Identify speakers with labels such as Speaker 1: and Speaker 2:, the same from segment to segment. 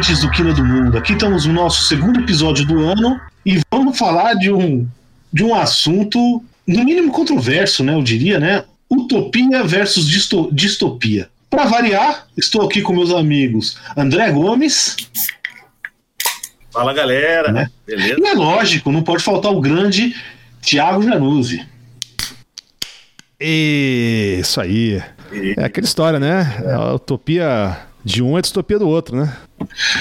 Speaker 1: ouvintes do Quina do Mundo. Aqui estamos no nosso segundo episódio do ano e vamos falar de um, de um assunto, no mínimo controverso, né? Eu diria, né? Utopia versus disto, distopia. Para variar, estou aqui com meus amigos André Gomes.
Speaker 2: Fala galera, né?
Speaker 1: beleza? E é lógico, não pode faltar o grande Tiago Januzzi.
Speaker 3: Isso aí. É aquela história, né? A utopia de um é a distopia do outro, né?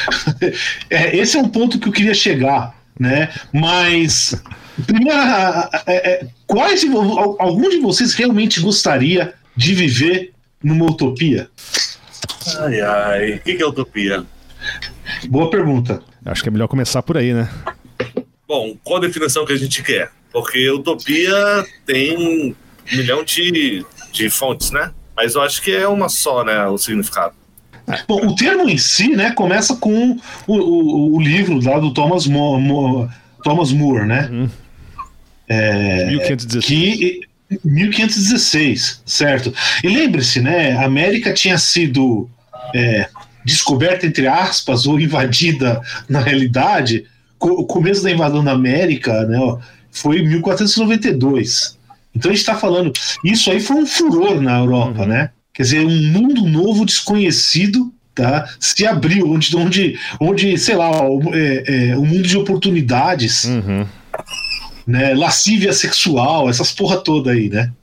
Speaker 1: é, esse é um ponto que eu queria chegar, né? Mas, primeiro, é, é, quais algum de vocês realmente gostaria de viver numa utopia?
Speaker 2: Ai, ai, o que, que é utopia?
Speaker 1: Boa pergunta.
Speaker 3: Acho que é melhor começar por aí, né?
Speaker 2: Bom, qual a definição que a gente quer? Porque utopia tem um milhão de, de fontes, né? Mas eu acho que é uma só, né? O significado.
Speaker 1: Bom, o termo em si, né, começa com o, o, o livro lá do Thomas, Mo, Mo, Thomas Moore, né? Uhum. É, 1516. Que, 1516, certo. E lembre-se, né, a América tinha sido é, descoberta, entre aspas, ou invadida na realidade, o começo da invasão da América né, foi em 1492. Então a gente está falando, isso aí foi um furor na Europa, uhum. né? Quer dizer, um mundo novo desconhecido tá, se abriu, onde, onde, onde sei lá, é, é, um mundo de oportunidades, uhum. né, lascívia sexual, essas porra toda aí, né?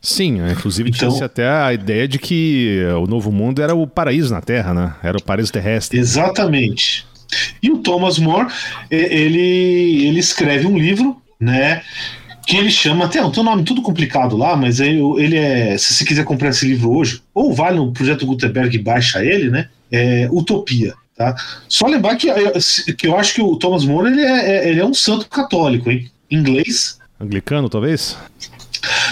Speaker 3: Sim, inclusive então, tinha até a ideia de que o novo mundo era o paraíso na Terra, né? Era o paraíso terrestre.
Speaker 1: Exatamente. E o Thomas More, ele, ele escreve um livro, né? Que ele chama, tem, tem um nome tudo complicado lá, mas ele, ele é, se você quiser comprar esse livro hoje, ou vai no Projeto Gutenberg e baixa ele, né, é Utopia, tá? Só lembrar que, que eu acho que o Thomas More, ele é, é ele é um santo católico, hein, inglês.
Speaker 3: Anglicano, talvez?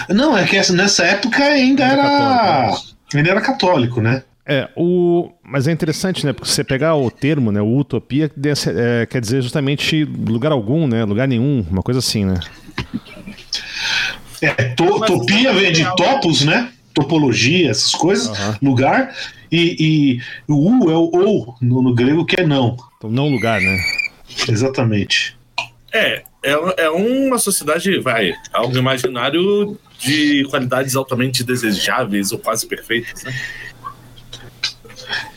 Speaker 1: Não, é que nessa época ainda era, era ainda era católico, né?
Speaker 3: É, o... mas é interessante, né? Porque você pegar o termo, né? O utopia é, quer dizer justamente lugar algum, né? Lugar nenhum, uma coisa assim, né?
Speaker 1: É, to, topia vem de topos, né? Topologia, essas coisas, uhum. lugar. E, e, o U é o ou no, no, grego, que é não.
Speaker 3: Então, não lugar, né?
Speaker 1: Exatamente.
Speaker 2: É, é, é uma sociedade, vai, algo imaginário de qualidades altamente desejáveis ou quase perfeitas, né?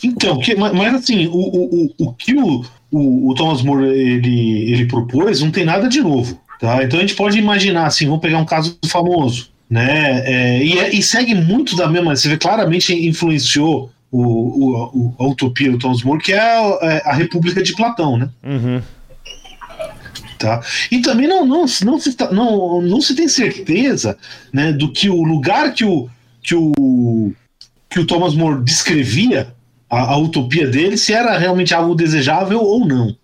Speaker 1: Então, que, mas, assim, o, o, o, o que o, o, o Thomas More ele, ele propôs não tem nada de novo. Tá? Então a gente pode imaginar assim, vamos pegar um caso famoso, né? É, e, é, e, segue muito da mesma, você vê claramente influenciou o, o, a utopia do Thomas More, que é a, é a República de Platão, né? Uhum. Tá? E também não, não, não, se, tá, não, não se tem certeza né, do que o lugar que o, que o, que o Thomas More descrevia, a, a utopia dele, se era realmente algo desejável ou não.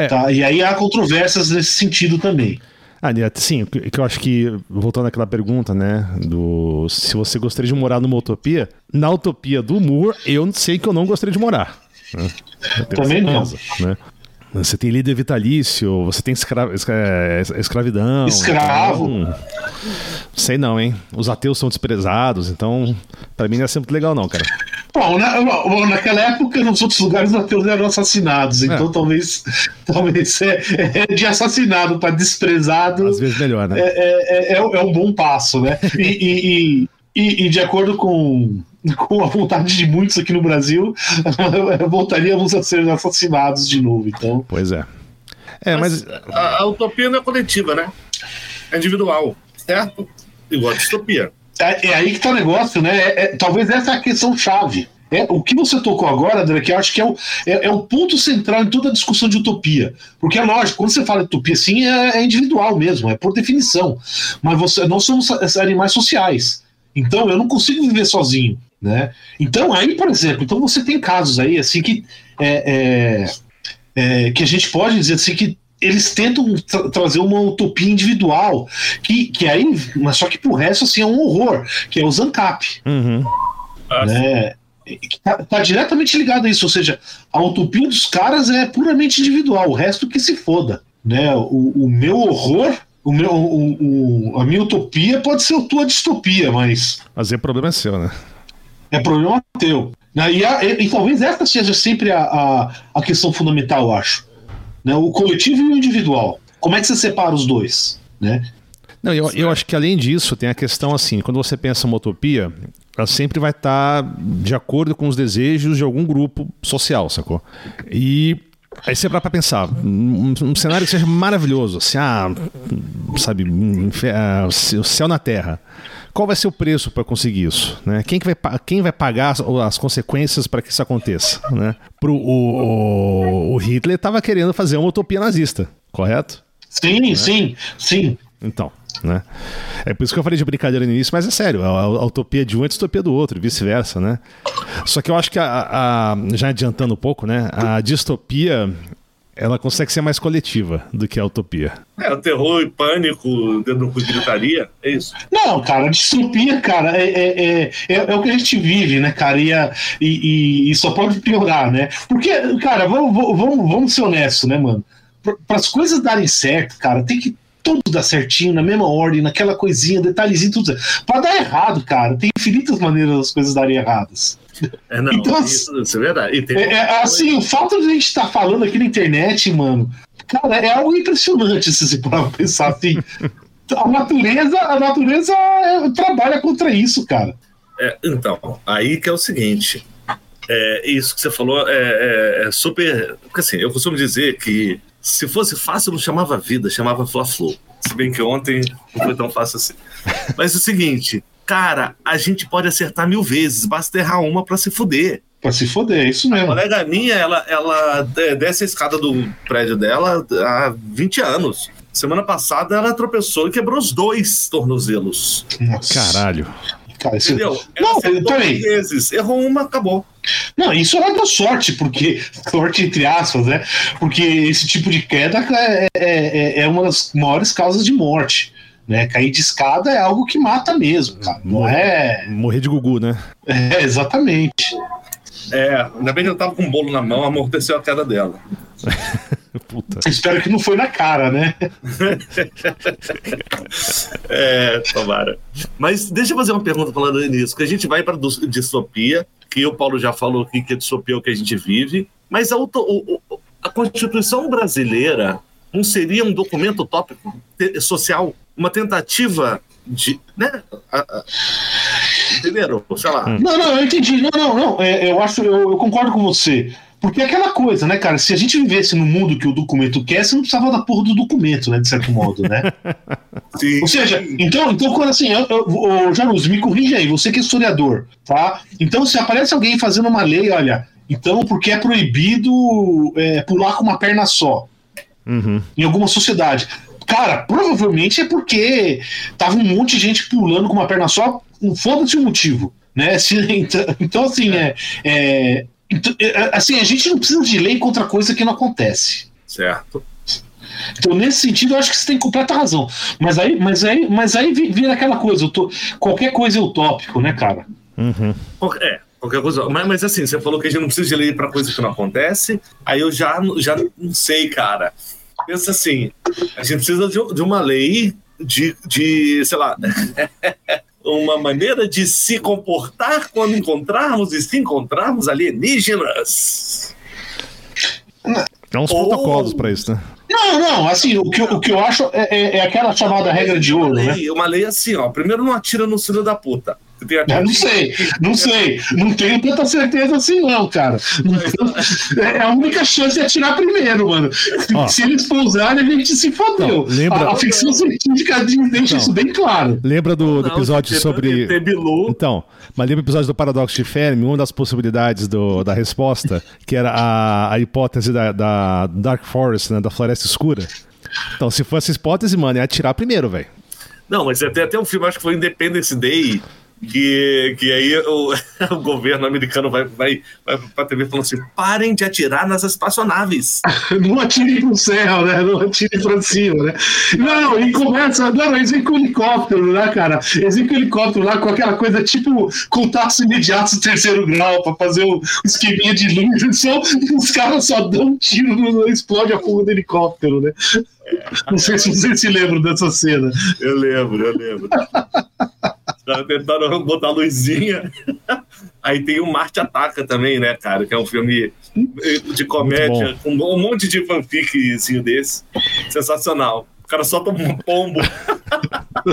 Speaker 1: É. Tá? E aí há controvérsias nesse sentido também.
Speaker 3: Ah, sim, que eu acho que, voltando àquela pergunta, né, do se você gostaria de morar numa utopia, na utopia do Moore, eu sei que eu não gostaria de morar. Né?
Speaker 1: Também certeza, não. Né?
Speaker 3: Você tem líder vitalício, você tem escra escra escravidão.
Speaker 1: Escravo.
Speaker 3: Então, sei não, hein? Os ateus são desprezados, então, para mim não é sempre legal, não, cara.
Speaker 1: Bom, na, bom, naquela época, nos outros lugares, os ateus eram assassinados, então é. talvez, talvez é, é de assassinado para desprezado.
Speaker 3: Às vezes melhor, né?
Speaker 1: É, é, é, é um bom passo, né? e, e, e, e, de acordo com, com a vontade de muitos aqui no Brasil, voltaríamos a ser assassinados de novo. Então.
Speaker 3: Pois é. É, mas.
Speaker 2: mas... A, a, utopia não é coletiva, né? É individual, certo? Igual a distopia.
Speaker 1: É, é, aí que tá o negócio, né? É, é, talvez essa é a questão chave. É, o que você tocou agora, André, que eu acho que é o, é, é, o ponto central em toda a discussão de utopia. Porque é lógico, quando você fala de utopia, sim, é, é individual mesmo, é por definição. Mas você, nós somos animais sociais. Então eu não consigo viver sozinho. Né? Então, aí, por exemplo, então você tem casos aí assim que, é, é, que a gente pode dizer assim que eles tentam tra trazer uma utopia individual, que, que aí, mas só que pro resto assim, é um horror, que é o Zancap. Uhum. Né? Tá, tá, diretamente ligado a isso, ou seja, a utopia dos caras é puramente individual, o resto que se foda. Né? O, o meu horror, o meu, o, o, a minha utopia pode ser a tua distopia, mas.
Speaker 3: Mas o problema é seu, né?
Speaker 1: É problema teu. Né? E, a, e, e, talvez essa seja sempre a, a, a, questão fundamental, eu acho. Né? O coletivo e o individual. Como é que você separa os dois? Né?
Speaker 3: Não, eu, eu acho que além disso, tem a questão assim, quando você pensa uma utopia, ela sempre vai estar de acordo com os desejos de algum grupo social, sacou? E Aí você para pra pensar, um, um, cenário que seja maravilhoso, assim, ah, sabe, ah, o céu na terra. Qual vai ser o preço para conseguir isso? Né? Quem, que vai, quem vai pagar as, as consequências para que isso aconteça? Né? Pro, o, o Hitler estava querendo fazer uma utopia nazista, correto?
Speaker 1: Sim, né? sim, sim.
Speaker 3: Então, né? É por isso que eu falei de brincadeira no início, mas é sério, a, a, utopia de um é a distopia do outro, vice-versa, né? Só que eu acho que, a, a, já adiantando um pouco, né? A distopia ela consegue ser mais coletiva do que a utopia.
Speaker 2: É, o terror e pânico dentro do gritaria, é isso?
Speaker 1: Não, cara, a distopia, cara, é, é, é, é, é o que a gente vive, né, cara, e, a, e, e, só pode piorar, né? Porque, cara, vamos, vamos, vamos ser honestos, né, mano? Para as coisas darem certo, cara, tem que tudo dar certinho, na mesma ordem, naquela coisinha, detalhezinho, tudo. Pra dar errado, cara, tem infinitas maneiras das coisas darem erradas.
Speaker 2: É, não, então, isso, isso é verdade.
Speaker 1: É, é, assim, o fato de a gente estar tá falando aqui na internet, mano, cara, é algo impressionante se você parar pensar assim. a natureza, a natureza é, trabalha contra isso, cara.
Speaker 2: É, então, aí que é o seguinte. É, isso que você falou é, é, é super. Porque assim, eu costumo dizer que se fosse fácil, não chamava vida, chamava Fla-Flu. Se bem que ontem não foi tão fácil assim. Mas é o seguinte, cara, a gente pode acertar mil vezes, basta errar uma para se fuder.
Speaker 1: Pra se fuder, é isso mesmo.
Speaker 2: A colega minha, ela, ela desce a escada do prédio dela há 20 anos. Semana passada ela tropeçou e quebrou os dois tornozelos.
Speaker 3: Nossa. Caralho.
Speaker 2: Cara, Entendeu? Ela não, também. vezes, errou uma, acabou.
Speaker 1: Não, isso é da sorte, porque. Sorte entre aspas, né? Porque esse tipo de queda é, é, é, é uma das maiores causas de morte. Né? Cair de escada é algo que mata mesmo, cara. Não
Speaker 3: morrer,
Speaker 1: é.
Speaker 3: Morrer de gugu, né?
Speaker 1: É, exatamente.
Speaker 2: É, ainda bem que eu tava com um bolo na mão, amorteceu a queda dela.
Speaker 1: Puta. Espero que não foi na cara, né?
Speaker 2: é, tomara. Mas deixa eu fazer uma pergunta falando nisso, que a gente vai para distopia, que o Paulo já falou aqui que a distopia é o que a gente vive, mas a, a Constituição brasileira não seria um documento utópico social, uma tentativa de, né? Entenderam? Sei lá.
Speaker 1: Não, não, eu entendi. Não, não, não. É, eu acho, eu, eu concordo com você. Porque é aquela coisa, né, cara? Se a gente vivesse no mundo que o documento quer, você não precisava da porra do documento, né? De certo modo, né? Sim. Ou seja, então, então quando assim, eu, eu, Janus, me corrija aí, você que é historiador, tá? Então, se aparece alguém fazendo uma lei, olha, então, porque é proibido é, pular com uma perna só uhum. em alguma sociedade. Cara, provavelmente é porque tava um monte de gente pulando com uma perna só, foda-se o motivo. Né? Então, então assim, é, é então, é, é, assim, a gente não precisa de lei contra coisa que não acontece.
Speaker 2: Certo.
Speaker 1: Então, nesse sentido, eu acho que você tem completa razão. Mas aí, mas aí, mas aí vira aquela coisa, tô, qualquer coisa é utópico, né, cara?
Speaker 2: Uhum. É, qualquer coisa. Mas, mas, assim, você falou que a gente não precisa de lei para coisa que não acontece. Aí eu já, já não sei, cara. Pensa assim, a gente precisa de, de uma lei de, de, sei lá, uma maneira de se comportar quando encontrarmos e se encontrarmos alienígenas.
Speaker 3: Há uns Ou... protocolos para isso, né?
Speaker 1: Não, não, assim, o que, o que eu acho é, é, é aquela chamada regra de ouro,
Speaker 2: uma lei, né? Uma lei assim, ó. Primeiro não atira no filho da puta.
Speaker 1: Eu não sei, não sei. Não tenho tanta certeza assim, não, cara. É a única chance é atirar primeiro, mano. Ó, se eles pousarem, a gente se fodeu.
Speaker 3: lembra...
Speaker 1: a, a ficção científica deixa isso bem claro.
Speaker 3: Lembra do, do episódio não, sobre. Então, mas lembra o episódio do paradoxo de Fermi? Uma das possibilidades do, da resposta, que era a, a hipótese da, da Dark Forest, né, da floresta escura. Então, se fosse essa hipótese, mano, é atirar primeiro, velho.
Speaker 2: Não, mas tem até um filme, acho que foi Independence Day, que, que aí o, o governo americano vai, vai, vai pra TV falando assim: parem de atirar nas espaçonaves.
Speaker 1: não atirem pro céu, né? Não atirem pra cima, né? Não, e começa. Não, eles vêm com helicóptero, né, cara? Eles vêm com helicóptero lá com aquela coisa tipo contato imediato terceiro grau pra fazer o esqueminha de luz. Só, os caras só dão um tiro, não explode a fuga do helicóptero, né? Não sei se vocês se lembram dessa cena.
Speaker 2: Eu lembro, eu lembro. Tentaram botar luzinha. Aí tem o Marte Ataca também, né, cara? Que é um filme de comédia com um monte de fanficzinho desse. Sensacional. O cara solta um pombo.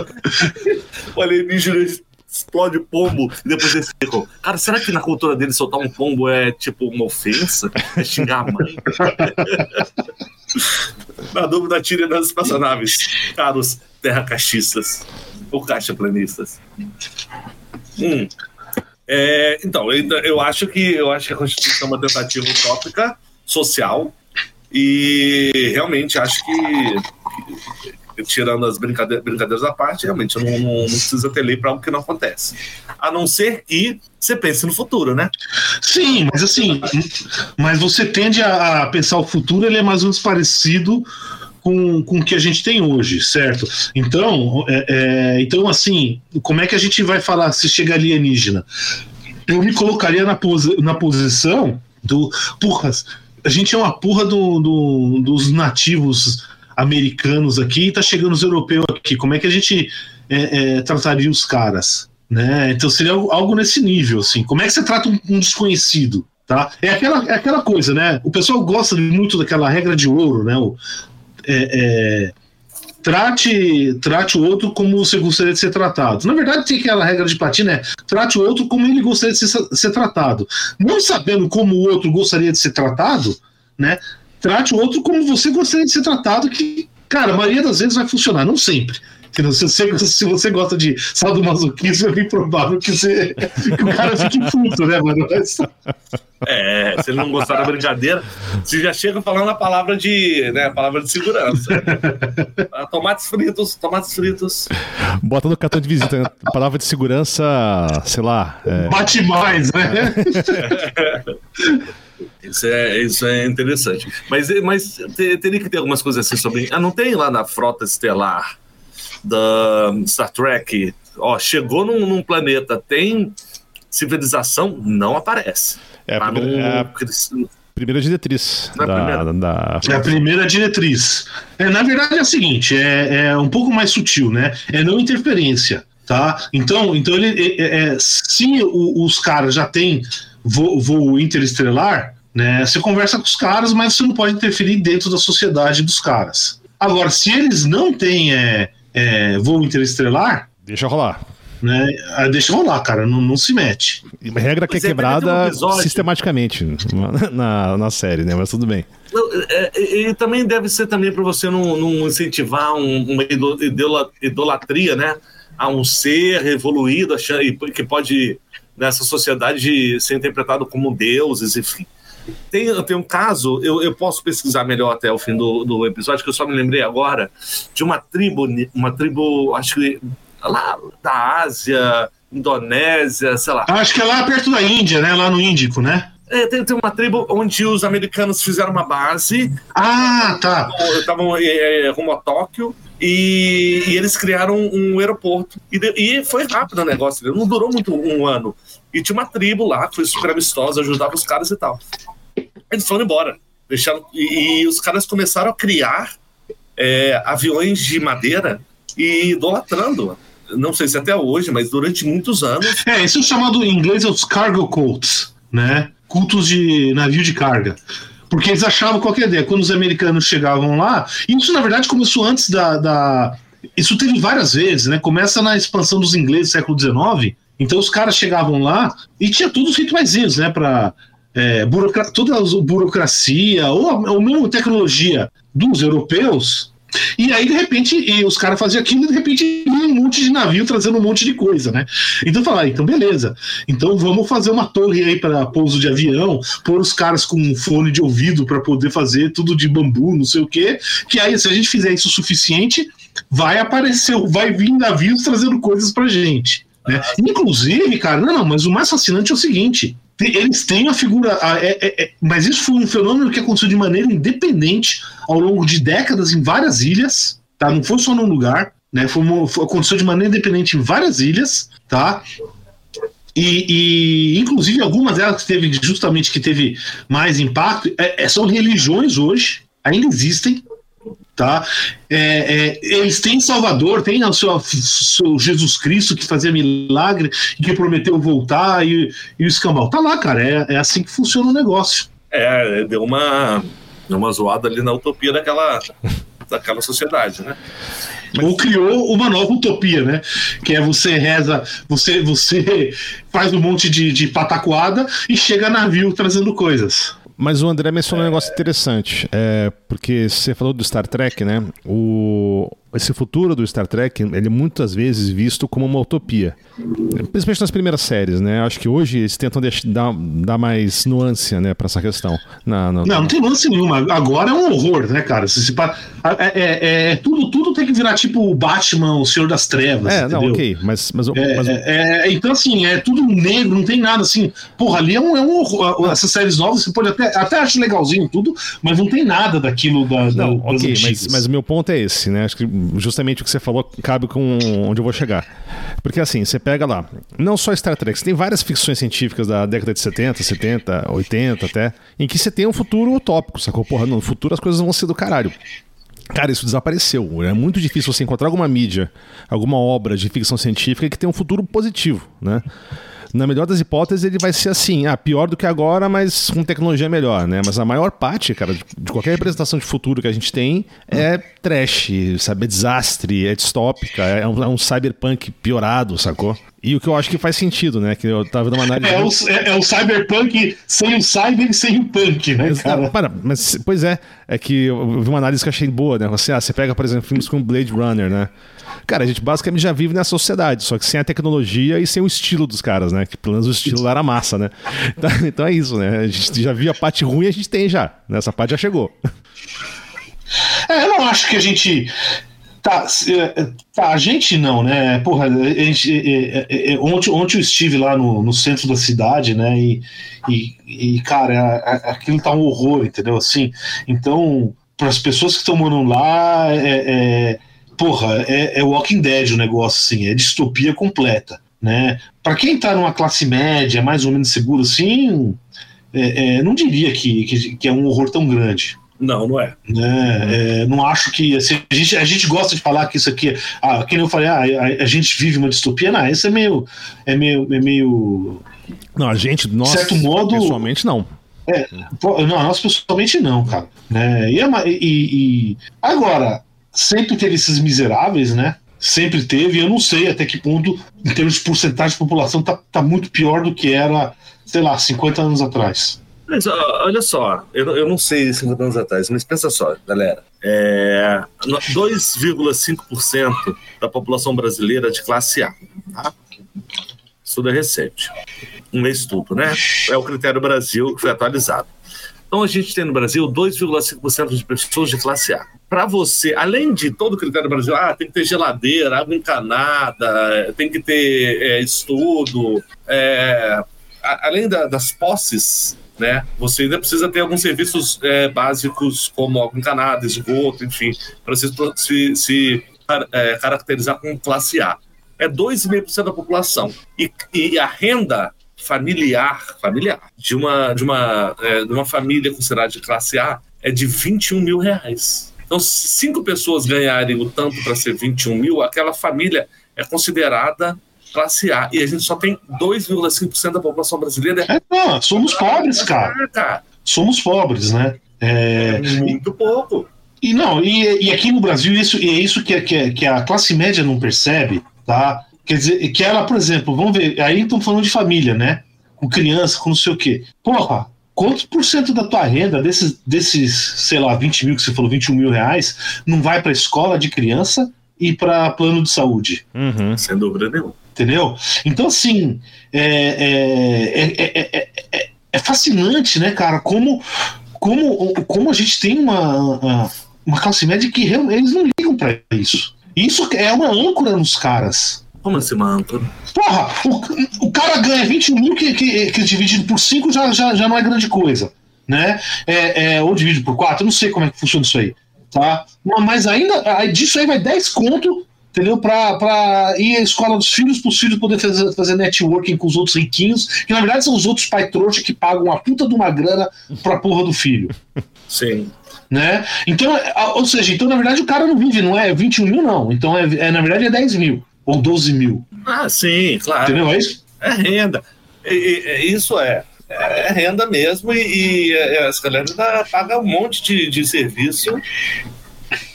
Speaker 2: o alienígena explode pombo e depois eles ficam. Cara, será que na cultura dele soltar um pombo é tipo uma ofensa? É xingar a mãe? na dúvida, tire nas espaçonaves, caros terracaixistas ou caixaplanistas. Hum. É, então, eu acho que eu acho que a Constituição é uma tentativa utópica social e realmente acho que, tirando as brincadeiras, brincadeiras à parte, realmente não, não, não precisa ter lei para algo que não acontece. A não ser que você pense no futuro, né?
Speaker 1: Sim, mas assim, mas você tende a pensar o futuro, ele é mais ou menos parecido com, com o que a gente tem hoje, certo? Então, é, é, então, assim, como é que a gente vai falar se chega alienígena? Eu me colocaria na, posi na posição do. Porra, a gente é uma porra do, do, dos nativos americanos aqui e tá chegando os europeus aqui. Como é que a gente é, é trataria os caras? Né? Então seria algo nesse nível, assim. Como é que você trata um, um desconhecido? Tá? É, aquela, é aquela coisa, né? O pessoal gosta muito daquela regra de ouro, né? O, é, é, trate, trate o outro como você gostaria de ser tratado. Na verdade, tem aquela regra de platina, é trate o outro como ele gostaria de ser, ser tratado. Não sabendo como o outro gostaria de ser tratado, né? Trate o outro como você gostaria de ser tratado, que, cara, a maioria das vezes vai funcionar, não sempre. Se você, se você gosta de sadomasoquismo, é bem provável que, você, que o cara fique puto, né, mano?
Speaker 2: É, se ele não gostar da brincadeira, você já chega falando a palavra de, né, a palavra de segurança. Ah, tomates fritos, tomates fritos.
Speaker 3: Bota no cartão de visita, né? palavra de segurança, sei lá.
Speaker 1: É... Bate mais, né?
Speaker 2: Isso é, isso é interessante. Mas, mas teria que ter algumas coisas assim sobre. Ah, não tem lá na frota estelar da Star Trek, ó, chegou num, num planeta, tem civilização, não aparece.
Speaker 3: É a, primeira, no... é a primeira diretriz.
Speaker 1: É,
Speaker 3: da,
Speaker 1: primeira. Da... é a primeira diretriz. É, na verdade é o seguinte, é, é um pouco mais sutil, né? É não interferência, tá? Então, então ele, é, é se o, os caras já têm voo, voo interestelar, né? Você conversa com os caras, mas você não pode interferir dentro da sociedade dos caras. Agora, se eles não têm é, é, voo interestelar.
Speaker 3: Deixa rolar.
Speaker 1: Né, ah, deixa rolar, cara, não, não se mete.
Speaker 3: Uma regra que é, é quebrada um sistematicamente na, na série, né? Mas tudo bem.
Speaker 2: É, e, também deve ser também para você não, não incentivar um, uma idolatria, né? A um ser evoluído que pode, nessa sociedade, ser interpretado como deuses, enfim. Tem, tem um caso, eu, eu posso pesquisar melhor até o fim do, do episódio, que eu só me lembrei agora, de uma tribo, uma tribo, acho que lá da Ásia, Indonésia, sei lá.
Speaker 1: Acho que é lá perto da Índia, né? Lá no Índico, né?
Speaker 2: É, tem, tem uma tribo onde os americanos fizeram uma base.
Speaker 1: Ah, tá.
Speaker 2: Estavam é, é, rumo a Tóquio. E, e, eles criaram um, aeroporto. E, de, e, foi rápido o negócio, não durou muito um ano. E tinha uma tribo lá que foi super amistosa, ajudava os caras e tal. Eles foram embora. Deixaram, e, e os caras começaram a criar é, aviões de madeira e idolatrando. Não sei se até hoje, mas durante muitos anos.
Speaker 1: É, isso é chamado em inglês os cargo cults, né? Cultos de navio de carga. Porque eles achavam qualquer ideia. Quando os americanos chegavam lá, isso na verdade começou antes da. da... Isso teve várias vezes, né? Começa na expansão dos ingleses do século XIX. Então os caras chegavam lá e tinha todos os rituais, né? Para é, burocra toda a burocracia ou, ou mesmo tecnologia dos europeus. E aí, de repente, os caras faziam aquilo e de repente um monte de navio trazendo um monte de coisa, né? Então falar, ah, então beleza. Então vamos fazer uma torre aí para pouso de avião, pôr os caras com um fone de ouvido para poder fazer tudo de bambu, não sei o quê. Que aí, se a gente fizer isso o suficiente, vai aparecer, vai vir navios trazendo coisas pra gente. Né? Inclusive, cara, não, não, mas o mais fascinante é o seguinte: eles têm a figura. A, é, é, é, mas isso foi um fenômeno que aconteceu de maneira independente ao longo de décadas em várias ilhas, tá? Não foi só num lugar, né? Foi, uma, foi aconteceu de maneira independente em várias ilhas, tá? E, e, inclusive algumas delas que teve justamente que teve mais impacto é, é são religiões hoje ainda existem tá? É, é, eles têm Salvador, tem o seu, seu, Jesus Cristo que fazia milagre e que prometeu voltar e, e o escambau. Tá lá, cara, é, é assim que funciona o negócio.
Speaker 2: É, deu uma, uma zoada ali na utopia daquela, daquela sociedade, né?
Speaker 1: Ou criou uma nova utopia, né? Que é você reza, você, você faz um monte de, de pataquada e chega navio trazendo coisas.
Speaker 3: Mas o André mencionou um negócio interessante, é, porque você falou do Star Trek, né? O, esse futuro do Star Trek, ele é muitas vezes visto como uma utopia. Principalmente nas primeiras séries, né? Acho que hoje eles tentam deixar, dar, dar mais nuance, né, para essa questão.
Speaker 1: Na, na... Não, não tem nuance nenhuma. Agora é um horror, né, cara? Se, se, é, é, é, é, tudo, tudo tem que virar tipo o Batman, o Senhor das Trevas.
Speaker 3: É, entendeu? não, ok. Mas, mas,
Speaker 1: é,
Speaker 3: mas...
Speaker 1: É, então, assim, é tudo negro, não tem nada assim. Porra, ali é um, é um horror. Essas séries novas você pode até, até achar legalzinho tudo, mas não tem nada daquilo da.
Speaker 3: Não, da, ok, mas, mas o meu ponto é esse, né? Acho que justamente o que você falou cabe com onde eu vou chegar. Porque assim, você pega lá, não só Star Trek, você tem várias ficções científicas da década de 70, 70, 80 até, em que você tem um futuro utópico, sacou? Porra, no futuro as coisas vão ser do caralho. Cara, isso desapareceu. É muito difícil você encontrar alguma mídia, alguma obra de ficção científica que tenha um futuro positivo, né? Na melhor das hipóteses, ele vai ser assim, ah, pior do que agora, mas com tecnologia melhor, né? Mas a maior parte, cara, de, de qualquer representação de futuro que a gente tem é trash, sabe? É desastre, é distópica, é um, é um cyberpunk piorado, sacou? E o que eu acho que faz sentido, né? Que eu tava dando uma análise.
Speaker 1: É, o, é, é o cyberpunk sem o cyber e sem o punk, né, cara?
Speaker 3: Para, mas, pois é, é que eu vi uma análise que eu achei boa, né? Você, ah, você pega, por exemplo, filmes como Blade Runner, né? Cara, a gente basicamente já vive nessa sociedade, só que sem a tecnologia e sem o estilo dos caras, né? Que pelo menos o estilo lá era massa, né? Então, então é isso, né? A gente já viu a parte ruim a gente tem já. Né? Essa parte já chegou.
Speaker 1: É, eu não acho que a gente. Tá, tá, a gente não, né? Porra, a gente, é, é, é, ontem, ontem eu estive lá no, no centro da cidade, né? E, e, e cara, aquilo tá um horror, entendeu? Assim, então, para as pessoas que estão morando lá, é, é porra, é, é Walking Dead o negócio, assim, é distopia completa, né? Para quem tá numa classe média, mais ou menos seguro, assim, é, é, não diria que, que, que, é um horror tão grande.
Speaker 2: Não, não é.
Speaker 1: Né? é não acho que. Assim, a, gente, a gente gosta de falar que isso aqui. Ah, que nem eu falei, ah, a, a, gente vive uma distopia. Não, isso é meio. É meio. É meio
Speaker 3: não, a gente, nós, certo modo, pessoalmente, não.
Speaker 1: É, não, nós pessoalmente não, cara. Né? E, é e, e, agora, sempre teve esses miseráveis, né? Sempre teve. Eu não sei até que ponto, em termos de porcentagem de população, tá, tá muito pior do que era, sei lá, 50 anos atrás.
Speaker 2: Mas olha só, eu, eu não sei 50 anos atrás, mas pensa só, galera. É, 2,5% da população brasileira de classe A. Tá? Estudo é recente. Um estudo, né? É o critério Brasil que foi atualizado. Então a gente tem no Brasil 2,5% de pessoas de classe A. Para você, além de todo o critério do Brasil, ah, tem que ter geladeira, água encanada, tem que ter é, estudo, é, além da, das posses, né? Você ainda precisa ter alguns serviços é, básicos como água encanada, esgoto, enfim, para você se, se é, caracterizar como classe A. É 2,5% da população. E, e a renda familiar, familiar de uma, de uma, é, de uma família considerada de classe A é de 21 mil reais. Então, se cinco pessoas ganharem o tanto para ser 21 mil, aquela família é considerada classe A. E a gente só tem 2,5% da população brasileira.
Speaker 1: É, não, somos pobres, cara. Somos pobres, né?
Speaker 2: É, é muito pouco.
Speaker 1: E não, e, e aqui no Brasil, isso, e é isso que, que, que a classe média não percebe, tá? Quer dizer, que ela, por exemplo, vamos ver, aí estão falando de família, né? Com criança, com não sei o quê. Porra, quantos por cento da tua renda, desses, desses, sei lá, 20 mil que você falou, 21 mil reais, não vai para escola de criança e para plano de saúde?
Speaker 2: Uhum. Sem dúvida nenhuma.
Speaker 1: Entendeu? Então, assim, é, é, é, é, fascinante, né, cara, como, como, como a gente tem uma, uma classe média que realmente eles não ligam para isso. Isso é uma âncora nos caras.
Speaker 2: Como assim, manto?
Speaker 1: Porra, o, o cara ganha 20 mil que, que, que dividido por 5 já, já, já não é grande coisa. Né? É, é, ou dividido por 4, não sei como é que funciona isso aí. Tá? Mas ainda, disso aí vai 10 conto entendeu? Pra, pra ir à escola dos filhos, pros filhos poderem fazer, fazer networking com os outros riquinhos, que na verdade são os outros pai trouxa que pagam a puta de uma grana pra porra do filho.
Speaker 2: Sim.
Speaker 1: Né? Então, ou seja, então na verdade o cara não vive, não é 21 mil, não. Então, é, é na verdade é 10 mil ou 12 mil.
Speaker 2: Ah, sim, claro.
Speaker 1: Entendeu? É isso?
Speaker 2: É renda. E, e, isso é. É renda mesmo e, e as galera ainda paga um monte de, de serviço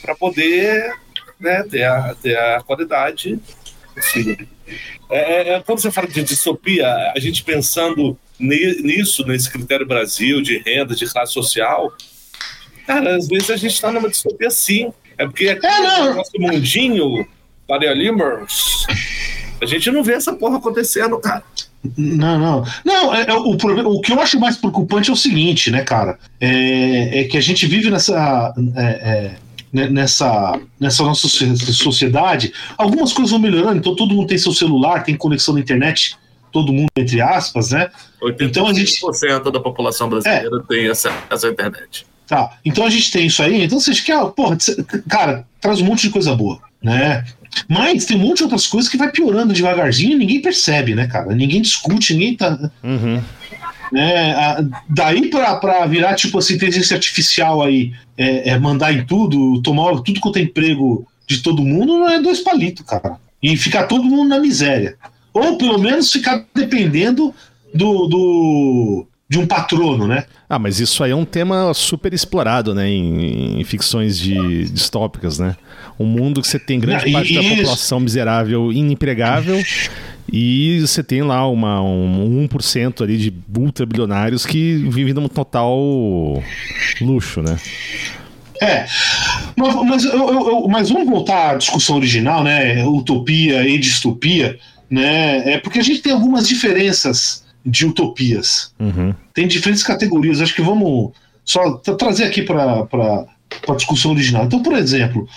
Speaker 2: para poder né, ter, a, ter a qualidade possível. É, é, quando você fala de distopia, a gente pensando nisso, nesse critério Brasil de renda, de classe social, cara, às vezes a gente está numa distopia sim. É porque aqui é, no nosso mundinho, Faria Limers, a gente não vê essa porra acontecendo, cara.
Speaker 1: Não, não. Não, é, é, o, problema, o que eu acho mais preocupante é o seguinte, né, cara? É, é que a gente vive nessa. É, é né, nessa, nessa nossa sociedade, algumas coisas vão melhorando, então todo mundo tem seu celular, tem conexão na internet, todo mundo, entre aspas, né?
Speaker 2: Então a gente. da população brasileira é. tem acesso à internet.
Speaker 1: Tá, então a gente tem isso aí, então você quer, porra, cara, traz um monte de coisa boa, né? Mas tem um monte de outras coisas que vai piorando devagarzinho e ninguém percebe, né, cara? Ninguém discute, ninguém tá.
Speaker 3: Uhum.
Speaker 1: Né? Daí para virar tipo assim, inteligência artificial aí, é, é, mandar em tudo, tomar tudo quanto é emprego de todo mundo, não é dois palitos, cara. E ficar todo mundo na miséria. Ou pelo menos ficar dependendo do, do de um patrono, né?
Speaker 3: Ah, mas isso aí é um tema super explorado, né, em, em ficções de distópicas, né? Um mundo que você tem grande ah, parte da população miserável, inempregável, e você tem lá uma, um 1% ali de ultra-bilionários que vivem num total luxo, né?
Speaker 1: É, mas, mas, eu, eu, mas vamos voltar à discussão original, né? Utopia e distopia, né? É porque a gente tem algumas diferenças de utopias.
Speaker 3: Uhum.
Speaker 1: Tem diferentes categorias. Acho que vamos só trazer aqui para a discussão original. Então, por exemplo,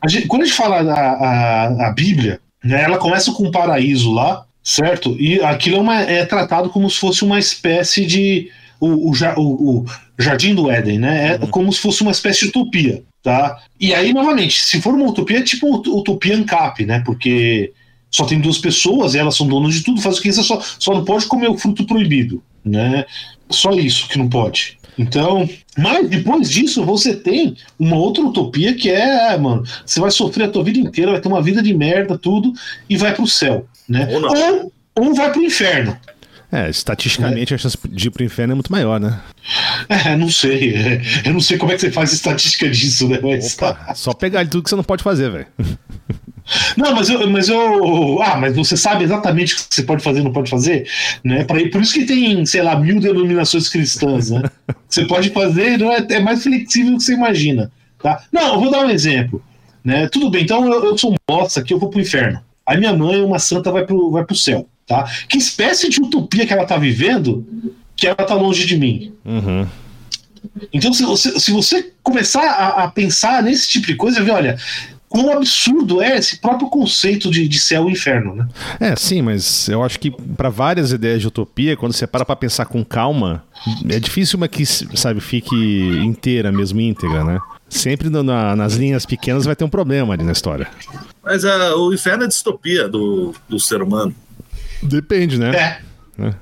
Speaker 1: a gente, quando a gente fala a, a, a Bíblia, né, ela começa com um paraíso lá, certo? E aquilo é, uma, é tratado como se fosse uma espécie de. O, o, o, o Jardim do Éden, né? É uhum. como se fosse uma espécie de utopia, tá? E aí, novamente, se for uma utopia, é tipo utopia ANCAP, né? Porque só tem duas pessoas, elas são donas de tudo, faz o que quiser, só, só não pode comer o fruto proibido, né? Só isso que não pode. Então, mas depois disso você tem uma outra utopia que é, é, mano, você vai sofrer a tua vida inteira, vai ter uma vida de merda, tudo, e vai pro céu, né? Ou, ou, ou vai pro inferno.
Speaker 3: É, estatisticamente é. a chance de ir pro inferno é muito maior, né?
Speaker 1: É, não sei. É, eu não sei como é que você faz estatística disso, né?
Speaker 3: Mas... Opa, só pegar de tudo que você não pode fazer, velho.
Speaker 1: Não, mas eu, mas eu. Ah, mas você sabe exatamente o que você pode fazer e não pode fazer? Né? Pra, por isso que tem, sei lá, mil denominações cristãs, né? Você pode fazer, não é, é mais flexível do que você imagina. Tá? Não, eu vou dar um exemplo. Né? Tudo bem, então eu, eu sou um bosta aqui, eu vou pro inferno. Aí minha mãe, uma santa, vai pro, vai pro céu. Tá? Que espécie de utopia que ela tá vivendo que ela tá longe de mim?
Speaker 3: Uhum.
Speaker 1: Então, se você, se você começar a, a, pensar nesse tipo de coisa, ver, olha, quão absurdo é esse próprio conceito de, de céu e inferno, né?
Speaker 3: É, sim, mas eu acho que para várias ideias de utopia, quando você para para pensar com calma, é difícil uma que, sabe, fique inteira mesmo, íntegra, né? Sempre no, na, nas linhas pequenas vai ter um problema ali na história.
Speaker 2: Mas uh, o inferno é distopia do, do ser humano.
Speaker 3: Depende, né?
Speaker 1: É.
Speaker 3: é.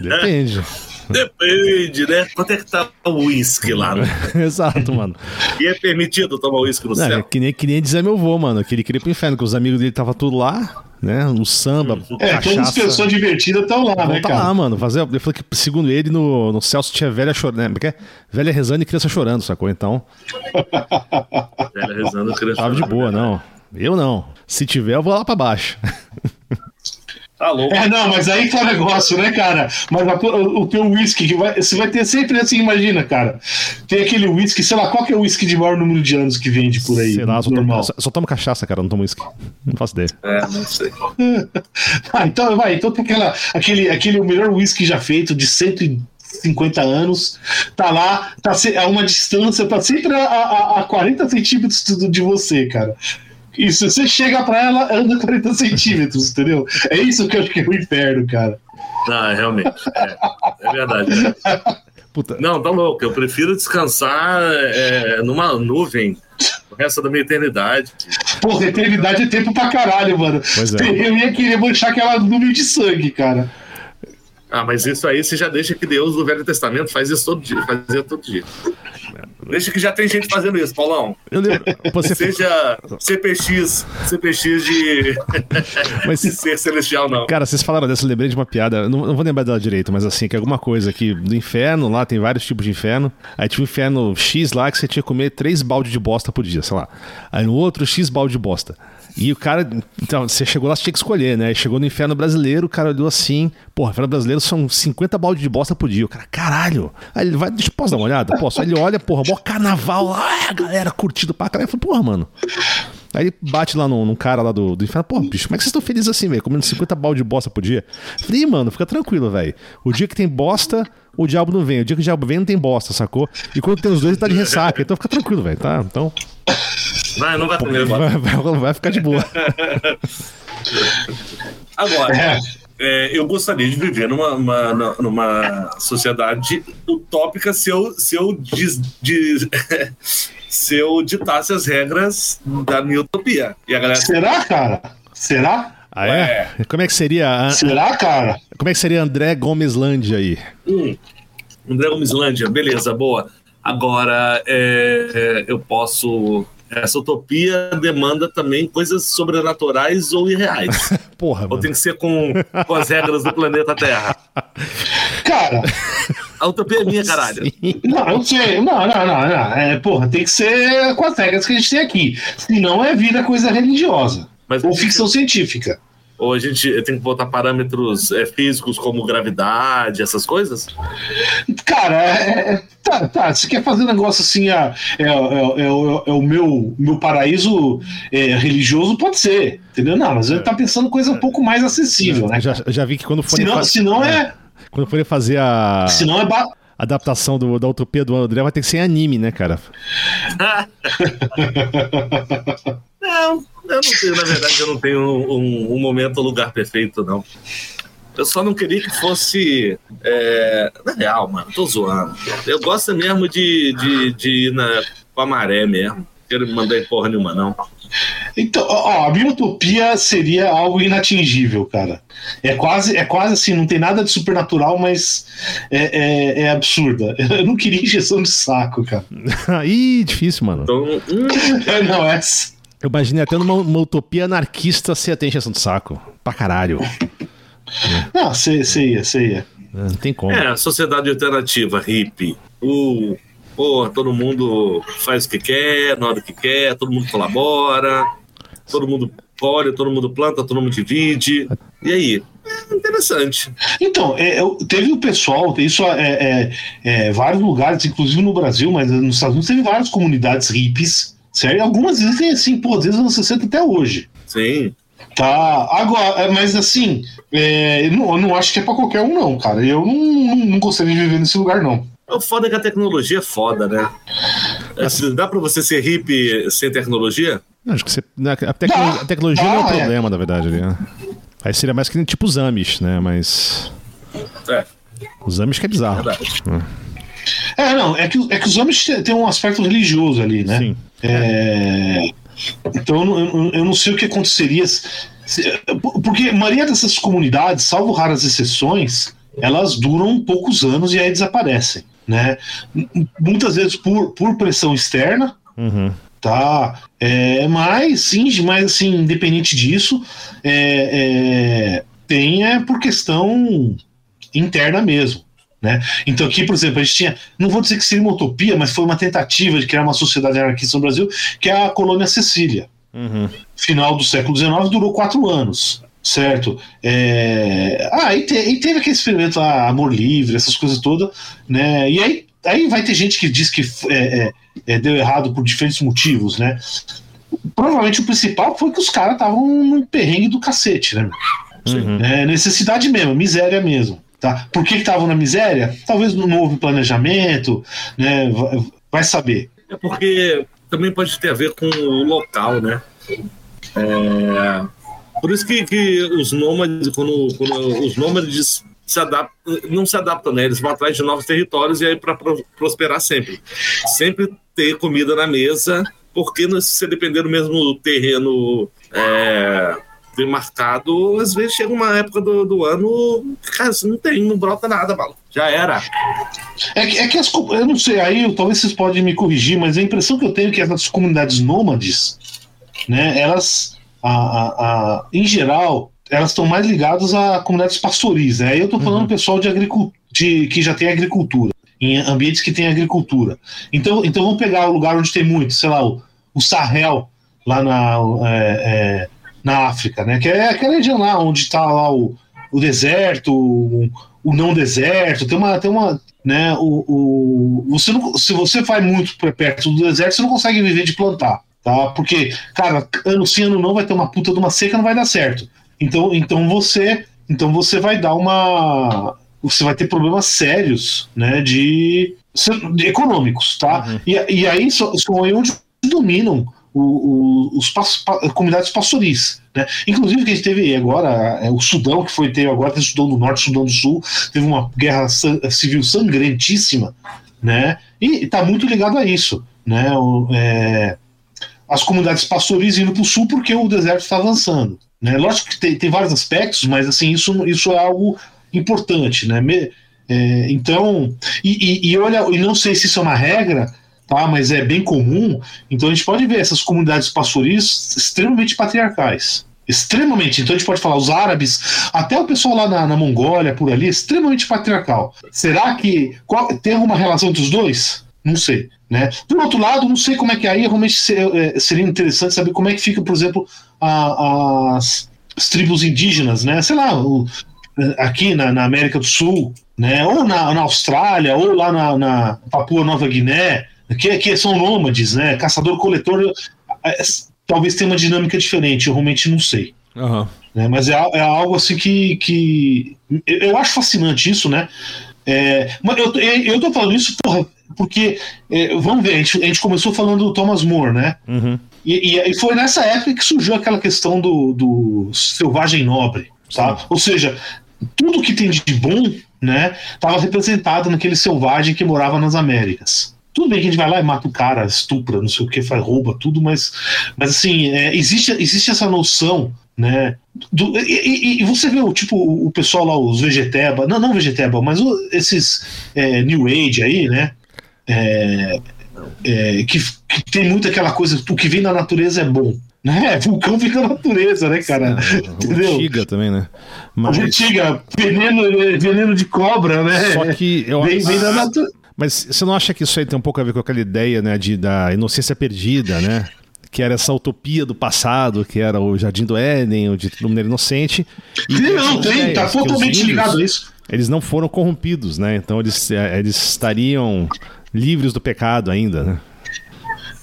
Speaker 3: Depende.
Speaker 2: Depende, né? Quanto é que tá o uísque lá? Né?
Speaker 3: Exato, mano.
Speaker 2: E é permitido tomar uísque no céu? É,
Speaker 3: que nem, que nem dizer meu avô, mano. Que ele queria ir pro inferno, que os amigos dele tava tudo lá, né? No samba,
Speaker 1: É, cachaça. todas as pessoas divertidas estão lá, né,
Speaker 3: tá
Speaker 1: cara?
Speaker 3: lá, mano. Fazer, ele falou que, segundo ele, no, no céu tinha velha chorando, né? Porque é velha rezando e criança chorando, sacou? Então...
Speaker 2: velha rezando e criança
Speaker 3: Tava de boa, não. Eu não. Se tiver, eu vou lá pra baixo.
Speaker 2: Tá louco.
Speaker 1: É, não, mas aí que é o negócio, né, cara? Mas a, o, o teu whisky, que vai, você vai ter sempre assim, imagina, cara. Tem aquele whisky, sei lá, qual que é o whisky de maior número de anos que vende por aí?
Speaker 3: Sei lá, só tomo, só, só tomo cachaça, cara, não tomo whisky. Não faço ideia.
Speaker 2: É, não sei.
Speaker 1: ah, então, vai, então tem aquela, aquele, aquele o melhor whisky já feito de 150 anos, tá lá, tá a uma distância, tá sempre a, a, a 40 centímetros de você, cara. Isso, você chega pra ela, anda 40 centímetros, entendeu? É isso que eu acho que é o inferno, cara.
Speaker 2: Ah, realmente. É, é verdade. Né? Puta. Não, tá louco. Eu prefiro descansar é, numa nuvem o resto da minha eternidade.
Speaker 1: Porra, eternidade é tempo pra caralho, mano.
Speaker 3: Pois é.
Speaker 1: Eu ia querer manchar aquela nuvem de sangue, cara.
Speaker 2: Ah, mas isso aí você já deixa que Deus do Velho Testamento faz isso todo dia, fazia todo dia. Deixa que já tem gente fazendo isso, Paulão.
Speaker 3: Eu lembro. Você
Speaker 2: Seja CPX, CPX de,
Speaker 3: Mas
Speaker 2: de ser celestial, não.
Speaker 3: Cara, vocês falaram dessa, eu lembrei de uma piada, não, não vou lembrar dela direito, mas assim, que é alguma coisa que do inferno, lá tem vários tipos de inferno, aí tinha o inferno X lá que você tinha que comer três baldes de bosta por dia, sei lá. Aí no outro, X balde de bosta. E o cara, então, você chegou lá, você tinha que escolher, né? Chegou no inferno brasileiro, o cara olhou assim, porra, inferno brasileiro são 50 baldes de bosta por dia. O cara, caralho. Aí ele vai, deixa posso dar uma olhada? Posso? Aí ele olha, porra, mó carnaval lá, a galera curtindo pra caralho. Eu falei, porra, mano. Aí ele bate lá num, cara lá do, do inferno, pô, bicho, como é que vocês estão felizes assim, velho? Comendo 50 balde de bosta por dia? Eu Falei, "Ih, mano, fica tranquilo, velho. O dia que tem bosta, o diabo não vem. O dia que o diabo vem, não tem bosta, sacou? E quando tem os dois, ele tá de ressaca. Então fica tranquilo, velho, tá? Então
Speaker 2: Vai, não vai comer,
Speaker 3: vai, vai, vai ficar de boa.
Speaker 2: Agora,
Speaker 1: É.
Speaker 2: é, eu gostaria de viver numa, uma- numa sociedade utópica se eu, se eu, diz- diz- se eu ditasse as regras da minha utopia. E a galera.
Speaker 1: Será, cara? Será?
Speaker 3: Ah, é? Como é que seria. a-
Speaker 1: Será, cara?
Speaker 3: Como é que seria André Gomeslândia aí?
Speaker 2: Hum, André Gomeslândia, beleza, boa. Agora, é, é, eu posso. Essa utopia demanda também coisas sobrenaturais ou irreais.
Speaker 3: Porra,
Speaker 2: ou
Speaker 3: mano.
Speaker 2: tem que ser com, com as regras do planeta Terra.
Speaker 1: Cara,
Speaker 2: A utopia é minha, caralho.
Speaker 1: não, eu sei. Não, não, não, não. É, porra, tem que ser com as regras que a gente tem aqui. Senão é vida coisa religiosa.
Speaker 2: Mas
Speaker 1: Ou ficção científica.
Speaker 2: Ou a gente tem que botar parâmetros é, físicos como gravidade, essas coisas?
Speaker 1: Cara, é, é- tá, tá. Você quer fazer um negócio assim, ah, é, é, é, é o- é o meu, meu paraíso é, religioso, pode ser. Entendeu? Não, mas ele tá pensando coisa um pouco mais acessível, né?
Speaker 3: Eu já, eu já vi que quando
Speaker 1: Senão,
Speaker 3: fa-
Speaker 1: senão é.
Speaker 3: quando forem fazer a
Speaker 1: Senão é. ba-
Speaker 3: adaptação do- da utopia do André, vai ter que ser anime, né, cara?
Speaker 2: Não, eu não tenho, na verdade, eu não tenho um, um momento, um lugar perfeito, não. Eu só não queria que fosse. É... Na real, mano, tô zoando. Eu gosto mesmo de, de, de ir na, com a maré mesmo. Quero me mandar em porra nenhuma, não.
Speaker 1: Então, ó, a minha utopia seria algo inatingível, cara. É quase, é quase assim, não tem nada de supernatural, mas é, é, é absurda. Eu não queria injeção de saco, cara.
Speaker 3: Ih, difícil, mano.
Speaker 2: Então, hum,
Speaker 1: É, não, essa.
Speaker 3: Eu imaginei até numa uma utopia anarquista você ter encheção de saco. Pra caralho.
Speaker 1: Não, você ia, você ia.
Speaker 3: Não tem como.
Speaker 2: é, sociedade alternativa, hippie. O. Pô, todo mundo faz o que quer, na hora que quer, todo mundo colabora, todo mundo colhe, todo mundo planta, todo mundo divide. E aí? É interessante.
Speaker 1: Então, é, teve o pessoal, isso é, é, é, vários lugares, inclusive no Brasil, mas nos Estados Unidos teve várias comunidades hippies, certo? Algumas existem assim, pô, desde os anos 60 até hoje.
Speaker 2: Sim.
Speaker 1: Tá, agora, é, mas assim, é, eu, não, eu não acho que é pra qualquer um, não, cara. Eu não, não, não gostaria de viver nesse lugar, não.
Speaker 2: O foda é que a tecnologia é foda, né? É, Dá pra você ser hippie sem tecnologia?
Speaker 3: Não, Acho que você, né, a, tecno- a tecnologia não é o
Speaker 1: é.
Speaker 3: problema, na verdade. Ali, né? Aí seria mais que tipo os Amish, né? Mas.
Speaker 2: É,
Speaker 3: Os Amish que é bizarro.
Speaker 2: verdade.
Speaker 1: É, não, é que, é que os homens têm um aspecto religioso ali, né?
Speaker 3: Sim.
Speaker 1: É, Então eu, não- eu- não sei o que aconteceria. se- porque a maioria dessas comunidades, salvo raras exceções, elas duram poucos anos e aí desaparecem. Né? Muitas vezes por, por pressão externa,
Speaker 3: Uhum.
Speaker 1: tá? É, mas sim, mas assim, independente disso, é, é, tem é por questão interna mesmo. Né? Então aqui, por exemplo, a gente tinha, não vou dizer que seria uma utopia, mas foi uma tentativa de criar uma sociedade anarquista no Brasil, que é a colônia Cecília.
Speaker 3: Uhum.
Speaker 1: Final do século XIX durou quatro anos, certo? É... Ah, e, te- e teve aquele experimento lá, amor livre, essas coisas todas, né? E aí, aí vai ter gente que diz que é, é, é, deu errado por diferentes motivos, né? Provavelmente o principal foi que os caras estavam num perrengue do cacete, né?
Speaker 3: Uhum.
Speaker 1: É, necessidade mesmo, miséria mesmo. Tá? Por que estavam na miséria? Talvez não houve planejamento, né? Vai, vai saber.
Speaker 2: É porque também pode ter a ver com o local, né? É, Por isso que, que os nômades, quando, quando os nômades se adaptam, não se adaptam, né? Eles vão atrás de novos territórios e aí para prosperar sempre. Sempre ter comida na mesa, porque se depender do mesmo terreno é, demarcado, às vezes chega uma época do, do ano, cara, não tem, não brota nada, mano. Já era.
Speaker 1: É que, é que as, eu não sei, aí talvez vocês podem me corrigir, mas a impressão que eu tenho é que as comunidades nômades, né, elas, a, a, a em geral, elas estão mais ligadas a comunidades pastoris. Né? Aí eu estou falando uhum. pessoal de, de que já tem agricultura, em ambientes que tem agricultura. Então, então vamos pegar o lugar onde tem muito, sei lá, o, o Sahel, lá na, é, é, na África, né? Que é aquela região lá onde está lá o, o deserto, o, o, não deserto, tem uma. Tem uma né, o, o, você não, se você vai muito perto do deserto, você não consegue viver de plantar. Tá? Porque, cara, ano sim, ano não vai ter uma puta de uma seca, não vai dar certo. Então, então você, então você vai dar uma, você vai ter problemas sérios, né, de, de econômicos, tá? Uhum. E, e aí são onde dominam o, o, os pas, pa, comunidades pastoris. Né? Inclusive, que a gente teve agora, é, o Sudão, que foi teve agora, tem o Sudão do Norte, Sudão do Sul, teve uma guerra civil sangrentíssima, né? E está muito ligado a isso, né? O, é, as comunidades pastoris indo para o sul porque o deserto está avançando. Né? Lógico que tem, tem vários aspectos, mas assim isso, isso é algo importante, né? Me, é, então, e, e, e, olha, e não sei se isso é uma regra, tá? Mas é bem comum. Então a gente pode ver essas comunidades pastoris extremamente patriarcais. Extremamente. Então a gente pode falar os árabes, até o pessoal lá na, na Mongólia, por ali, extremamente patriarcal. Será que qual, tem alguma relação entre os dois? Não sei. Né? Por outro lado, não sei como é que aí realmente é, seria interessante saber como é que fica, por exemplo, a, as, as, tribos indígenas, né? Sei lá, o, aqui na, na, América do Sul, né? Ou na, na Austrália, ou lá na, na Papua Nova Guiné, que, que são nômades, né? Caçador-coletor, talvez tenha uma dinâmica diferente, eu realmente não sei. Uhum. Né? Mas é, é algo assim que, que eu acho fascinante isso, né? É, mas eu, eu tô falando isso, porra, porque, é, vamos ver, a gente, a gente, começou falando do Thomas More, né? Uhum. E, e, e, foi nessa época que surgiu aquela questão do, do selvagem nobre, tá? Ou seja, tudo que tem de bom, né, estava representado naquele selvagem que morava nas Américas. Tudo bem que a gente vai lá e mata o cara, estupra, não sei o que, faz rouba, tudo, mas, mas assim, é, existe, existe essa noção né? Do, e, e, você vê o tipo o pessoal lá, os vegeteba, não, não vegeteba, mas o, esses é, New Age aí, né? É, é, que, que, tem muito aquela coisa, o que vem da natureza é bom. Né? Vulcão vem da natureza, né, cara?
Speaker 3: Entendeu? Urtiga também, né?
Speaker 1: Mas... Urtiga, veneno, veneno de cobra, né?
Speaker 3: Só que eu vem, vem da natureza. Mas você não acha que isso aí tem um pouco a ver com aquela ideia, né, de, da inocência perdida, né? que era essa utopia do passado, que era o Jardim do Éden, o de Mineiro Inocente.
Speaker 1: E não, tem, tá totalmente ligado a isso.
Speaker 3: Eles não foram corrompidos, né? Então eles, é, eles estariam livres do pecado ainda, né?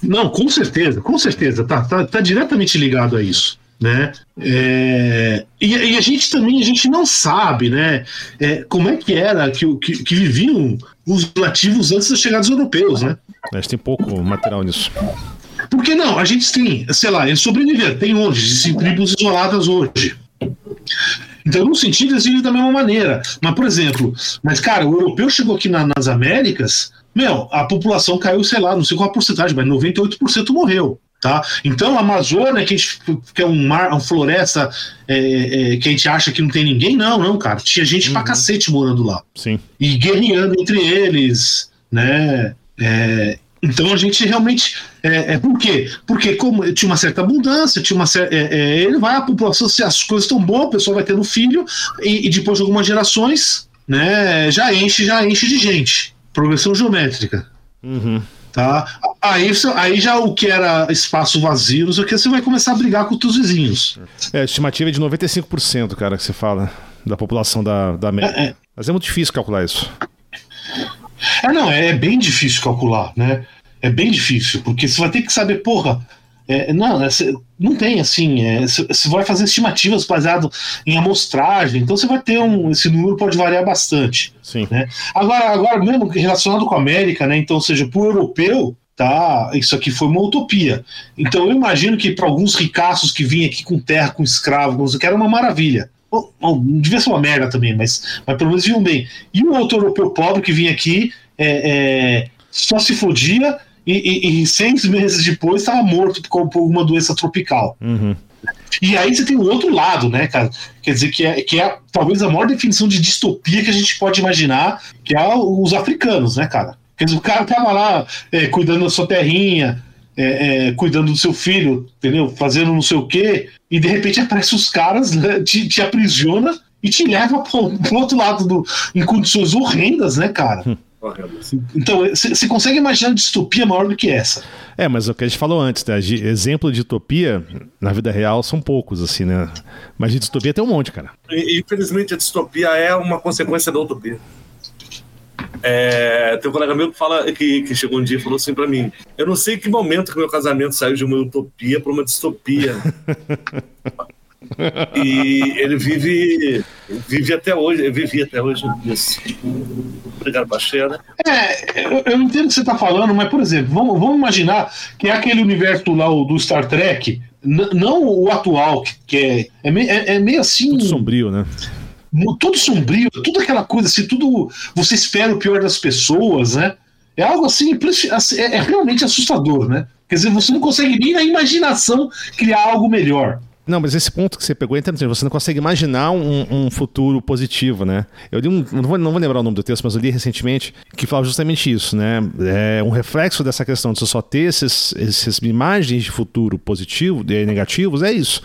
Speaker 1: Não, com certeza, com certeza, tá, tá, tá diretamente ligado a isso. Né? É, e, e, a gente também a gente não sabe né, é, como é que era que, que, que, viviam os nativos antes da chegada dos europeus. Né?
Speaker 3: A gente tem pouco material nisso.
Speaker 1: Porque não, a gente tem, sei lá, eles sobreviveram, tem onde? Existem tribos isoladas hoje. Então, no sentido, eles vivem da mesma maneira. Mas, por exemplo, mas, cara, o europeu chegou aqui na, nas Américas, meu, a população caiu, sei lá, não sei qual a porcentagem, mas 98% morreu. Tá? Então a Amazônia, que, a gente, que é um mar, uma floresta é, é, que a gente acha que não tem ninguém, não, não, cara. Tinha gente uhum. pra cacete morando lá.
Speaker 3: Sim.
Speaker 1: E guerreando entre eles, né? É, então a gente realmente. É, é, por quê? Porque como tinha uma certa abundância, tinha uma certa, é, é, ele vai, a população, se as coisas estão boas, a pessoa vai tendo filho, e, e, depois de algumas gerações, né, já enche, já enche de gente. Progressão geométrica.
Speaker 3: Uhum.
Speaker 1: Tá? Aí, aí já o que era espaço vazio, não sei o que, você vai começar a brigar com os teus vizinhos.
Speaker 3: É, a estimativa é de 95%, cara, que você fala, da população da, da América. É, é. Mas é muito difícil calcular isso.
Speaker 1: É, não, é, é bem difícil calcular, né? É bem difícil, porque você vai ter que saber, porra, é, não, é, não tem assim. Você é, vai fazer estimativas baseado em amostragem, então você vai ter um. Esse número pode variar bastante.
Speaker 3: Sim.
Speaker 1: Né? Agora, agora, mesmo relacionado com a América, né? Então, seja, para o europeu, tá? Isso aqui foi uma utopia. Então, eu imagino que para alguns ricaços que vinham aqui com terra, com escravo, que era uma maravilha. Bom, devia ser uma merda também, mas, mas pelo menos vinham bem. E o outro europeu pobre que vinha aqui é, é, só se fodia e, e, e seis meses depois estava morto por, por uma doença tropical.
Speaker 3: Uhum.
Speaker 1: E aí você tem o outro lado, né, cara? Quer dizer, que é, que é talvez a maior definição de distopia que a gente pode imaginar, que é os africanos, né, cara? Quer dizer, o cara tava lá é, cuidando da sua terrinha, é, é, cuidando do seu filho, entendeu? Fazendo não sei o quê, e de repente aparecem os caras, né, te, te aprisiona e te leva pro, pro outro lado do, em condições horrendas, né, cara? Então, você consegue imaginar distopia maior do que essa?
Speaker 3: É, mas o que a gente falou antes, né? Exemplo de utopia na vida real são poucos, assim, né? Mas de distopia tem um monte, cara.
Speaker 2: Infelizmente, a distopia é uma consequência da utopia. É, tem um colega meu que fala que, que chegou um dia e falou assim para mim: Eu não sei em que momento que meu casamento saiu de uma utopia para uma distopia. e ele vive vive até hoje, vive até hoje nisso. Obrigado, Baixeira.
Speaker 1: É, eu, eu entendo o que você está falando, mas, por exemplo, vamos, vamos imaginar que é aquele universo lá do Star Trek, não o atual, que é, é, meio, é, é meio assim.
Speaker 3: Tudo sombrio, né?
Speaker 1: tudo sombrio, tudo aquela coisa assim, tudo você espera o pior das pessoas, né? É algo assim, assim, é, é realmente assustador, né? Quer dizer, você não consegue nem na imaginação criar algo melhor.
Speaker 3: Não, mas esse ponto que você pegou é interessante. Você não consegue imaginar um, um futuro positivo, né? Eu li um. Não vou, não vou, lembrar o nome do texto, mas eu li recentemente que falava justamente isso, né? É um reflexo dessa questão de você só ter esses, essas imagens de futuro positivo e negativos, é isso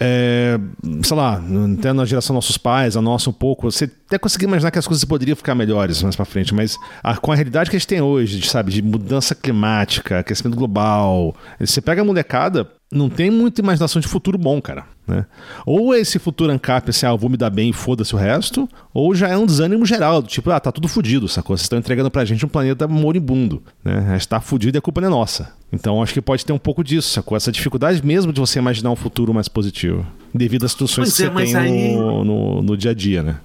Speaker 3: é, sei lá, até na geração dos nossos pais, a nossa um pouco, você até conseguir imaginar que as coisas poderiam ficar melhores mais para frente, mas a, com a realidade que a gente tem hoje, de, sabe, de mudança climática, aquecimento global, você pega a molecada, não tem muita imaginação de futuro bom, cara. Né? Ou esse futuro ANCAP, assim, ah, eu vou me dar bem e foda-se o resto, ou já é um desânimo geral, do tipo, ah, tá tudo fudido, sacou? Vocês estão entregando pra gente um planeta moribundo, né? A gente tá fudido e a culpa não é nossa. Então acho que pode ter um pouco disso, sacou? Essa dificuldade mesmo de você imaginar um futuro mais positivo, devido às situações pois que é, você tem aí... no, no, no, dia a dia, né?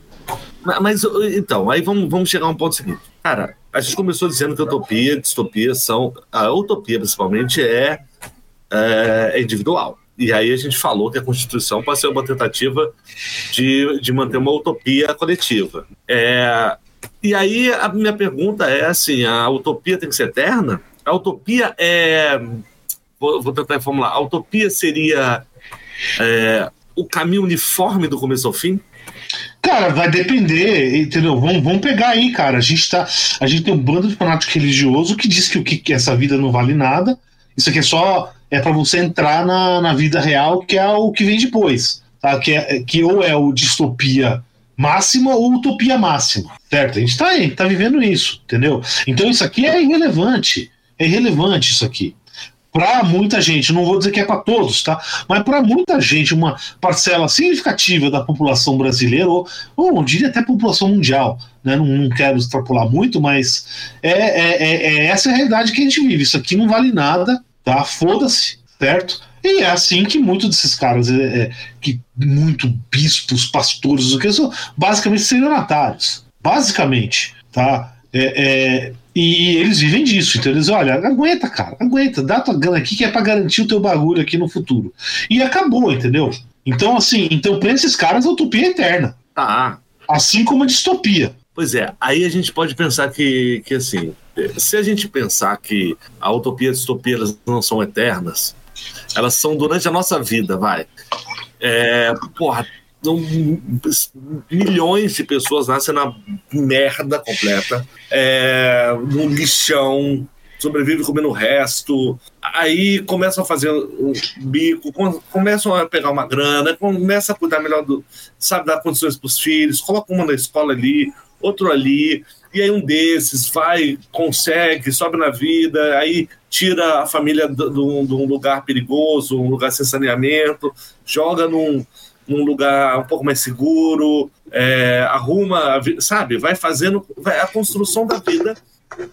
Speaker 2: Mas, então, aí vamos, vamos chegar a um ponto seguinte. Cara, a gente começou dizendo que utopia e distopia são. A utopia, principalmente, é, é, é individual. E aí a gente falou que a Constituição pode ser uma tentativa de, de manter uma utopia coletiva. É, e aí a minha pergunta é assim: a utopia tem que ser eterna? A utopia é. Vou, vou tentar reformular. A utopia seria é, o caminho uniforme do começo ao fim?
Speaker 1: Cara, vai depender, entendeu? Vamos, vamos pegar aí, cara. A gente, tá, a gente tem um bando de fanático religioso que diz que, o que essa vida não vale nada. Isso aqui é só é para você entrar na, na vida real, que é o que vem depois. Tá? Que, é, que ou é o distopia máxima ou utopia máxima. Certo? A gente está aí, tá vivendo isso, entendeu? Então isso aqui é irrelevante. É irrelevante isso aqui. Para muita gente, não vou dizer que é para todos, tá? Mas para muita gente, uma parcela significativa da população brasileira, ou, ou diria até população mundial, né? Não, não quero extrapolar muito, mas é, é, é, é essa a realidade que a gente vive. Isso aqui não vale nada, tá? Foda-se, certo? E é assim que muitos desses caras, é, é, que muito bispos, pastores, o que são basicamente celionatários, basicamente, tá? É, é, e, eles vivem disso, então eles olha, aguenta, cara, aguenta, dá tua grana aqui que é para garantir o teu bagulho aqui no futuro. E acabou, entendeu? Então, assim, então para esses caras a utopia é eterna.
Speaker 2: Tá.
Speaker 1: Assim como a distopia.
Speaker 2: Pois é, aí a gente pode pensar que, que assim, se a gente pensar que a utopia e a distopia não são eternas, elas são durante a nossa vida, vai. É, porra, milhões de pessoas nascem na merda completa, é, no lixão, sobrevive comendo o resto, aí começam a fazer o bico, começam a pegar uma grana, começam a cuidar melhor do, sabe, dar condições para os filhos, coloca uma na escola ali, outro ali, e aí um desses vai, consegue, sobe na vida, aí tira a família de um lugar perigoso, um lugar sem saneamento, joga num, num lugar um pouco mais seguro, é, arruma, sabe, vai fazendo vai, a construção da vida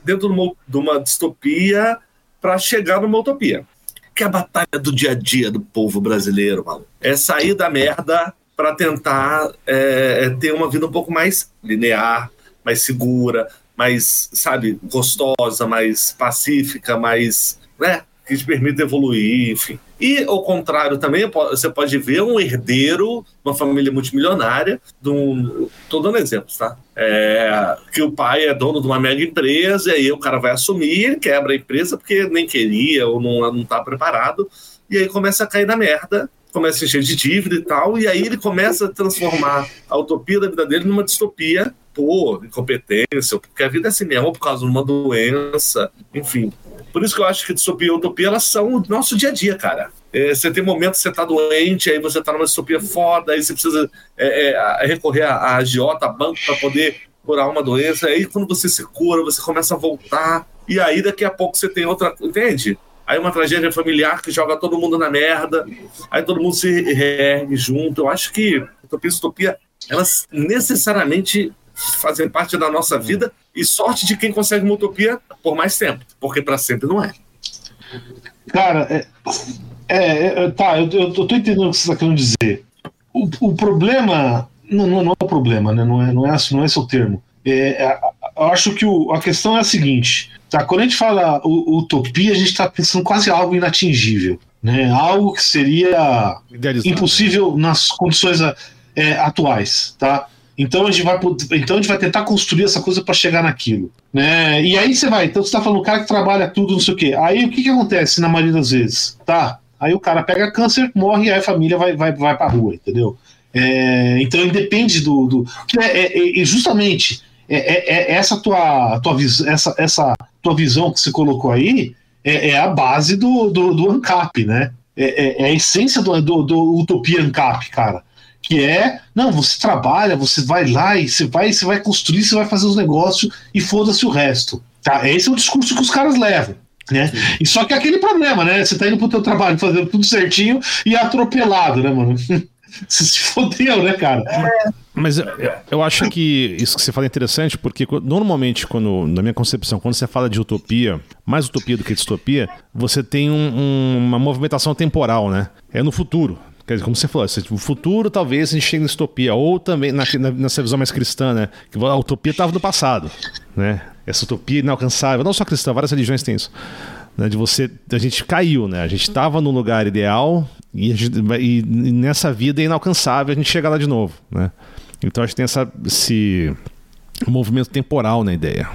Speaker 2: dentro de uma, de uma distopia para chegar numa utopia. Que é a batalha do dia a dia do povo brasileiro, mano. É sair da merda para tentar é, é, ter uma vida um pouco mais linear, mais segura, mais, sabe, gostosa, mais pacífica, mais, né, que te permite evoluir, enfim. E, ao contrário, também você pode ver um herdeiro, uma família multimilionária, de um, tô dando exemplos, tá? É, que o pai é dono de uma mega empresa, e aí o cara vai assumir, quebra a empresa porque nem queria ou não, não tá preparado, e aí começa a cair na merda, começa a encher de dívida e tal, e aí ele começa a transformar a utopia da vida dele numa distopia por incompetência, porque a vida é assim mesmo, por causa de uma doença, enfim. Por isso que eu acho que distopia e utopia elas são o nosso dia a dia, cara. É, você tem momentos que você tá doente, aí você tá numa distopia foda, aí você precisa é, é, recorrer a, a agiota, a banco, para poder curar uma doença. Aí quando você se cura, você começa a voltar. E aí daqui a pouco você tem outra. Entende? Aí uma tragédia familiar que joga todo mundo na merda. Aí todo mundo se reergue junto. Eu acho que utopia e distopia, elas necessariamente fazem parte da nossa vida e sorte de quem consegue uma utopia por mais tempo, porque para sempre não é.
Speaker 1: Cara, é, é, é tá, eu, eu, tô entendendo o que você está querendo dizer. O, o problema não, não, não, é o problema, né? Não é, não é, não é esse o termo. É, é, eu acho que o, a questão é a seguinte: tá? quando a gente fala utopia, a gente está pensando quase algo inatingível, né? Algo que seria impossível nas condições é, atuais, tá? Então a gente vai, então a gente vai tentar construir essa coisa para chegar naquilo, né? E aí você vai, então você está falando o cara que trabalha tudo, não sei o quê. Aí o que que acontece na maioria das vezes, tá? Aí o cara pega câncer, morre aí a família vai vai vai para rua, entendeu? É, então independe do, do é, é, é justamente é, é, é, essa tua tua visão, essa essa tua visão que você colocou aí é, a base do, do, do ANCAP, né? É, a essência do, do, do Utopia ANCAP, cara que é, não, você trabalha, você vai lá e você vai, você vai construir, você vai fazer os negócios e foda-se o resto. Tá? Esse é o discurso que os caras levam. Né? E só que é aquele problema, né? Você tá indo pro teu trabalho fazendo tudo certinho e é atropelado, né, mano? Você se fodeu, né, cara?
Speaker 3: Mas eu, eu, acho que isso que você fala é interessante, porque normalmente, quando, na minha concepção, quando você fala de utopia, mais utopia do que distopia, você tem um, um, uma movimentação temporal, né? É no futuro. Quer dizer, como você falou, o futuro talvez a gente chegue na utopia, ou também na, na, nessa visão mais cristã, né? Que a utopia estava no passado, né? Essa utopia inalcançável, não só cristã, várias religiões têm isso. Né, de você, a gente caiu, né? A gente estava no lugar ideal e, gente, e, nessa vida é inalcançável a gente chega lá de novo, né? Então acho que tem essa, esse movimento temporal na ideia.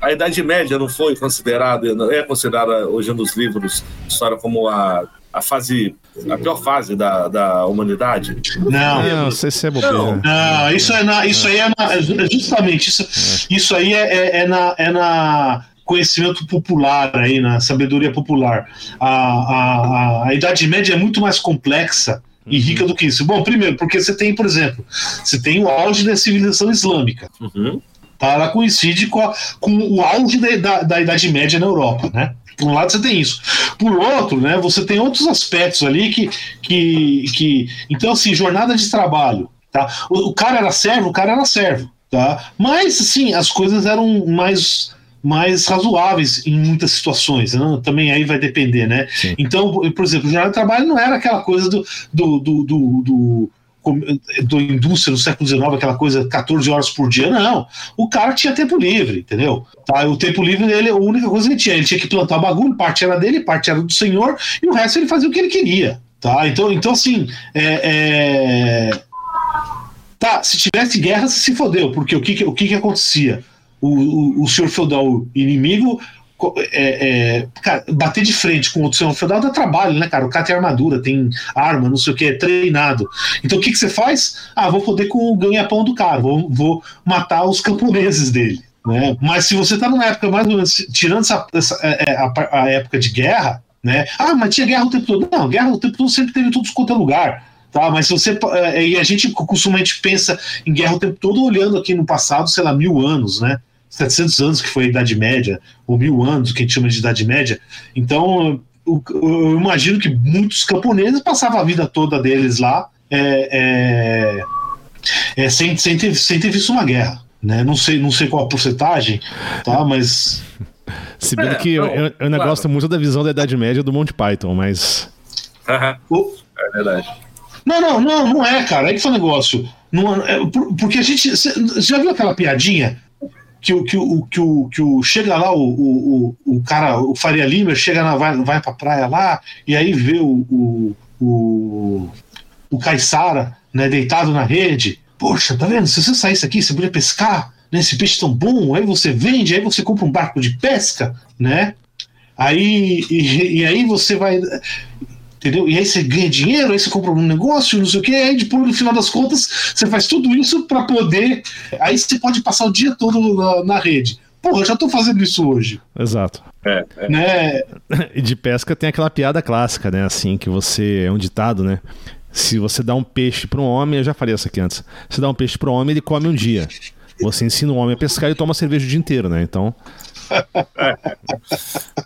Speaker 2: A Idade Média não foi considerada, é considerada hoje nos livros história como a a fase, a pior fase da, da humanidade?
Speaker 1: Não, não, sei se é bobeira. Não, não isso, é na, isso aí é na, é justamente, isso, é. isso aí é, é, é, na, é na conhecimento popular aí, na sabedoria popular. A, a, a Idade Média é muito mais complexa e uhum. rica do que isso. Bom, primeiro, porque você tem, por exemplo, você tem o auge da civilização islâmica. Uhum. Tá? Ela coincide com, a, com o auge da, da, da Idade Média na Europa, né? Por um lado você tem isso. Por outro, né, você tem outros aspectos ali que. que, que então, assim, jornada de trabalho. Tá? O, o cara era servo, o cara era servo. Tá? Mas, sim, as coisas eram mais mais razoáveis em muitas situações. Né? Também aí vai depender, né? Sim. Então, por exemplo, o jornal de trabalho não era aquela coisa do, do, do, do, do do indústria do século XIX, aquela coisa 14 horas por dia, não. O cara tinha tempo livre, entendeu? Tá? O tempo livre dele, a única coisa que ele tinha, ele tinha que plantar o bagulho, parte era dele, parte era do senhor, e o resto ele fazia o que ele queria. Tá? Então, então assim, é, é... Tá, se tivesse guerra, se fodeu, porque o que, o que, que acontecia? O, o, o senhor feudal inimigo é, é, cara, bater de frente com o senhor feudal dá trabalho, né, cara? O cara tem armadura, tem arma, não sei o que, é treinado. Então o que, que você faz? Ah, vou poder com o ganha-pão do cara, vou, vou matar os camponeses dele. Né? Mas se você tá numa época mais ou menos, tirando essa, essa é, é, a, a, época de guerra, né? Ah, mas tinha guerra o tempo todo. Não, guerra o tempo todo sempre teve tudo quanto é lugar. Tá, mas se você. É, e a gente costumamente pensa em guerra o tempo todo olhando aqui no passado, sei lá, mil anos, né? 700 anos, que foi a Idade Média, ou mil anos, que a gente chama de Idade Média. Então, eu, eu imagino que muitos camponeses passavam a vida toda deles lá é, é, é, sem, sem, ter, sem ter visto uma guerra. Né? Não, sei, não sei qual a porcentagem, tá? mas.
Speaker 3: Se bem é, que não, eu, eu claro. gosto muito da visão da Idade Média do Monty Python, mas.
Speaker 2: é verdade.
Speaker 1: Não, não, não, não é, cara. É que foi um negócio. Não, é, porque a gente. Você já viu aquela piadinha? Que, que, o, que, o, que o chega lá, o, o, o cara, o Faria Lima, chega na, vai, vai pra praia lá, e aí vê o, o, o, o Caissara né, deitado na rede. Poxa, tá vendo? Se você saísse aqui, você podia pescar, né? Esse peixe tão bom, aí você vende, aí você compra um barco de pesca, né? Aí, e, e aí você vai entendeu? E aí você ganha dinheiro, aí você compra um negócio, não sei o que, aí depois, no final das contas, você faz tudo isso para poder. Aí você pode passar o dia todo na, na rede. Porra, eu já tô fazendo isso hoje.
Speaker 3: Exato.
Speaker 2: É, é.
Speaker 1: Né?
Speaker 3: E de pesca tem aquela piada clássica, né? Assim, que você. É um ditado, né? Se você dá um peixe para um homem, eu já falei isso aqui antes. Se dá um peixe para um homem, ele come um dia. Você ensina um homem a pescar e toma cerveja o dia inteiro, né? Então.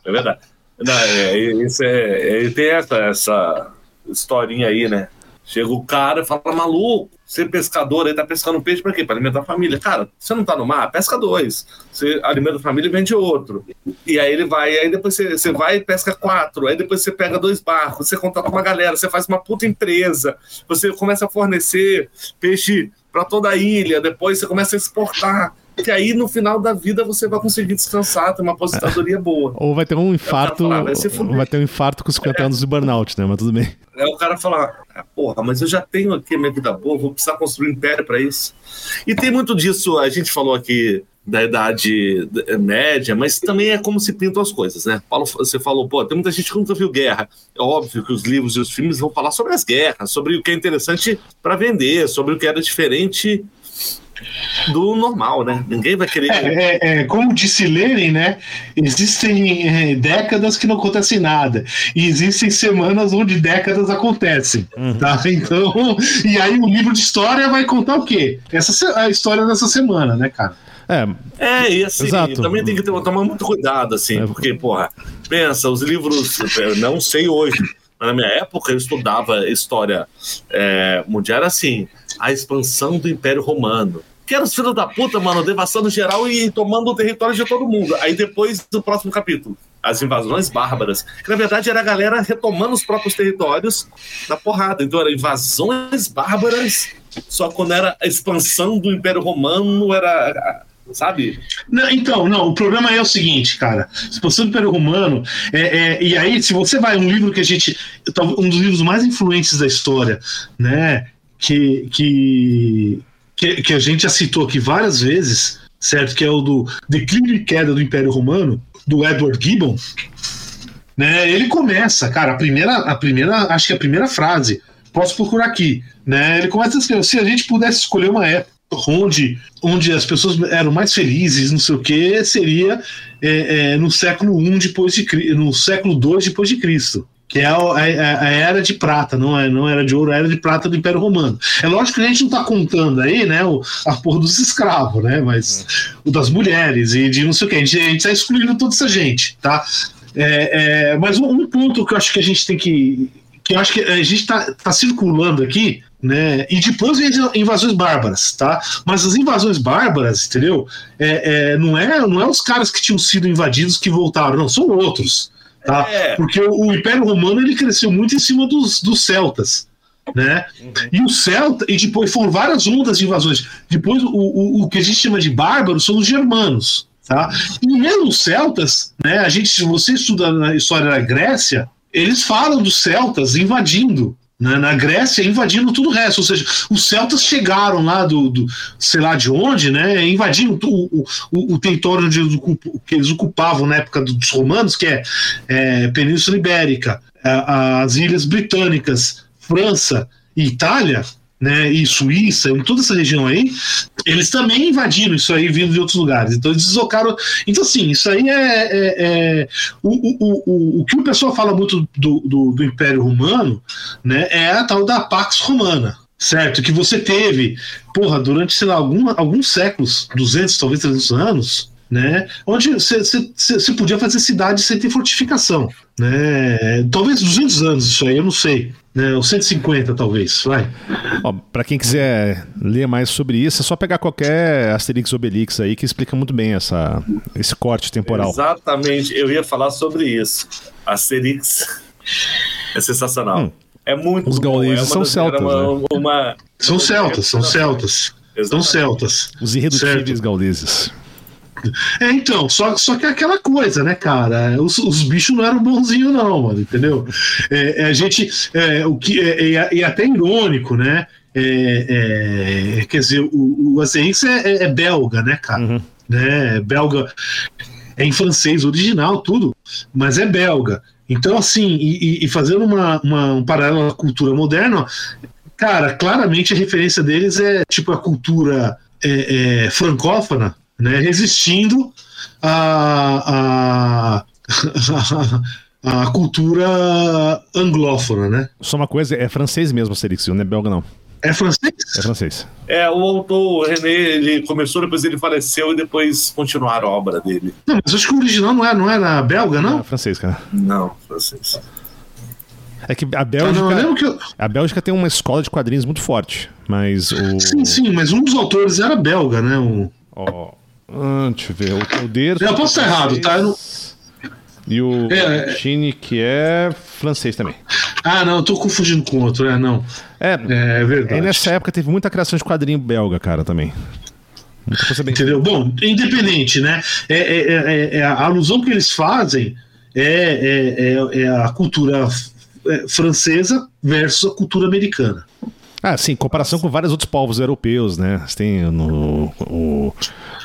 Speaker 2: É verdade. Não, é, isso é, é, tem essa, essa historinha aí, né? Chega o cara e fala, maluco, ser pescador aí tá pescando peixe pra quê? Pra alimentar a família. Cara, você não tá no mar? Pesca dois. Você alimenta a família e vende outro. E aí ele vai, aí depois você, você vai e pesca quatro. Aí depois você pega dois barcos, você contrata uma galera, você faz uma puta empresa. Você começa a fornecer peixe para toda a ilha. Depois você começa a exportar que aí no final da vida você vai conseguir descansar, ter uma aposentadoria boa.
Speaker 3: Ou vai ter um infarto, falar, vai, vai, ter um infarto com 50 é. anos de burnout, né? Mas tudo bem.
Speaker 2: É o cara falar, ah, porra, mas eu já tenho aqui a minha vida boa, vou precisar construir um império para isso. E tem muito disso, a gente falou aqui da idade média, mas também é como se pintam as coisas, né? Paulo, você falou, pô, tem muita gente que nunca viu guerra. É óbvio que os livros e os filmes vão falar sobre as guerras, sobre o que é interessante para vender, sobre o que era diferente do normal, né? Ninguém vai querer.
Speaker 1: É, é, é como disse Lenin, né? Existem é, décadas que não acontecem nada. E existem semanas onde décadas acontecem. Uhum. Tá? Então, e aí o livro de história vai contar o quê? Essa a história dessa semana, né, cara?
Speaker 2: É, é e assim, Exato. também tem que ter, tomar muito cuidado, assim, é. porque, porra, pensa, os livros, não sei hoje, na minha época eu estudava história é, mundial, assim, a expansão do Império Romano. Que era os filhos da puta, mano, devastando geral e tomando o território de todo mundo. Aí depois do próximo capítulo, as invasões bárbaras, que na verdade era a galera retomando os próprios territórios na porrada. Então eram invasões bárbaras, só quando era a expansão do Império Romano, era sabe?
Speaker 1: Não, então, não, o problema é o seguinte, cara. Expansão do Império Romano, é, é, e aí, se você vai um livro que a gente. Um dos livros mais influentes da história, né? que, que, que, que a gente já citou aqui várias vezes, certo? Que é o do Declínio e Queda do Império Romano, do Edward Gibbon. Né, ele começa, cara, a primeira, a primeira, acho que a primeira frase, posso procurar aqui, né? Ele começa a escrever, se a gente pudesse escolher uma época onde, onde as pessoas eram mais felizes, não sei o que, seria é, é, no século I depois de no século II depois de Cristo que é a, a, a, era de prata, não, é, não era de ouro, a era de prata do Império Romano. É lógico que a gente não está contando aí, né, o, a porra dos escravos, né, mas o das mulheres e de não sei o que, a gente está excluindo toda essa gente, tá? É, é, mas um, um, ponto que eu acho que a gente tem que. que eu acho que a gente está tá circulando aqui, né? E depois vem invasões bárbaras, tá? Mas as invasões bárbaras, entendeu? É, é, não, é, não é os caras que tinham sido invadidos que voltaram, não, são outros. Tá? É. Porque o, o, Império Romano ele cresceu muito em cima dos, dos celtas. Né? Uhum. E o Celta, e depois foram várias ondas de invasões. Depois, o, o, o que a gente chama de bárbaros são os germanos. Tá? E mesmo os celtas, né, a gente, se você estuda na história da Grécia, eles falam dos celtas invadindo né, na Grécia, invadindo tudo o resto. Ou seja, os celtas chegaram lá do, do sei lá de onde, né, invadindo o, o, o território que eles ocupavam na época dos romanos, que é, é Península Ibérica, as Ilhas Britânicas, França e Itália né, e Suíça, em toda essa região aí, eles também invadiram isso aí vindo de outros lugares. Então eles deslocaram. Então, assim, isso aí é. é, é o, o, o, o que o pessoal fala muito do, do, do, Império Romano né, é a tal da Pax Romana. Certo? Que você teve, porra, durante, sei lá, algum, alguns séculos, 200, talvez 300 anos, né? Onde você podia fazer cidade sem ter fortificação, né? Talvez 200 anos isso aí, eu não sei. Né, os 150 talvez, vai.
Speaker 3: Para quem quiser ler mais sobre isso, é só pegar qualquer Asterix Obelix aí que explica muito bem essa, esse corte temporal.
Speaker 2: Exatamente, eu ia falar sobre isso. Asterix é sensacional. Hum. É muito
Speaker 3: Os gauleses é são celtas. Uma,
Speaker 1: né? uma, são celtas, são celtas. São celtas.
Speaker 3: Os irredutíveis gauleses.
Speaker 1: É, então, só, só que é aquela coisa, né, cara? Os, os bichos não eram bonzinhos, não, mano, entendeu? É, é a gente. É, o que, é, é, é até irônico, né? É, é, quer dizer, o, o Asterix é, é, belga, né, cara? Uhum. Né, belga. É em francês original, tudo, mas é belga. Então, assim, e, e fazendo uma, uma, um paralelo à cultura moderna, cara, claramente a referência deles é tipo a cultura é, é, francófona, né, resistindo a, a, a, cultura anglófona, né?
Speaker 3: Só uma coisa, é francês mesmo, Serix, não é belga, não.
Speaker 1: É francês?
Speaker 3: É francês.
Speaker 2: É, o autor René, ele começou, depois ele faleceu e depois continuaram a obra dele.
Speaker 1: Não, mas acho que o original não é, não é belga, não? É
Speaker 3: francês, cara.
Speaker 2: Não, francês.
Speaker 3: É que a Bélgica, não, que eu... a Bélgica tem uma escola de quadrinhos muito forte, mas o...
Speaker 1: Sim, sim, mas um dos autores era belga, né? O...
Speaker 3: Oh, deixa eu ver, o Poder...
Speaker 1: Eu posso estar errado, tá? Não...
Speaker 3: E o é, é, Chine, que é francês também.
Speaker 1: Ah, não, eu tô confundindo com outro, é, não.
Speaker 3: É, é verdade. E nessa época teve muita criação de quadrinho belga, cara, também.
Speaker 1: Bem... Entendeu? Bom, independente, né? É, é, é, é, a alusão que eles fazem é, é, é a cultura francesa versus a cultura americana.
Speaker 3: Ah, sim, comparação com vários outros povos europeus, né? Você tem no, o,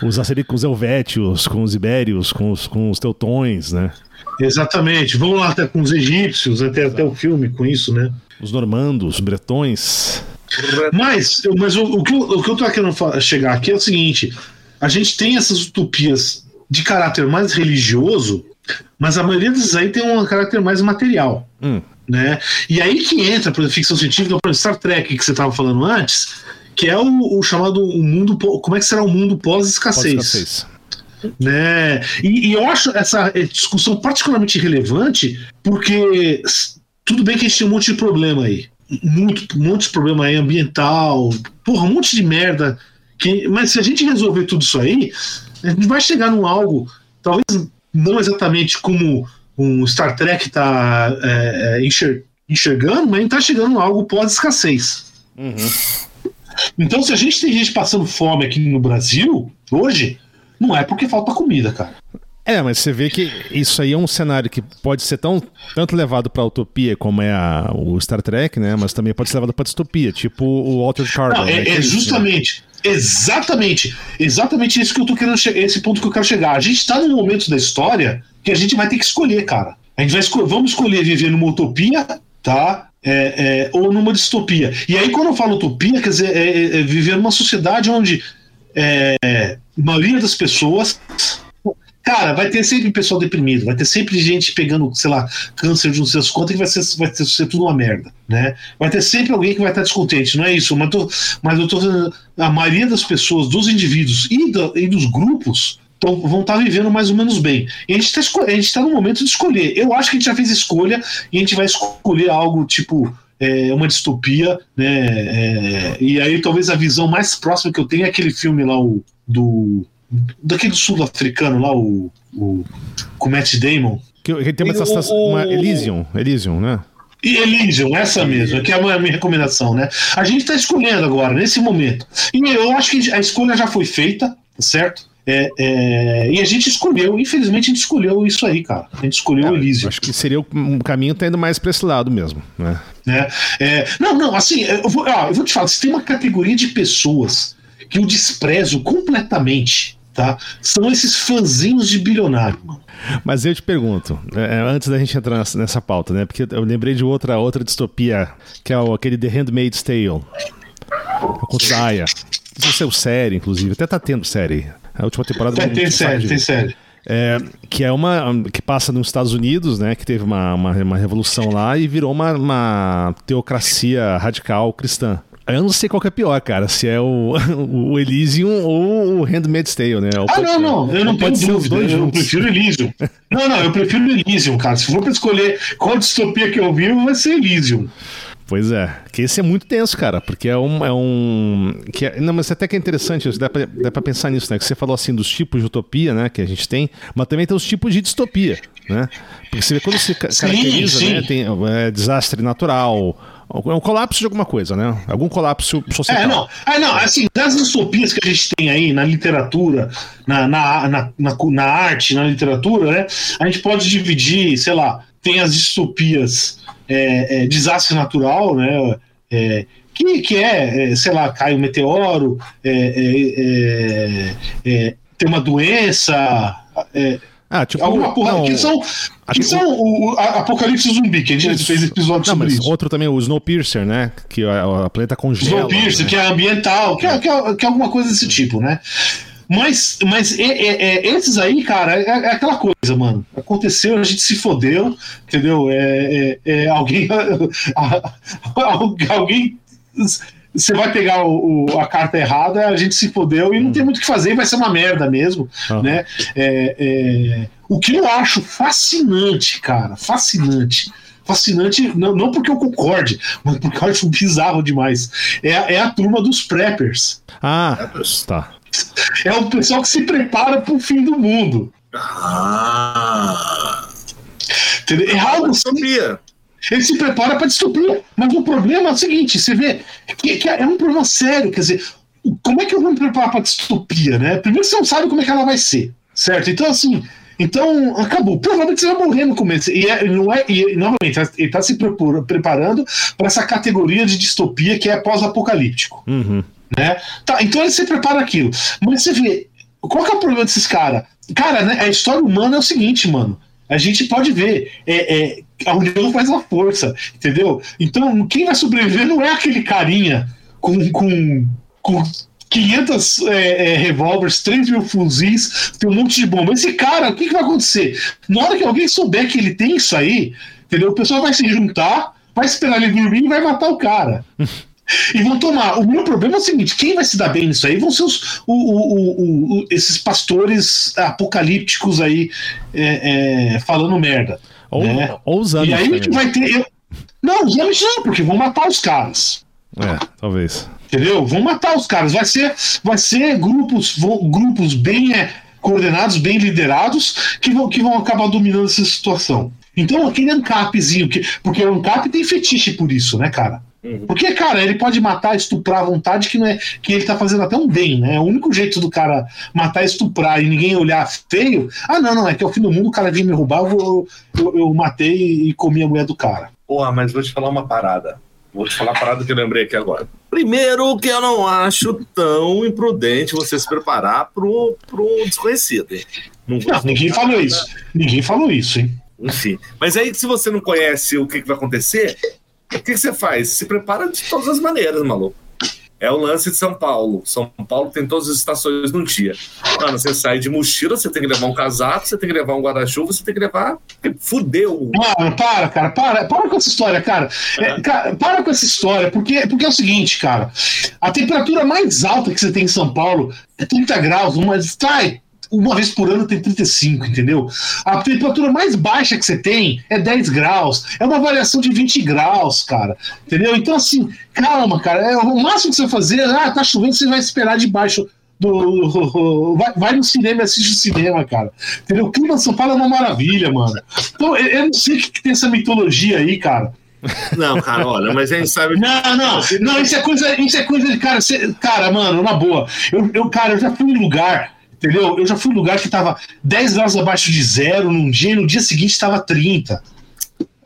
Speaker 3: os, com os helvétios, com os ibérios, com os, com os teutões, né?
Speaker 1: Exatamente. Vamos lá até com os egípcios, até, até o filme com isso, né?
Speaker 3: Os normandos, bretões.
Speaker 1: Mas, mas o, o, que, eu, o que eu tô querendo chegar aqui é o seguinte: a gente tem essas utopias de caráter mais religioso, mas a maioria desses aí tem um caráter mais material. Hum. Né? E aí que entra, por ficção científica, por Star Trek que você estava falando antes, que é o, o, chamado o mundo. Como é que será o mundo pós-escassez? Pós-escassez. Né? E, e, eu acho essa discussão particularmente relevante, porque tudo bem que a gente tem um monte de problema aí. Muito, um monte de problema aí ambiental, porra, um monte de merda. Que, mas se a gente resolver tudo isso aí, a gente vai chegar num algo, talvez não exatamente como um Star Trek está é, é, enxer, enxergando, mas está chegando a algo pós-escassez. Uhum. Então, se a gente tem gente passando fome aqui no Brasil, hoje, não é porque falta comida, cara.
Speaker 3: É, mas você vê que isso aí é um cenário que pode ser tão tanto levado para utopia como é a, o Star Trek, né? Mas também pode ser levado para distopia, tipo o Altered Carbon. Não,
Speaker 1: é,
Speaker 3: né?
Speaker 1: é, justamente, exatamente, exatamente isso que eu tô querendo esse ponto que eu quero chegar. A gente está num momento da história que a gente vai ter que escolher, cara. A gente vai escolher, vamos escolher viver numa utopia, tá? É, é, ou numa distopia. E aí, quando eu falo utopia, quer dizer, é, é, é viver numa sociedade onde é, a maioria das pessoas. Cara, vai ter sempre pessoal deprimido, vai ter sempre gente pegando, sei lá, câncer de não sei as contas que vai ser, vai ser tudo uma merda, né? Vai ter sempre alguém que vai estar descontente, não é isso? Mas, tô, mas eu tô a maioria das pessoas, dos indivíduos e, do, e dos grupos então, vão estar vivendo mais ou menos bem. E a gente está no momento de escolher. Eu acho que a gente já fez escolha e a gente vai escolher algo tipo é, uma distopia, né? É, e aí talvez a visão mais próxima que eu tenho é aquele filme lá, o, do. daquele sul-africano lá, o, o. com Matt Damon.
Speaker 3: Que, que tem uma, o, uma Elysium, Elysium, né?
Speaker 1: E Elysium, essa mesmo, que é a minha recomendação, né? A gente está escolhendo agora, nesse momento. E eu acho que a escolha já foi feita, certo? É, é, e a gente escolheu, infelizmente a gente escolheu isso aí, cara. A gente escolheu é, o Elysium.
Speaker 3: Acho que seria um caminho tendo mais para esse lado mesmo, né?
Speaker 1: É, é, não, não, assim, eu vou, ó, eu vou te falar, se tem uma categoria de pessoas que eu desprezo completamente, tá? São esses fãzinhos de bilionário, mano.
Speaker 3: Mas eu te pergunto, é, antes da gente entrar nessa pauta, né? Porque eu lembrei de outra, outra distopia, que é aquele The Handmaid's Tale. Com Zaya. Isso é o série, inclusive. Até tá tendo série. A última temporada.
Speaker 1: Tem, tem série, tem série.
Speaker 3: É, que é uma que passa nos Estados Unidos, né? Que teve uma, uma, uma revolução lá e virou uma, uma teocracia radical cristã. Eu não sei qual que é pior, cara, se é o, o Elysium ou o Handmaid's Tale, né?
Speaker 1: ah, não, não, eu não tenho dúvida, eu juntos. prefiro Elysium. não, não, eu prefiro Elysium, cara. Se for pra escolher qual distopia que eu vi, vai ser Elysium.
Speaker 3: Pois é, que esse é muito tenso, cara, porque é um. É um que é, não, mas até que é interessante, dá pra, dá pra pensar nisso, né? Que você falou assim dos tipos de utopia, né, que a gente tem, mas também tem os tipos de distopia. né? Porque você vê quando se caracteriza, sim. né? Tem é, desastre natural, é um colapso de alguma coisa, né? Algum colapso social.
Speaker 1: É, não. É, não, assim, das distopias que a gente tem aí na literatura, na, na, na, na, na arte, na literatura, né? A gente pode dividir, sei lá, tem as distopias é, é, desastre natural, né? É, que, que é, é, sei lá, cai um meteoro, é, é, tem uma doença.
Speaker 3: Ah, tipo, alguma
Speaker 1: porra, não, que são, que são o, o Apocalipse Zumbi, que a gente fez episódio não, sobre isso.
Speaker 3: Outro também, o Snowpiercer, né? Que a, a planeta congela.
Speaker 1: Snowpiercer, né? que é ambiental, que é, que, é, que é alguma coisa desse tipo, né? Mas, mas é, é, é, esses aí, cara, é, é, aquela coisa, mano. Aconteceu, a gente se fodeu, entendeu? É, é, é alguém. alguém você vai pegar o, o, a carta errada, a gente se fodeu e não tem muito o que fazer, vai ser uma merda mesmo, uhum. né? É, é, o que eu acho fascinante, cara, fascinante, fascinante, não, não porque eu concorde, mas porque eu acho bizarro demais, é, é a turma dos preppers.
Speaker 3: Ah, tá.
Speaker 1: É o pessoal que se prepara para o fim do mundo.
Speaker 2: Ah.
Speaker 1: É algo assim, ele se prepara para distopia. Mas o problema é o seguinte: você vê que, que, é um problema sério. Quer dizer, como é que eu vou me preparar para distopia, né? Primeiro você não sabe como é que ela vai ser, certo? Então, assim, então acabou. Provavelmente você vai morrer no começo. E, é, não é, e novamente, ele está se preparando para essa categoria de distopia que é pós-apocalíptico.
Speaker 3: Uhum.
Speaker 1: Né? Tá, então ele se prepara aquilo. Mas você vê, qual que é o problema desses caras? Cara, né, a história humana é o seguinte, mano. A gente pode ver, é, é, a união faz a força, entendeu? Então, quem vai sobreviver não é aquele carinha com, com, com 500 é, é, revólveres, 3 mil fuzis, tem um monte de bomba. Esse cara, o que, que vai acontecer? Na hora que alguém souber que ele tem isso aí, entendeu? O pessoal vai se juntar, vai esperar ele dormir e vai matar o cara. e vão tomar. O meu problema é o seguinte: quem vai se dar bem nisso aí vão ser os, o, o, o, esses pastores apocalípticos aí é, é, falando merda.
Speaker 3: Ou,
Speaker 1: né?
Speaker 3: ou os
Speaker 1: E aí que vai ter. Eu... Não, os anos não, porque vão matar os caras.
Speaker 3: É, talvez.
Speaker 1: Entendeu? Vão matar os caras. Vai ser, vai ser grupos, vão, grupos bem é, coordenados, bem liderados, que vão, que vão acabar dominando essa situação. Então, aquele ANCAPzinho, que, porque o ANCAP tem fetiche por isso, né, cara? Uhum. Porque, cara, ele pode matar, estuprar à vontade, que, não é, que ele tá fazendo até um bem, né? O único jeito do cara matar, estuprar e ninguém olhar feio, ah, não, não, é que ao fim do mundo o cara vinha me roubar, eu, eu, eu matei e comi a mulher do cara.
Speaker 2: Porra, mas vou te falar uma parada. Vou te falar a parada que eu lembrei aqui agora. Primeiro, que eu não acho tão imprudente você se preparar pro, pro desconhecido.
Speaker 1: Não, não ninguém falou nada. isso. Ninguém falou isso, hein?
Speaker 2: Enfim. Mas aí, se você não conhece o que, que vai acontecer, o que, você faz? Se prepara de todas as maneiras, maluco. É o lance de São Paulo. São Paulo tem todas as estações no dia. Mano, você sai de mochila, você tem que levar um casaco, você tem que levar um guarda-chuva, você tem que levar. Fudeu.
Speaker 1: Mano, para, cara, para, para com essa história, cara. É, cara. Para com essa história, porque, porque é o seguinte, cara. A temperatura mais alta que você tem em São Paulo é 30 graus, mas tá, uma vez por ano tem 35, entendeu? A temperatura mais baixa que você tem é 10 graus. É uma variação de 20 graus, cara. Entendeu? Então, assim, calma, cara. É, o máximo que você vai fazer, ah, tá chovendo, você vai esperar debaixo do. Vai, vai no cinema e assiste o cinema, cara. Entendeu? O clima de São Paulo é uma maravilha, mano. Então, eu, eu não sei o que, que tem essa mitologia aí, cara.
Speaker 2: Não, cara, olha, mas a gente sabe.
Speaker 1: Não, não, não, isso é coisa, isso é coisa de cara, você, cara, mano, na boa. Eu, eu, cara, eu já fui em lugar Entendeu? Eu já fui em lugar que estava 10 graus abaixo de zero num dia e no dia seguinte estava 30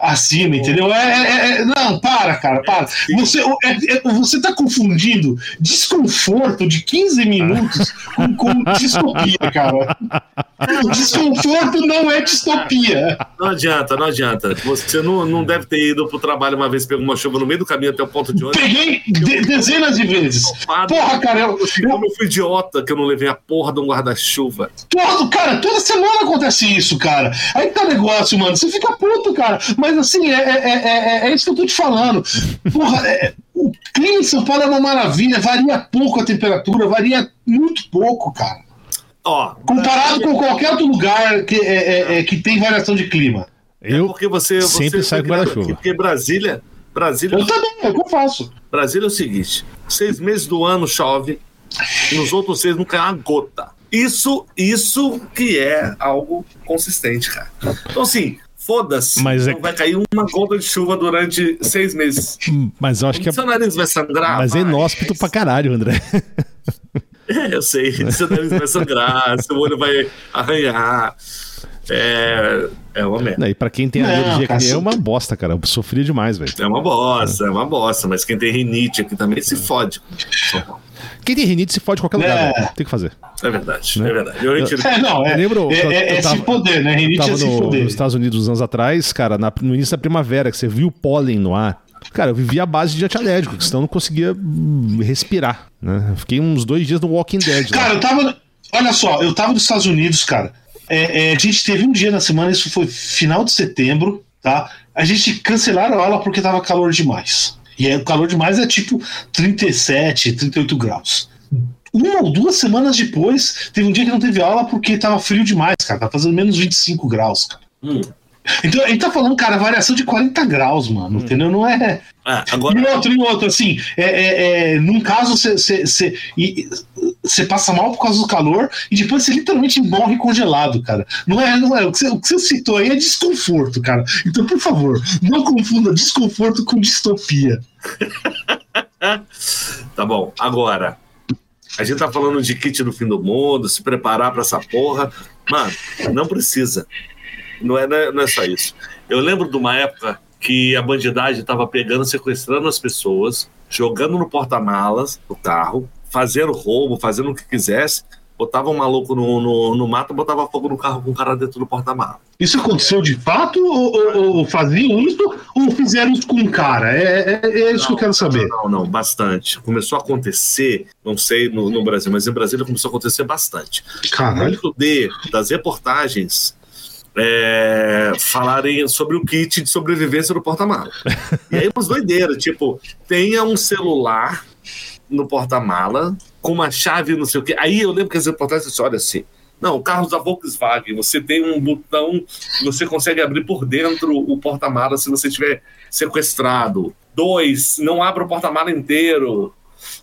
Speaker 1: acima, entendeu? É, é, é, não, para, cara, para. Você, é, é, você tá confundindo desconforto de 15 minutos com, com distopia, cara. Desconforto não é distopia.
Speaker 2: Não adianta, não adianta. Você não, não deve ter ido pro trabalho uma vez, pegou uma chuva no meio do caminho até o ponto de ônibus.
Speaker 1: Peguei de, dezenas de vezes. Porra, cara, eu,
Speaker 2: eu, eu fui idiota que eu não levei a porra de um guarda-chuva.
Speaker 1: Todo, cara, toda semana acontece isso, cara. Aí tá negócio, mano. Você fica puto, cara. Mas mas assim, é, é, é, é, isso que eu tô te falando. Porra, é, o clima em São Paulo é uma maravilha, varia pouco a temperatura, varia muito pouco, cara. Ó, Comparado com qualquer outro lugar que, é, é, que tem variação de clima.
Speaker 3: Eu porque você, sempre você saio com guarda-chuva.
Speaker 2: Porque Brasília, Brasília.
Speaker 1: Eu também, é o que eu faço.
Speaker 2: Brasília é o seguinte: seis meses do ano chove, nos outros seis não cai uma gota. Isso, isso que é algo consistente, cara. Então, assim, foda-se.
Speaker 3: Mas é
Speaker 2: Não vai cair uma gota de chuva durante seis meses.
Speaker 3: Mas eu acho que é.
Speaker 2: Seu nariz vai sangrar.
Speaker 3: Mas é inóspito pra caralho, André.
Speaker 2: É, eu sei. Seu nariz vai sangrar, seu olho vai arranhar. É, é uma merda.
Speaker 3: Não, e pra quem tem
Speaker 1: Não,
Speaker 3: alergia que nem é uma bosta, cara. Eu sofri demais, velho.
Speaker 2: É uma bosta, é uma bosta. Mas quem tem rinite aqui também se fode.
Speaker 3: Quem tem rinite se fode em qualquer lugar,
Speaker 1: É.
Speaker 3: velho. Tem que fazer.
Speaker 2: É verdade,
Speaker 3: Né?
Speaker 2: é verdade. Eu retiro.
Speaker 1: É, não, é,
Speaker 3: Eu lembro
Speaker 1: é,
Speaker 3: que eu-
Speaker 1: é, é
Speaker 3: eu tava-
Speaker 1: se poder, né?
Speaker 3: Eu
Speaker 1: Rinite é
Speaker 3: tava
Speaker 1: se
Speaker 3: no-
Speaker 1: poder.
Speaker 3: nos Estados Unidos uns anos atrás, cara, na- no início da primavera, que você viu o pólen no ar. Cara, eu vivia à base de antialérgico, que senão eu não conseguia hum, respirar. Né? Eu Fiquei uns dois dias no Walking Dead. lá.
Speaker 1: Cara, eu tava. Olha só, eu tava nos Estados Unidos, cara. É, é, a gente teve um dia na semana, isso foi final de setembro, tá? A gente cancelaram a aula porque tava calor demais. E aí, o calor demais é tipo 37, 38 graus. Uma ou duas semanas depois, teve um dia que não teve aula porque tava frio demais, cara. Tá fazendo menos 25 graus, cara.
Speaker 2: Hum.
Speaker 1: Então gente tá falando, cara, variação de 40 graus, mano, entendeu? Não é.
Speaker 2: Ah, agora,
Speaker 1: E outro, e outro, assim, é, é, é, num caso você passa mal por causa do calor e depois você literalmente morre congelado, cara. Não é, não é. O que você, citou aí é desconforto, cara. Então, por favor, não confunda desconforto com distopia.
Speaker 2: Tá bom, agora. A gente tá falando de kit do fim do mundo, se preparar pra essa porra. Mano, não precisa. Não é, não é, não é só isso. Eu lembro de uma época que a bandidagem tava pegando, sequestrando as pessoas, jogando no porta-malas do carro, fazendo roubo, fazendo o que quisesse. Botava um maluco no, no, no mato, botava fogo no carro com o cara dentro do porta-malas.
Speaker 1: Isso aconteceu de fato ou, ou- ou faziam isso ou fizeram isso com um cara? É, é- é isso que eu quero saber.
Speaker 2: Não, não, bastante. Começou a acontecer, não sei no, no Brasil, mas em Brasília começou a acontecer bastante.
Speaker 1: Caralho.
Speaker 2: muito de das reportagens é, falarem sobre o kit de sobrevivência do porta-mala. E aí umas doideiras, tipo, tenha um celular no porta-mala com uma chave, não sei o quê. Aí eu lembro que as reportagens disseram, olha assim, não, carros da Volkswagen, você tem um botão você consegue abrir por dentro o porta-mala se você estiver sequestrado. Dois, não abra o porta-mala inteiro,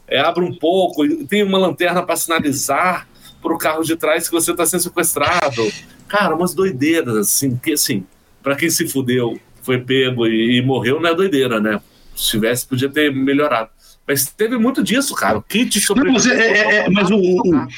Speaker 2: é, abra um pouco, tem uma lanterna para sinalizar para o carro de trás que você está sendo sequestrado. Cara, umas doideiras, assim, que assim, para quem se fudeu, foi pego e, e morreu, não é doideira, né? Se tivesse, podia ter melhorado. Mas teve muito disso, cara. O kit
Speaker 1: Não, mas, é, é- é- mas o, o,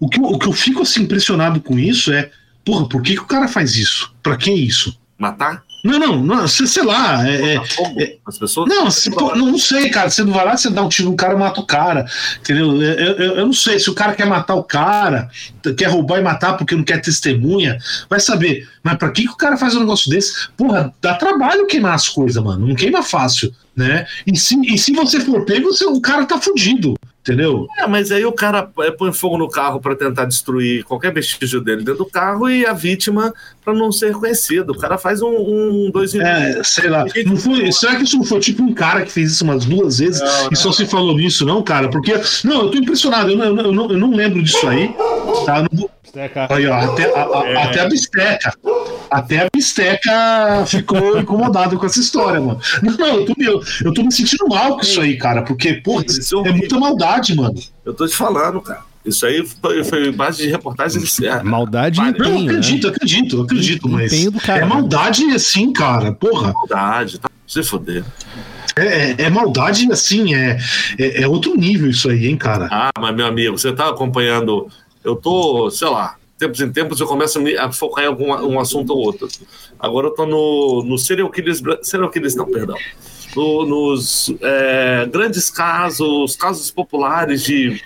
Speaker 1: o, que eu, o que eu fico assim impressionado com isso é, porra, por que, que o cara faz isso? Pra que isso?
Speaker 2: Matar?
Speaker 1: Não, não, não sei, lá. é- é-
Speaker 2: fogo as pessoas?
Speaker 1: Não, se, pô, não sei, cara. Você não vai lá, você dá um tiro no cara e mata o cara. Entendeu? Eu, eu- eu não sei. Se o cara quer matar o cara, quer roubar e matar porque não quer testemunha, vai saber. Mas pra que, que o cara faz um negócio desse? Porra, dá trabalho queimar as coisas, mano. Não queima fácil, né? E se, e se você for pego, você, o cara tá fudido. Entendeu?
Speaker 2: É, mas aí o cara é, põe fogo no carro para tentar destruir qualquer vestígio dele dentro do carro e a vítima para não ser reconhecido. O cara faz um, um dois.
Speaker 1: É, sei lá. Não foi, será que isso não foi tipo um cara que fez isso umas duas vezes
Speaker 2: Não,
Speaker 1: e só se falou nisso, não, cara? Porque. Não, eu tô impressionado. Eu, não- eu não- eu não, eu não lembro disso aí. Tá? Eu não vou- Aí, ó, até, a, a-
Speaker 2: É.
Speaker 1: até a bisteca. Até a bisteca ficou incomodada com essa história, mano. Não, não, eu tô, eu, eu tô me sentindo mal com isso aí, cara, porque, porra,
Speaker 2: Isso é
Speaker 1: é muita maldade, mano.
Speaker 2: Eu tô te falando, cara. Isso aí foi, foi base de reportagem. É,
Speaker 3: Maldade.
Speaker 1: Não,
Speaker 3: empenho, né?
Speaker 1: acredito, acredito, acredito, mas.
Speaker 3: Cara,
Speaker 1: é
Speaker 3: né?
Speaker 1: maldade assim, cara, porra.
Speaker 2: maldade, tá? Se foder.
Speaker 1: É, é maldade assim, é, é, é outro nível isso aí, hein, cara.
Speaker 2: Ah, mas meu amigo, você tá acompanhando. Eu tô, sei lá, tempos em tempos eu começo a me- a focar em algum um assunto ou outro. Agora eu tô no, no serial killers. Serial killers, não, perdão. No- nos é, grandes casos, casos populares de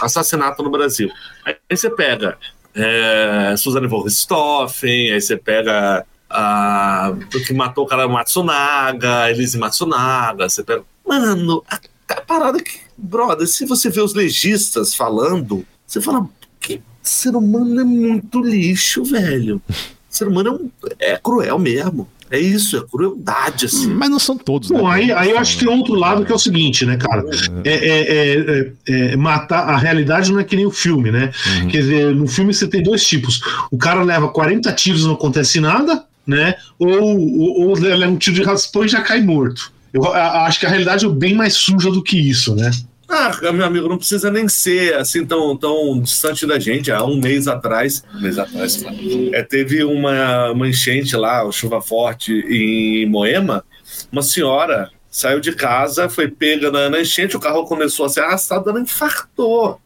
Speaker 2: assassinato no Brasil. Aí você pega é, Suzane von Richthofen, aí você pega a o que matou o cara Matsunaga, Elise Matsunaga, você pega. Mano, a, a parada que. Brother, se você vê os legistas falando, você fala, que ser humano é muito lixo, velho. ser humano é, um- é cruel mesmo. É isso, é crueldade, assim.
Speaker 3: Mas não são todos, né?
Speaker 1: Bom, aí, aí eu acho que tem outro lado que é o seguinte, né, cara? É, é- é- é- é matar. A realidade não é que nem o filme, né?
Speaker 3: Uhum.
Speaker 1: Quer dizer, no filme você tem dois tipos. O cara leva 40 tiros e não acontece nada, né? Ou, ou, ou leva um tiro de raspão e já cai morto. Eu a- acho que a realidade é bem mais suja do que isso, né?
Speaker 2: Ah, meu amigo, não precisa nem ser assim tão, tão distante da gente. Há um mês atrás, um mês atrás, é, teve uma, uma enchente lá, chuva forte em Moema. Uma senhora saiu de casa, foi pega na, na enchente, o carro começou a ser arrastado, ela infartou.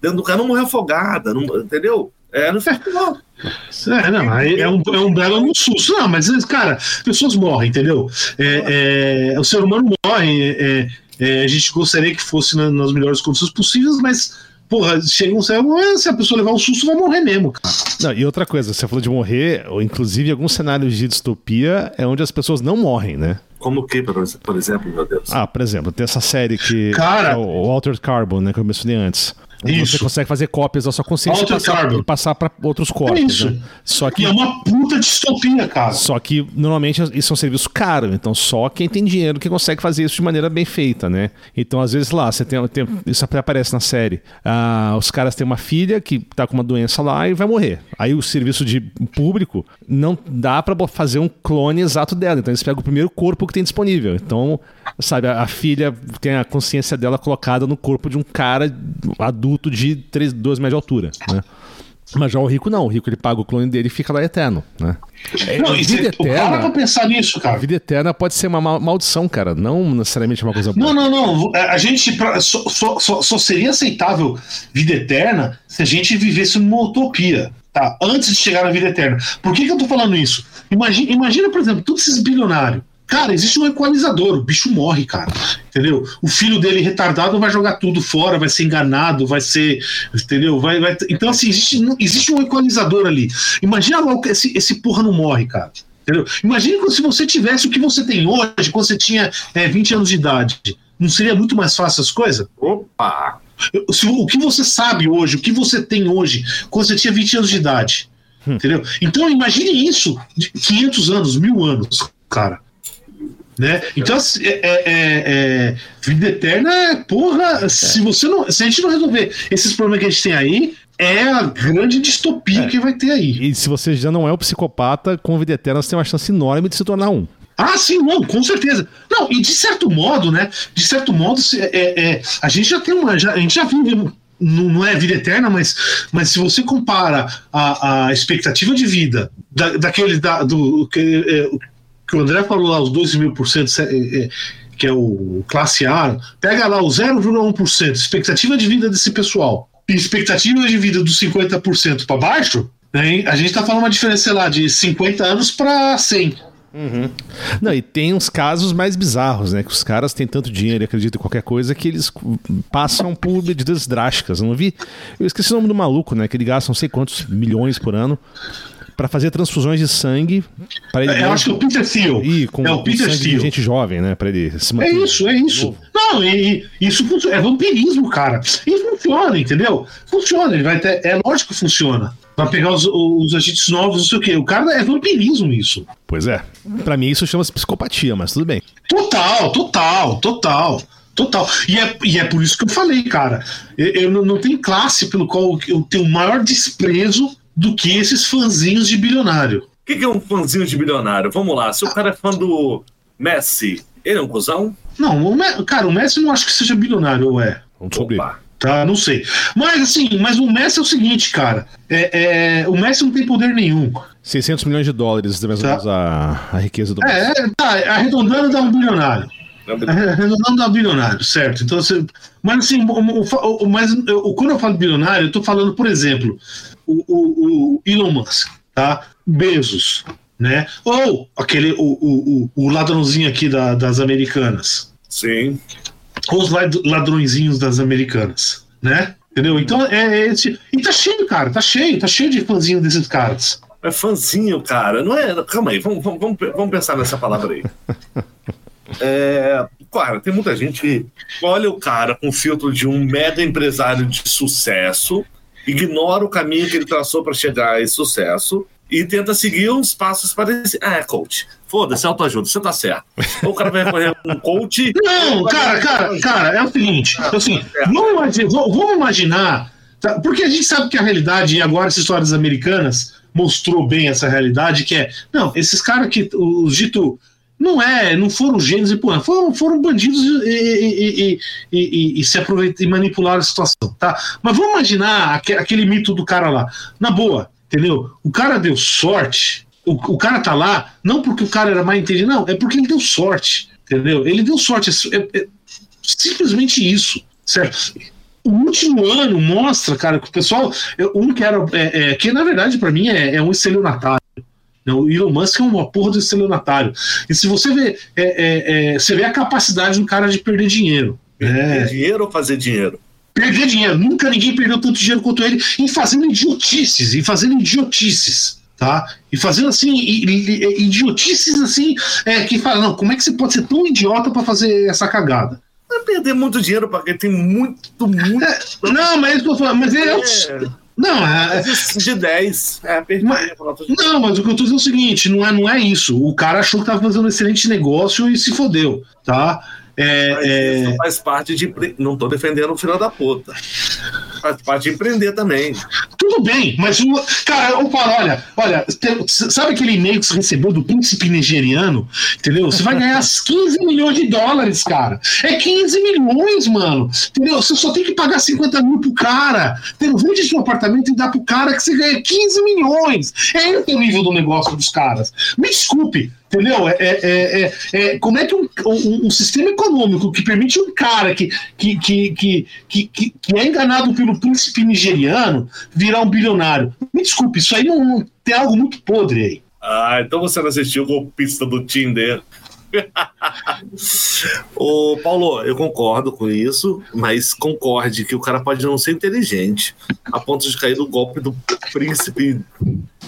Speaker 2: Dentro do carro não morreu afogada, não, entendeu? É, não infartou.
Speaker 1: É, não, é um, é um belo no susto. Não, mas, cara, pessoas morrem, entendeu? É, é, o ser humano morre. É, é, a gente gostaria que fosse na, nas melhores condições possíveis, mas, porra, chega um céu, se a pessoa levar um susto, vai morrer mesmo, cara.
Speaker 3: Não, e outra coisa, você falou de morrer, ou inclusive alguns cenários de distopia é onde as pessoas não morrem, né?
Speaker 2: Como o que, por exemplo, meu Deus?
Speaker 3: Ah, por exemplo, tem essa série que.
Speaker 1: Cara,
Speaker 3: é o Altered Carbon, né? Que eu mencionei antes.
Speaker 1: Isso.
Speaker 3: Você consegue fazer cópias da sua consciência e passar, e para outros
Speaker 1: É
Speaker 3: corpos.
Speaker 1: isso.
Speaker 3: né? Só
Speaker 1: E
Speaker 3: que
Speaker 1: é uma puta distopia, cara.
Speaker 3: Só que normalmente isso é um serviço caro, então só quem tem dinheiro que consegue fazer isso de maneira bem feita, né? Então às vezes lá, você tem, tem- isso aparece na série. Ah, os caras têm uma filha que tá com uma doença lá e vai morrer. Aí o serviço de público não dá bo- fazer um clone exato dela, então eles pegam o primeiro corpo que tem disponível. Então, sabe, a, a filha tem a consciência dela colocada no corpo de um cara adulto de 3, 2 metros de altura, né? Mas já o rico não, o rico ele paga o clone dele e fica lá eterno, né?
Speaker 1: Não, e
Speaker 3: vida
Speaker 1: cê,
Speaker 3: eterna-
Speaker 1: pra pensar nisso, cara.
Speaker 3: A vida eterna pode ser uma ma- maldição, cara. Não necessariamente uma coisa boa.
Speaker 1: Não, não, não. A gente pra- só, só, só, só seria aceitável vida eterna se a gente vivesse numa utopia, tá? Antes de chegar na vida eterna. Por que, que eu tô falando isso? Imagina, imagina, por exemplo, todos esses bilionários. Cara, existe um equalizador, o bicho morre, cara. Entendeu? O filho dele retardado vai jogar tudo fora, vai ser enganado, vai ser. Entendeu? Vai, vai, então, assim, existe, existe um equalizador ali. Imagina logo que esse, esse porra não morre, cara. Entendeu? Imagina se você tivesse o que você tem hoje, quando você tinha é, 20 anos de idade. Não seria muito mais fácil as coisas?
Speaker 2: Opa!
Speaker 1: O que você sabe hoje, o que você tem hoje, quando você tinha 20 anos de idade. Entendeu? Então imagine isso de 500 anos, mil anos, cara. Né? Então, assim, é, é- é- é, vida eterna é porra. Se, você não, se a gente não resolver esses problemas que a gente tem aí, é a grande distopia que vai ter aí.
Speaker 3: E se você já não é um psicopata, com vida eterna você tem uma chance enorme de se tornar um.
Speaker 1: Ah, sim, não, com certeza. Não, e de certo modo, né? De certo modo, é, é, a gente já tem uma. já- a gente já vive. Não, é vida eterna, mas, mas se você compara a, a expectativa de vida da, daquele. Da, do, que, é, o que o André falou lá, os 2 mil por cento, é, é, que é o classe A, pega lá o 0,1%, expectativa de vida desse pessoal, e expectativa de vida dos 50% para baixo, né, a gente está falando uma diferença, lá, de 50 anos para 100.
Speaker 3: Não, e tem uns casos mais bizarros, né? Que os caras têm tanto dinheiro e acreditam em qualquer coisa que eles passam por medidas drásticas. Eu não vi. Eu esqueci o nome do maluco, né? Que ele gasta não sei quantos milhões por ano pra fazer transfusões de sangue. Pra ele
Speaker 1: É, eu acho que é o Peter Thiel.
Speaker 3: E com,
Speaker 1: é o Peter Thiel.
Speaker 3: gente jovem, né? Pra ele se
Speaker 1: É
Speaker 3: manter.
Speaker 1: isso, é isso. Não, e, e isso funciona. É vampirismo, cara. E funciona, entendeu? Funciona. Ele vai ter, é lógico que funciona. Vai pegar os, os agentes novos, não sei o quê. O cara é vampirismo isso.
Speaker 3: Pois é. Pra mim isso chama-se psicopatia, mas tudo bem.
Speaker 1: Total, total, total. Total. E é, e é por isso que eu falei, cara. Eu, eu não, não tenho classe pelo qual eu tenho maior desprezo do que esses fãzinhos de bilionário.
Speaker 2: O que, que é um fãzinho de bilionário? Vamos lá, se o cara é fã do Messi, ele é um cuzão?
Speaker 1: Não, o Me- cara, o Messi não acho que seja bilionário, ou é?
Speaker 3: Vamos descobrir.
Speaker 2: Opa.
Speaker 1: Tá, não sei. Mas assim, mas o Messi é o seguinte, cara. É, é, o Messi não tem poder nenhum.
Speaker 3: 600 milhões de dólares, mais ou
Speaker 1: Tá.
Speaker 3: menos a, a riqueza do
Speaker 1: É, é, tá, arredondando dá um bilionário. Arredondando dá um bilionário, certo? Então, você, mas assim, o, o- o- mas eu- quando eu falo bilionário, eu tô falando, por exemplo, o, o- o Elon Musk, tá? Bezos, né? Ou aquele, o, o, o- ladrãozinho aqui da- das americanas.
Speaker 2: Sim.
Speaker 1: Ou os lad- ladrõezinhos das americanas, né? Entendeu? Então é esse. E tá cheio, cara, tá cheio, tá cheio de fãzinho desses caras.
Speaker 2: É fãzinho, cara. Não é. Calma aí, vamos, vamos, vamos, pensar nessa palavra aí. É, cara, tem muita gente que olha o cara com filtro de um mega empresário de sucesso, ignora o caminho que ele traçou para chegar a esse sucesso e tenta seguir uns passos parecidos. Ah, é coach. Foda-se, autoajuda, você tá certo. Ou o cara vai recorrer um coach.
Speaker 1: Não, cara, cara, cara, é o seguinte, é o seguinte, vamos imaginar, vamos imaginar tá? porque a gente sabe que a realidade, e agora as histórias americanas mostrou bem essa realidade, que é, não, esses caras que, os dito, Não é, não foram gênios e porra, foram, foram bandidos e, e, e, e se aproveitar e manipularam a situação, tá? Mas vamos imaginar aquele mito do cara lá. Na boa, entendeu? O cara deu sorte, o, o cara tá lá, não porque o cara era mais inteligente, não, é porque ele deu sorte, entendeu? Ele deu sorte, é, é, é simplesmente isso, certo? O último ano mostra, cara, que o pessoal. Um que era. É, é, que na verdade, para mim, é, é um estelionatário. Né? O Elon Musk é uma porra do estelionatário. E se você vê. É, é, é, você vê a capacidade do cara de perder dinheiro.
Speaker 2: Perder dinheiro ou fazer dinheiro?
Speaker 1: Perder dinheiro. Nunca ninguém perdeu tanto dinheiro quanto ele em fazendo idiotices, em fazendo idiotices. Tá? E fazendo assim, idiotices assim, é, que fala, não, como é que você pode ser tão idiota para fazer essa cagada?
Speaker 2: Vai perder muito dinheiro, porque tem muito, muito. É,
Speaker 1: não, mas é mas ele é. É não, é.
Speaker 2: De 10. É,
Speaker 1: mas, não, mas o que eu tô dizendo é o seguinte: não é, não é isso. O cara achou que tava fazendo um excelente negócio e se fodeu, tá?
Speaker 2: É, é... faz parte de. Não tô defendendo o final da puta. Faz parte de empreender também.
Speaker 1: Tudo bem, mas o. Cara, eu falo, olha, olha, sabe aquele e-mail que você recebeu do príncipe nigeriano? Entendeu? Você vai ganhar 15 milhões de dólares, cara. É 15 milhões, mano. Entendeu? Você só tem que pagar 50 mil pro cara. Entendeu? Vende seu apartamento e dá pro cara que você ganha 15 milhões. É esse o nível do negócio dos caras. Me desculpe. Entendeu? É, é, é, é, como é que um, um, um, sistema econômico que permite um cara que, que, que, que, que, que é enganado pelo príncipe nigeriano virar um bilionário? Me desculpe, isso aí não, não tem algo muito podre aí.
Speaker 2: Ah, então você não assistiu o golpista do Tinder. Ô, Paulo, eu concordo com isso, mas concorde que o cara pode não ser inteligente a ponto de cair no golpe do príncipe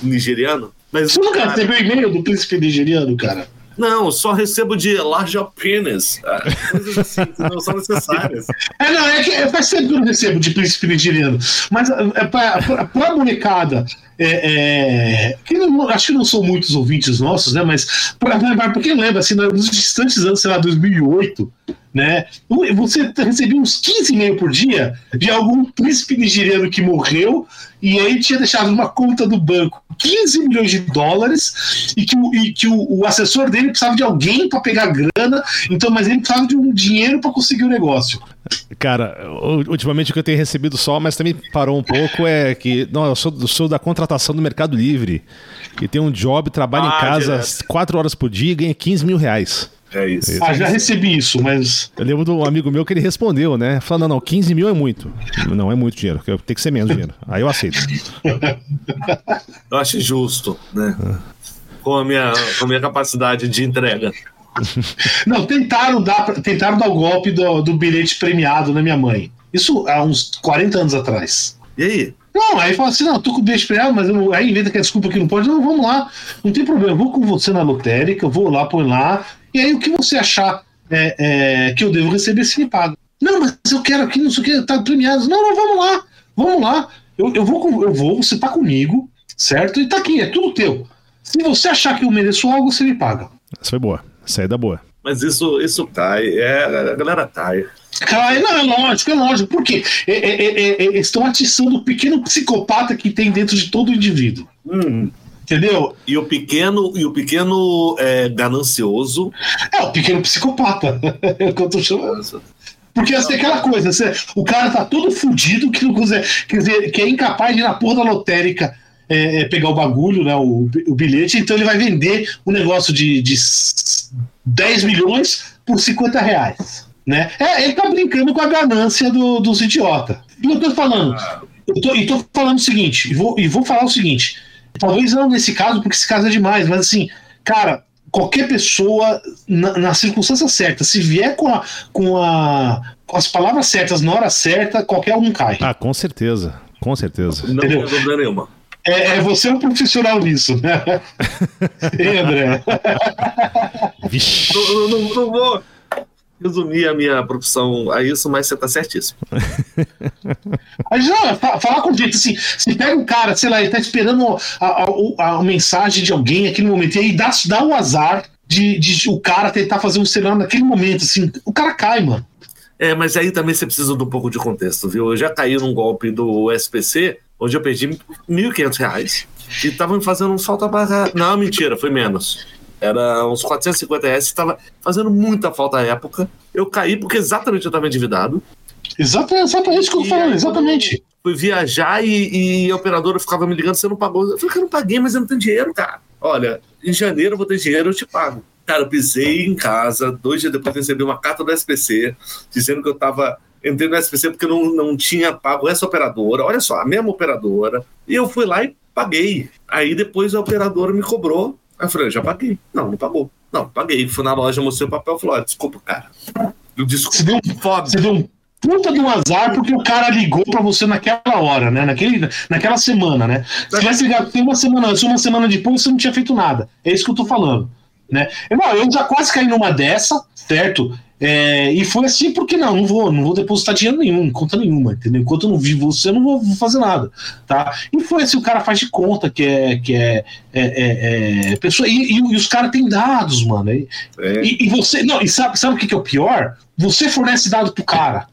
Speaker 2: nigeriano.
Speaker 1: Mas, Você nunca cara... recebeu e-mail do príncipe nigeriano, cara?
Speaker 2: Não, só recebo de large penis. É, coisas assim que não são necessárias.
Speaker 1: É, não, é que é, faz tempo que eu não recebo de príncipe nigeriano. Mas é, pra, pra, pra molecada, é, é, que não, acho que não são muitos ouvintes nossos, né? Mas lembrar, porque lembra, assim, nos distantes anos, sei lá, 2008, né? Você recebia uns 15 e-mails por dia de algum príncipe nigeriano que morreu e aí tinha deixado numa conta do banco 15 milhões de dólares e que o, e que o, o assessor dele precisava de alguém para pegar grana, então, mas ele precisava de um dinheiro para conseguir o negócio.
Speaker 3: Cara, ultimamente o que eu tenho recebido só, mas também parou um pouco, é que não, eu sou, sou da contratação do Mercado Livre, que tem um job, trabalha ah, em casa direto. 4 horas por dia e ganha 15 mil reais.
Speaker 2: É isso.
Speaker 1: Ah, já recebi isso, mas.
Speaker 3: Eu lembro de um amigo meu que ele respondeu, né? Falando, não, não, 15 mil é muito. Não, é muito dinheiro, tem que ser menos dinheiro. Aí eu aceito.
Speaker 2: Eu acho justo, né? Com a minha, com a minha capacidade de entrega.
Speaker 1: Não, tentaram dar, tentaram dar o golpe do, do bilhete premiado na minha mãe. Isso há uns 40 anos atrás.
Speaker 2: E aí?
Speaker 1: Não, aí fala assim: não, tô com o bilhete premiado, mas eu, aí inventa que a desculpa que não pode. Não, vamos lá, não tem problema, eu vou com você na lotérica, eu vou lá, põe lá, e aí o que você achar é, é, que eu devo receber, se me paga. Não, mas eu quero aqui, não sei o que, tá premiado. Não, não, vamos lá, vamos lá. Eu, eu, vou, eu vou, você tá comigo, certo? E tá aqui, é tudo teu. Se você achar que eu mereço algo, você me paga.
Speaker 3: Essa foi boa. Saída boa.
Speaker 2: Mas isso, isso cai. É, a galera cai.
Speaker 1: Cai, não, é lógico, é lógico. Por quê? É, é, é, é estão atiçando o pequeno psicopata que tem dentro de todo indivíduo.
Speaker 2: Hum.
Speaker 1: Entendeu?
Speaker 2: E o pequeno, e o pequeno é, ganancioso.
Speaker 1: É, o pequeno psicopata. é o que eu tô chamando. Porque assim, aquela coisa, você, o cara tá todo fudido que não consegue, quer dizer, que é incapaz de ir na porra da lotérica é, é, pegar o bagulho, né, o, o, bilhete, então ele vai vender um negócio de, de 10 milhões por 50 reais. Né? É, ele tá brincando com a ganância do, dos idiotas. E eu tô falando, eu tô, e tô falando o seguinte, e vou, e vou falar o seguinte: talvez não nesse caso, porque esse caso é demais, mas assim, cara, qualquer pessoa, na, na circunstância certa, se vier com, a, com, a, com as palavras certas na hora certa, qualquer um cai.
Speaker 3: Ah, com certeza. Com certeza.
Speaker 2: Não tem dúvida nenhuma.
Speaker 1: É, é, você um profissional nisso, né? Ei, André.
Speaker 2: não, não, não, vou resumir a minha profissão a isso, mas você tá certíssimo.
Speaker 1: Mas não, falar com jeito assim, se pega um cara, sei lá, ele tá esperando a, a, a, mensagem de alguém naquele momento, e aí dá, dá o azar de, de o cara tentar fazer um cenário naquele momento, assim, o cara cai, mano.
Speaker 2: É, mas aí também você precisa de um pouco de contexto, viu? Eu já caí num golpe do SPC, onde eu perdi R$ 1.500 e estavam me fazendo um salto a barra. Não, mentira, foi menos. Era uns 450 reais, que tava fazendo muita falta à época. Eu caí porque exatamente eu tava endividado.
Speaker 1: Exatamente, exatamente isso que eu falando, exatamente.
Speaker 2: Fui viajar e, e a operadora ficava me ligando, você não pagou. Eu falei que eu não paguei, mas eu não tenho dinheiro, cara. Olha, em janeiro eu vou ter dinheiro, eu te pago. Cara, eu pisei em casa, dois dias depois recebi uma carta do SPC dizendo que eu tava entrei no SPC porque eu não, não tinha pago essa operadora, olha só, a mesma operadora, e eu fui lá e paguei. Aí depois a operadora me cobrou. Aí eu falei, já paguei. Não, não pagou. Não, paguei. Fui na loja, mostrei o papel e falou: desculpa, cara. Eu, desculpa.
Speaker 1: Você deu, um, você deu um puta do azar porque o cara ligou para você naquela hora, né? Naquele, naquela semana, né? Se tivesse ligado tem uma semana antes, uma semana depois, você não tinha feito nada. É isso que eu tô falando. Né? Eu, eu já quase caí numa dessa, certo? É, e foi assim porque não, não vou, não vou depositar dinheiro nenhum, conta nenhuma, entendeu? Enquanto eu não vi você, eu não vou, vou fazer nada, tá? E foi assim, o cara faz de conta que é, que é, é, é, é pessoa, e, e, e, os caras têm dados, mano. E, e, você, não, e sabe, sabe o que, que é o pior? Você fornece dado pro cara.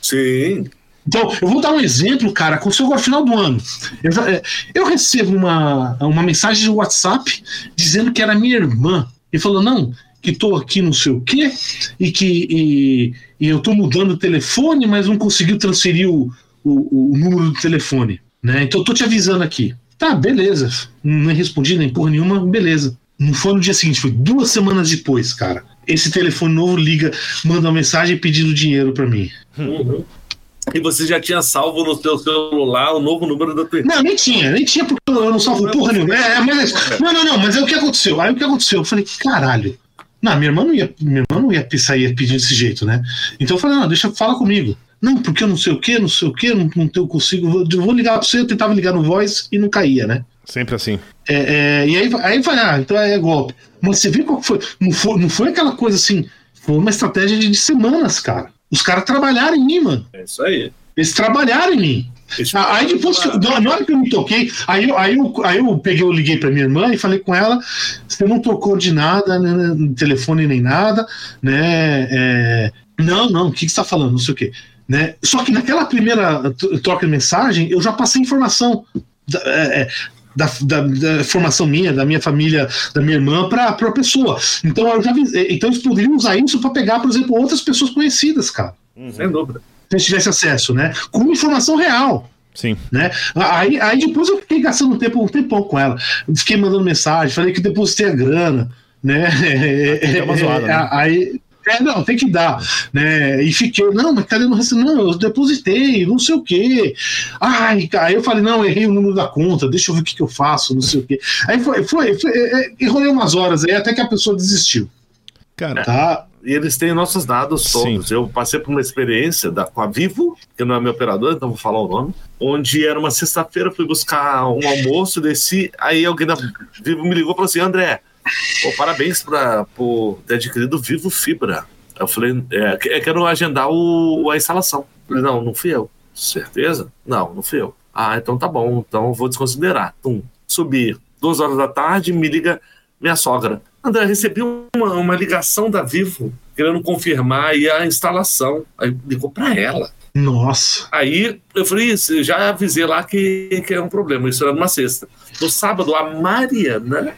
Speaker 2: Sim.
Speaker 1: Então, eu vou dar um exemplo, cara, aconteceu agora final do ano. Eu, é, eu recebo uma, uma mensagem de WhatsApp dizendo que era minha irmã. E falou: não, que estou aqui não sei o quê, e que e, e eu estou mudando o telefone, mas não conseguiu transferir o, o, o número do telefone. Né? Então eu tô te avisando aqui. Tá, beleza. Não respondi nem porra nenhuma, beleza. Não foi no dia seguinte, foi duas semanas depois, cara. Esse telefone novo liga, manda uma mensagem pedindo dinheiro para mim.
Speaker 2: Uhum. E você já tinha salvo no seu celular o novo número da tua
Speaker 1: Não, nem tinha, nem tinha, porque eu não salvo porra nenhuma. É, mas, não, não, não, mas é o que aconteceu. Aí o que aconteceu? Eu falei, caralho. Não, minha irmã não ia, minha irmã não ia sair pedindo desse jeito, né? Então eu falei, não, deixa, fala comigo. Não, porque eu não sei o que, não sei o que, não, não eu consigo. Vou, vou ligar pra você, eu tentava ligar no voice e não caía, né?
Speaker 3: Sempre assim.
Speaker 1: É, é, e aí, aí vai, ah, então é golpe. Mas você viu qual foi? Não foi, não foi aquela coisa assim, foi uma estratégia de, de semanas, cara. Os caras trabalharam em mim, mano.
Speaker 2: É isso aí.
Speaker 1: Eles trabalharam em mim. Aí depois, que, na hora que eu me toquei, aí, aí, eu, aí eu peguei, eu liguei para minha irmã e falei com ela: você não tocou de nada, né, no telefone nem nada, né? É, não, não, o que, que você tá falando? Não sei o quê. Né? Só que naquela primeira troca de mensagem, eu já passei informação. É, é da, da, da, formação minha, da minha família, da minha irmã, para a pessoa. Então, eu já, então eles poderiam usar isso para pegar, por exemplo, outras pessoas conhecidas, cara.
Speaker 2: Sem dúvida
Speaker 1: se gente tivesse acesso, né? Com informação real.
Speaker 3: Sim.
Speaker 1: Né? Aí, aí depois eu fiquei gastando um tempo, um tempão com ela. Fiquei mandando mensagem, falei que depositei a grana, né? É, uma zoada, né? Aí. É, não, tem que dar, né? E fiquei, não, mas cadê no recebo? Não, eu depositei, não sei o quê. Ai, aí eu falei, não, errei o número da conta, deixa eu ver o que, que eu faço, não sei o quê. Aí foi, foi, foi é, é enrolei umas horas aí até que a pessoa desistiu.
Speaker 2: Cara, tá? e eles têm nossos dados todos. Sim. Eu passei por uma experiência da, com a Vivo, que não é meu operador, então vou falar o nome, onde era uma sexta-feira, fui buscar um almoço, desci, aí alguém da Vivo me ligou e falou assim, André, pô, parabéns pra, por ter adquirido Vivo Fibra. Eu falei, é, é quero agendar o, a instalação. Eu falei, não, não fui eu. Certeza? Não, não fui eu. Ah, então tá bom, então vou desconsiderar. Tum, subi. Duas horas da tarde, me liga minha sogra. André, recebi uma, uma ligação da Vivo querendo confirmar aí a instalação. Aí ligou para ela.
Speaker 1: Nossa.
Speaker 2: Aí eu falei, já avisei lá que, que é um problema. Isso era numa sexta. No sábado, a Mariana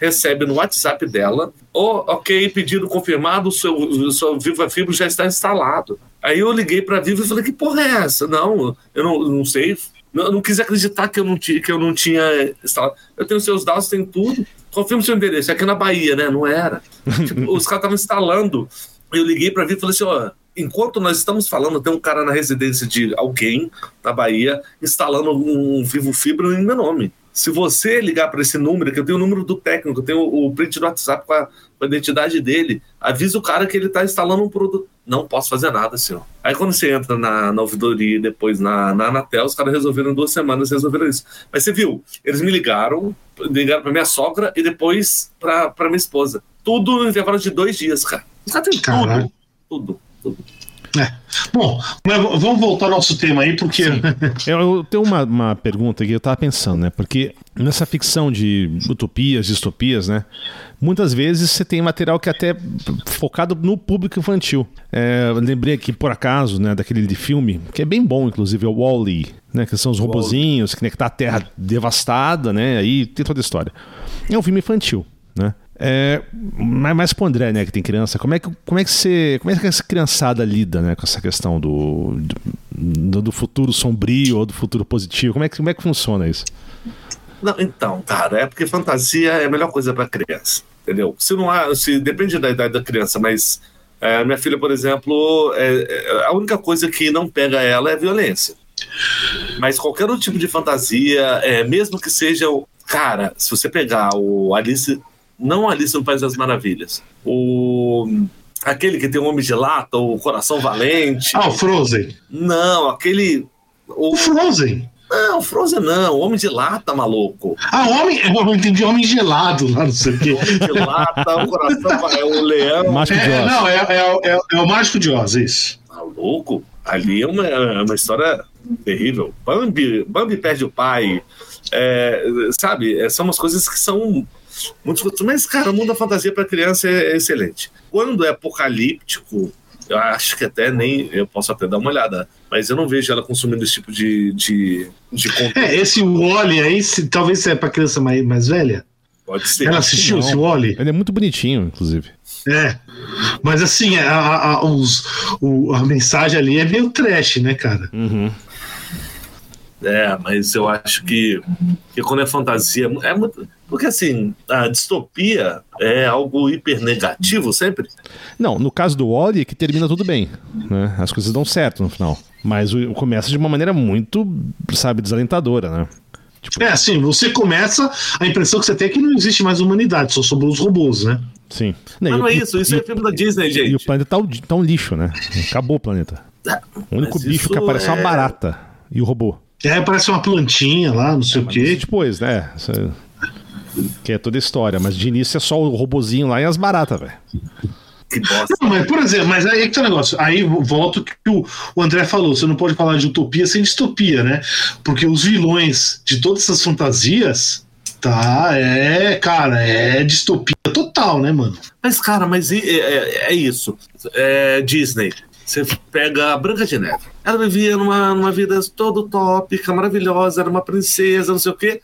Speaker 2: recebe no WhatsApp dela: oh, ok, pedido confirmado, o seu, o seu Viva Fibra já está instalado. Aí eu liguei para a Vivo e falei: que porra é essa? Não, eu não, não sei. Eu não quis acreditar que eu não, tinha, que eu não tinha instalado. Eu tenho seus dados, tem tudo. Confirma o seu endereço. É aqui na Bahia, né? Não era. tipo, os caras estavam instalando. Eu liguei para vir e falei assim: ó, enquanto nós estamos falando, tem um cara na residência de alguém da Bahia instalando um Vivo Fibra em meu nome. Se você ligar para esse número, que eu tenho o número do técnico, eu tenho o print do WhatsApp com a, com a identidade dele, avisa o cara que ele está instalando um produto. Não posso fazer nada, senhor. Aí quando você entra na, na ouvidoria e depois na, na Anatel, os caras resolveram em duas semanas, resolveram isso. Mas você viu, eles me ligaram, ligaram para minha sogra e depois para minha esposa. Tudo no intervalo de dois dias, cara. Os caras têm tudo, tudo, tudo.
Speaker 1: É. Bom, vamos voltar ao nosso tema aí, porque.
Speaker 3: eu tenho uma, uma pergunta que eu estava pensando, né? Porque nessa ficção de utopias, distopias, né? Muitas vezes você tem material que é até focado no público infantil. É, lembrei aqui, por acaso, né, daquele de filme, que é bem bom, inclusive, é o Wall-E, né? Que são os robozinhos, que, né, que tá a terra devastada, né? Aí tem toda a história. É um filme infantil, né? É, mas mais pro André, né, que tem criança, como é que, como é que você. Como é que essa criançada lida né, com essa questão do, do, do futuro sombrio ou do futuro positivo? Como é que, como é que funciona isso?
Speaker 2: Não, então, cara, é porque fantasia é a melhor coisa para criança, entendeu? Se não há, se depende da idade da criança, mas é, minha filha, por exemplo, é, é, a única coisa que não pega ela é violência. Mas qualquer outro tipo de fantasia, é, mesmo que seja, cara, se você pegar o Alice, não Alice no País das Maravilhas, o aquele que tem um homem de lata, o coração valente.
Speaker 1: Ah, o Frozen.
Speaker 2: Não, aquele
Speaker 1: o, o Frozen.
Speaker 2: Não, Frozen não, Homem de Lata, maluco.
Speaker 1: Ah, Homem, eu entendi Homem Gelado lá, não sei o quê.
Speaker 2: Homem de Lata, o coração é o leão.
Speaker 3: Mágico de
Speaker 1: É,
Speaker 3: Oz.
Speaker 1: não, é, é, é, é o Mágico de Oz, isso.
Speaker 2: Maluco, ali é uma, é uma história terrível. Bambi, Bambi perde o pai. É, sabe, é, são umas coisas que são muito. Mas, cara, o mundo da fantasia para criança é, é excelente. Quando é apocalíptico, eu acho que até nem. Eu posso até dar uma olhada. Mas eu não vejo ela consumindo esse tipo de, de, de conteúdo.
Speaker 1: É, esse Wally aí, se- talvez seja pra criança mais, mais velha.
Speaker 2: Pode ser.
Speaker 1: Ela assistiu
Speaker 3: não.
Speaker 1: esse Wally?
Speaker 3: Ele é muito bonitinho, inclusive.
Speaker 1: É. Mas assim, a, a, a- os, o- a mensagem ali é meio trash, né, cara?
Speaker 3: Uhum.
Speaker 2: É, mas eu acho que, que quando é fantasia. É muito, porque assim, a distopia é algo hiper negativo sempre.
Speaker 3: Não, no caso do Wally, que termina tudo bem. Né? As coisas dão certo no final. Mas o, começa de uma maneira muito, sabe, desalentadora, né?
Speaker 1: É assim, você começa, a impressão que você tem é que não existe mais humanidade, só sobrou os robôs, né?
Speaker 3: Sim.
Speaker 2: Mas
Speaker 3: e
Speaker 2: não é isso, isso
Speaker 3: e,
Speaker 2: é filme da Disney,
Speaker 3: E o
Speaker 2: gente.
Speaker 3: planeta tá, um- tá um lixo, né? Acabou o planeta. O único
Speaker 2: Mas
Speaker 3: bicho
Speaker 2: isso
Speaker 3: que aparece é uma
Speaker 2: é-
Speaker 3: barata. E o robô.
Speaker 1: É, parece uma plantinha lá, não sei o quê.
Speaker 3: Depois, né? Essa- Que é toda a história. Mas de início é só o robozinho lá e as baratas, velho.
Speaker 2: Que bosta.
Speaker 1: Não, mas, por exemplo, mas aí é que tá o negócio. Aí volta o que o, o André falou: você não pode falar de utopia sem distopia, né? Porque os vilões de todas essas fantasias, tá? É, cara, é distopia total, né, mano?
Speaker 2: Mas, cara, mas é, é- é isso. É Disney. Você pega a Branca de Neve. Ela vivia numa, numa vida toda utópica, maravilhosa, era uma princesa, não sei o quê.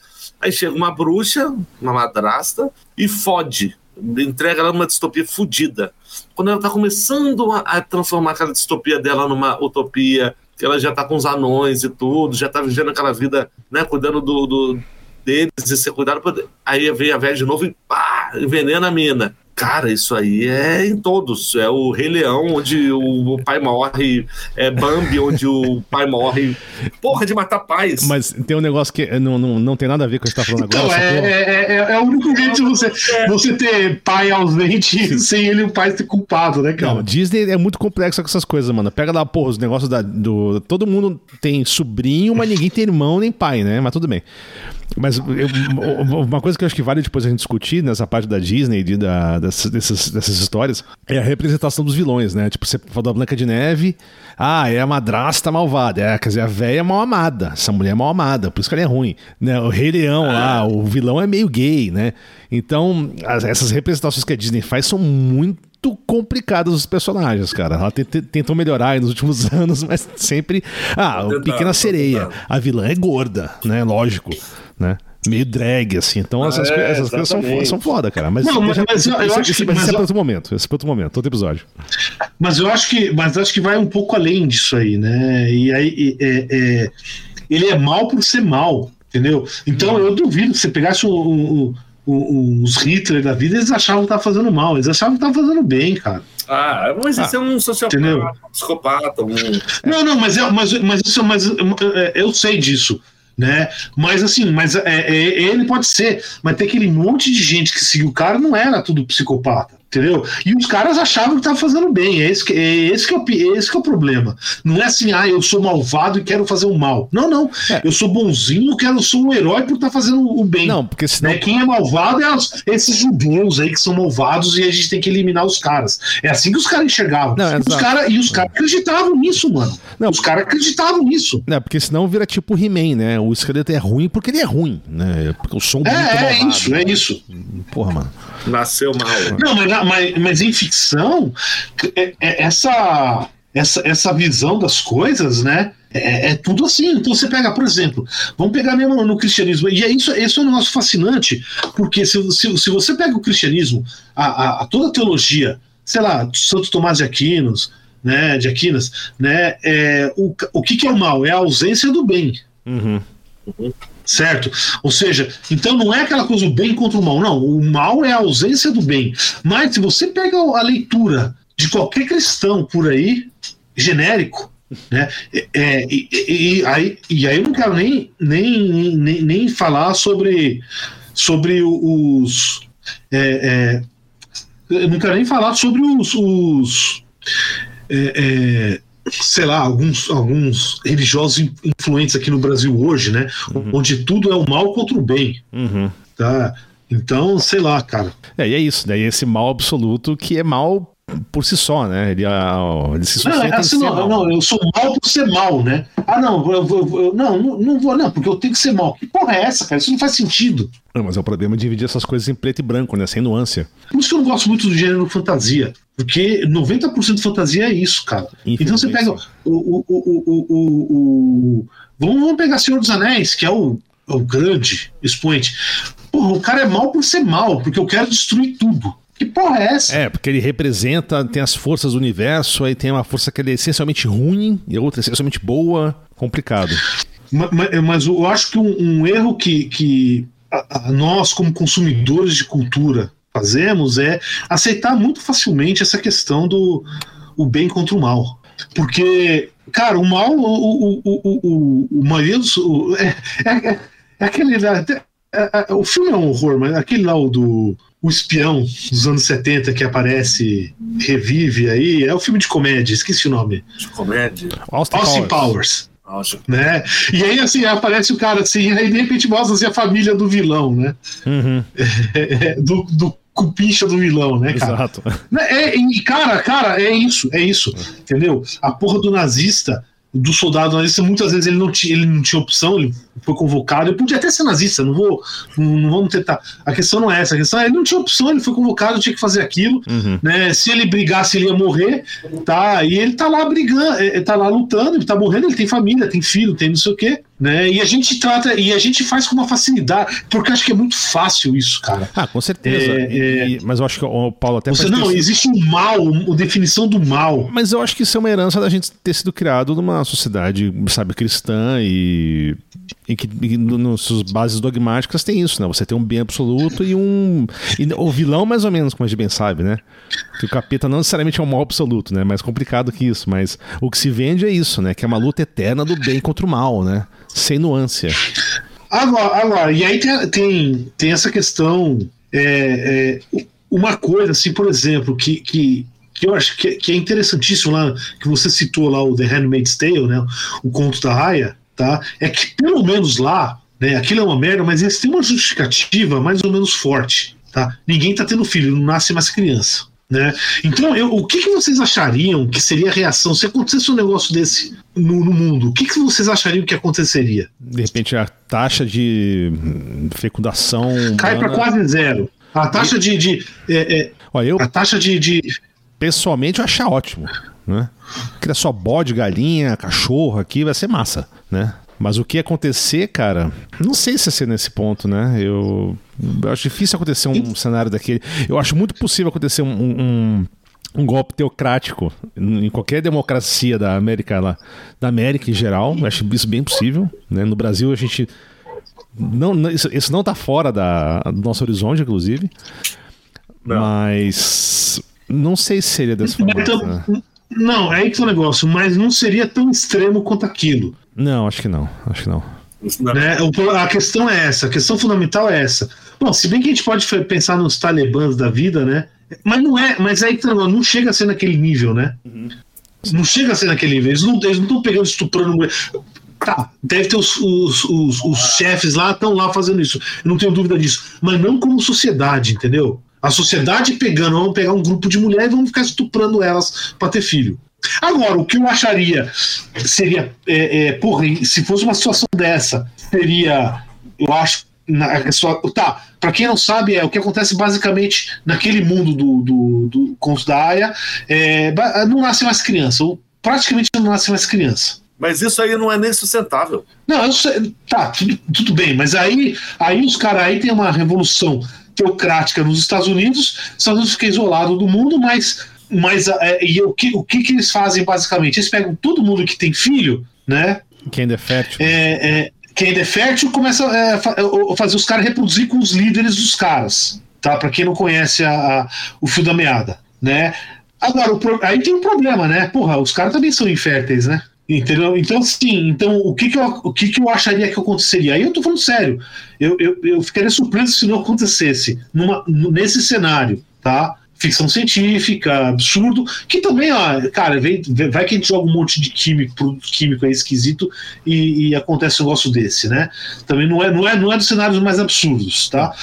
Speaker 2: Aí chega uma bruxa, uma madrasta, e fode. Entrega ela numa distopia fodida. Quando ela tá começando a, a transformar aquela distopia dela numa utopia, que ela já tá com os anões e tudo, já tá vivendo aquela vida, né, cuidando do, do- deles e ser cuidado. Aí vem a velha de novo e pá, envenena a mina. Cara, isso aí é em todos. É o Rei Leão, onde o, pai morre. É Bambi, onde o pai morre. Porra de matar pais.
Speaker 3: Mas tem um negócio que não, não, não tem nada a ver com o que você tá falando
Speaker 1: Então,
Speaker 3: agora.
Speaker 1: é, é, é, é o único jeito de você, você ter pai ausente sem ele e o pai ser culpado, né, cara?
Speaker 3: Não, Disney é muito complexo com essas coisas, mano. Pega lá, porra, os negócios da, do. Todo mundo tem sobrinho, mas ninguém tem irmão nem pai, né? Mas tudo bem. Mas eu- uma coisa que eu acho que vale depois a gente discutir nessa parte da Disney, de, da, dessas, dessas, dessas histórias, é a representação dos vilões, né? Tipo, você falou da Branca de Neve, ah, é a madrasta malvada. É, quer dizer, a velha é mal amada. Essa mulher é mal amada, por isso que ela é ruim. Né? O Rei Leão lá, o vilão é meio gay, né? Então, as- essas representações que a Disney faz são muito complicadas os personagens, cara. Ela te- te- tentou melhorar aí nos últimos anos, mas sempre. Ah, o Pequena Sereia. A vilã é gorda, né? Lógico, né? Meio drag, assim. Então essas,
Speaker 2: É,
Speaker 3: essas coisas são, são foda, cara. Mas,
Speaker 1: Não, mas-
Speaker 3: deixa-
Speaker 1: mas eu- eu
Speaker 3: isso-
Speaker 1: acho
Speaker 3: isso-
Speaker 1: que-
Speaker 3: mas isso é para outro momento. Esse é para outro momento, outro episódio.
Speaker 1: Mas eu acho que, mas acho que vai um pouco além disso aí, né? E aí e- é- é- ele é mal por ser mal, entendeu? Então eu duvido que você pegasse o- o- o- os Hitler da vida, eles achavam que tava fazendo mal, eles achavam que tava fazendo bem, cara.
Speaker 2: Ah, mas esse é um sociopata,
Speaker 1: Entendeu?
Speaker 2: um psicopata, um.
Speaker 1: Não, não, mas, é, mas, mas, isso, mas é, eu sei disso. Né? Mas assim, mas é, é, ele pode ser, mas tem aquele monte de gente que seguiu o cara, não era tudo psicopata, entendeu? E os caras achavam que estavam fazendo bem, é esse, que, é esse, que é o, pi- esse que é o problema. Não é assim, ah, eu sou malvado e quero fazer o mal. Não, não.
Speaker 3: É.
Speaker 1: Eu sou bonzinho, quero sou um herói por estar fazendo o bem.
Speaker 3: Não, porque senão.
Speaker 1: Né? Quem é malvado é os- esses judeus aí que são malvados e a gente tem que eliminar os caras. É assim que os caras enxergavam.
Speaker 3: Não,
Speaker 1: E os
Speaker 3: exato.
Speaker 1: cara, e os caras acreditavam nisso, mano.
Speaker 3: Não.
Speaker 1: Os caras acreditavam nisso.
Speaker 3: Não, porque senão vira tipo He-Man, né? O esqueleto é ruim porque ele é ruim, né? Porque eu sou um
Speaker 1: É,
Speaker 3: muito
Speaker 1: é
Speaker 3: malvado.
Speaker 1: isso, é isso.
Speaker 3: Porra, mano.
Speaker 2: Nasceu mal.
Speaker 1: Não, mas, mas, mas em ficção, é- é- essa, essa, essa visão das coisas, né? É, é, tudo assim. Então você pega, por exemplo, vamos pegar mesmo no cristianismo, e é isso, isso é um negócio fascinante, porque se, se, se você pega o cristianismo, a, a, a, toda a teologia, sei lá, Santo Tomás de Aquinos, né, de Aquinas, né, é, o, o que, que é o mal? É a ausência do bem.
Speaker 3: Uhum.
Speaker 1: Certo? Ou seja, então não é aquela coisa o bem contra o mal, não. O mal é a ausência do bem. Mas se você pega a leitura de qualquer cristão por aí, genérico, né? É, e, e, aí, e aí eu não quero nem, nem, nem, nem falar sobre, sobre os. É, é, eu não quero nem falar sobre os. os é, é, sei lá, alguns, alguns religiosos influentes aqui no Brasil hoje, né? Uhum. Onde tudo é o mal contra o bem.
Speaker 3: Uhum.
Speaker 1: Tá? Então, sei lá, cara.
Speaker 3: É, e é isso, né? esse mal absoluto que é mal por si só, né? Ele, ah, ele se
Speaker 1: sustenta não, é assim, não, não, eu sou mal por ser mal, né? Ah, não, eu, eu, eu, não, não vou, não, porque eu tenho que ser mal. Que porra é essa, cara? Isso não faz sentido.
Speaker 3: Não, mas é o problema de dividir essas coisas em preto e branco, né? Sem nuance.
Speaker 1: Por isso que eu não gosto muito do gênero fantasia. Porque 90% de fantasia é isso, cara. Então você pega o, o, o, o, Vamos, vamos pegar Senhor dos Anéis, que é o, o grande expoente. Porra, o cara é mal por ser mal, porque eu quero destruir tudo. Que porra é essa?
Speaker 3: É, porque ele representa, tem as forças do universo, aí tem uma força que é essencialmente ruim e outra essencialmente boa, complicado.
Speaker 1: Mas, mas eu acho que um, um erro que, que a, a nós, como consumidores de cultura, fazemos é aceitar muito facilmente essa questão do o bem contra o mal. Porque, cara, o mal, o, o, o, o, o maioria dos. O, é, é, é, aquele. É, é, o filme é um horror, mas aquele lá, o do o espião dos anos 70 que aparece, revive aí, é o filme de comédia, esqueci o nome.
Speaker 2: De comédia?
Speaker 1: Austin, Austin Powers. Powers. Né? E aí, assim, aparece o cara assim, aí de repente mostra assim, a família do vilão, né?
Speaker 3: Uhum.
Speaker 1: É, do, do cupincha do vilão, né, cara?
Speaker 3: Exato.
Speaker 1: É, e, cara, cara, é isso, é isso, entendeu? A porra do nazista do soldado nazista, muitas vezes ele não tinha, ele não tinha opção, ele foi convocado, ele podia até ser nazista, não vou, não, não vamos tentar. A questão não é essa, a questão é ele não tinha opção, ele foi convocado, tinha que fazer aquilo,
Speaker 3: uhum.
Speaker 1: né? Se ele brigasse, ele ia morrer, tá? E ele tá lá brigando, ele tá lá lutando, ele tá morrendo, ele tem família, tem filho, tem não sei o quê. Né? E a gente trata, e a gente faz com uma facilidade, porque acho que é muito fácil isso, cara.
Speaker 3: Ah, com certeza. É, e, é... Mas eu acho que o Paulo até.
Speaker 1: Você, não, existe um mal, uma definição do mal.
Speaker 3: Mas eu acho que isso é uma herança da gente ter sido criado numa sociedade, sabe, cristã e em que nas suas bases dogmáticas tem isso, né? Você tem um bem absoluto e um. E o vilão, mais ou menos, como a gente bem sabe, né? Que o capeta não necessariamente é um mal absoluto, né? Mais complicado que isso. Mas o que se vende é isso, né? Que é uma luta eterna do bem contra o mal, né? Sem nuance.
Speaker 1: Agora, agora e aí tem, tem, tem essa questão. É, é, uma coisa, assim, por exemplo, que, que, que eu acho que, que, é interessantíssimo lá, que você citou lá o The Handmaid's Tale, né? O conto da Raya, tá? É que pelo menos lá, né? Aquilo é uma merda, mas eles têm uma justificativa mais ou menos forte, tá? Ninguém tá tendo filho, não nasce mais criança. Né? Então, eu, o que, que, vocês achariam que seria a reação se acontecesse um negócio desse no, no mundo? O que, que, vocês achariam que aconteceria?
Speaker 3: De repente, a taxa de fecundação.
Speaker 1: Cai para quase zero. A taxa de. de é, é,
Speaker 3: Olha, eu,
Speaker 1: a taxa de, de.
Speaker 3: Pessoalmente, eu achar ótimo. Né? Criar só bode, galinha, cachorro aqui vai ser massa. Né? Mas o que acontecer, cara, não sei se é ser nesse ponto, né? Eu, eu acho difícil acontecer um cenário daquele. Eu acho muito possível acontecer um, um, um golpe teocrático em qualquer democracia da América lá, da América em geral. Acho isso bem possível. Né? No Brasil a gente não, não isso, isso, não está fora da, do nosso horizonte, inclusive. Não. Mas não sei se seria desse forma.
Speaker 1: Então, né? Não, é aí que é o negócio, mas não seria tão extremo quanto aquilo.
Speaker 3: Não, acho que não. Acho que não.
Speaker 1: Né? A questão é essa, a questão fundamental é essa. Bom, se bem que a gente pode pensar nos talibãs da vida, né? Mas não é, mas aí não chega a ser naquele nível, né? Uhum. Não chega a ser naquele nível. Eles não estão pegando estuprando. Tá, deve ter os, os, os, os chefes lá, estão lá fazendo isso. Eu não tenho dúvida disso. Mas não como sociedade, entendeu? A sociedade pegando, vamos pegar um grupo de mulheres e vamos ficar estuprando elas para ter filho. Agora, o que eu acharia seria, é, é, porra, se fosse uma situação dessa, seria, eu acho, na, é tá, para quem não sabe, é o que acontece basicamente naquele mundo do, do, do conto da Aya, é, não nasce mais criança, ou praticamente não nasce mais criança.
Speaker 2: Mas isso aí não é nem sustentável.
Speaker 1: Não, sei, tá, tudo, tudo, bem, mas aí, aí os caras aí tem uma revolução teocrática nos Estados Unidos, os Estados Unidos fica isolado do mundo, mas, mas é, e o, que, o que, que eles fazem basicamente? Eles pegam todo mundo que tem filho, né?
Speaker 3: Quem é fértil.
Speaker 1: É, é, quem ainda é fértil começa é, a fazer os caras reproduzir com os líderes dos caras, tá? Para quem não conhece a, a, o fio da meada, né? Agora, o, aí tem um problema, né? Porra, os caras também são inférteis, né? Entendeu? Então, sim, então o que, que, eu, o que, que eu acharia que aconteceria? Aí eu tô falando sério, eu, eu, eu ficaria surpreso se não acontecesse numa, nesse cenário, tá? Ficção científica, absurdo, que também, ó, cara, vem, vai que a gente joga um monte de químico, produto químico aí esquisito e, e acontece um negócio desse, né? Também não é, não é, não é dos cenários mais absurdos, tá?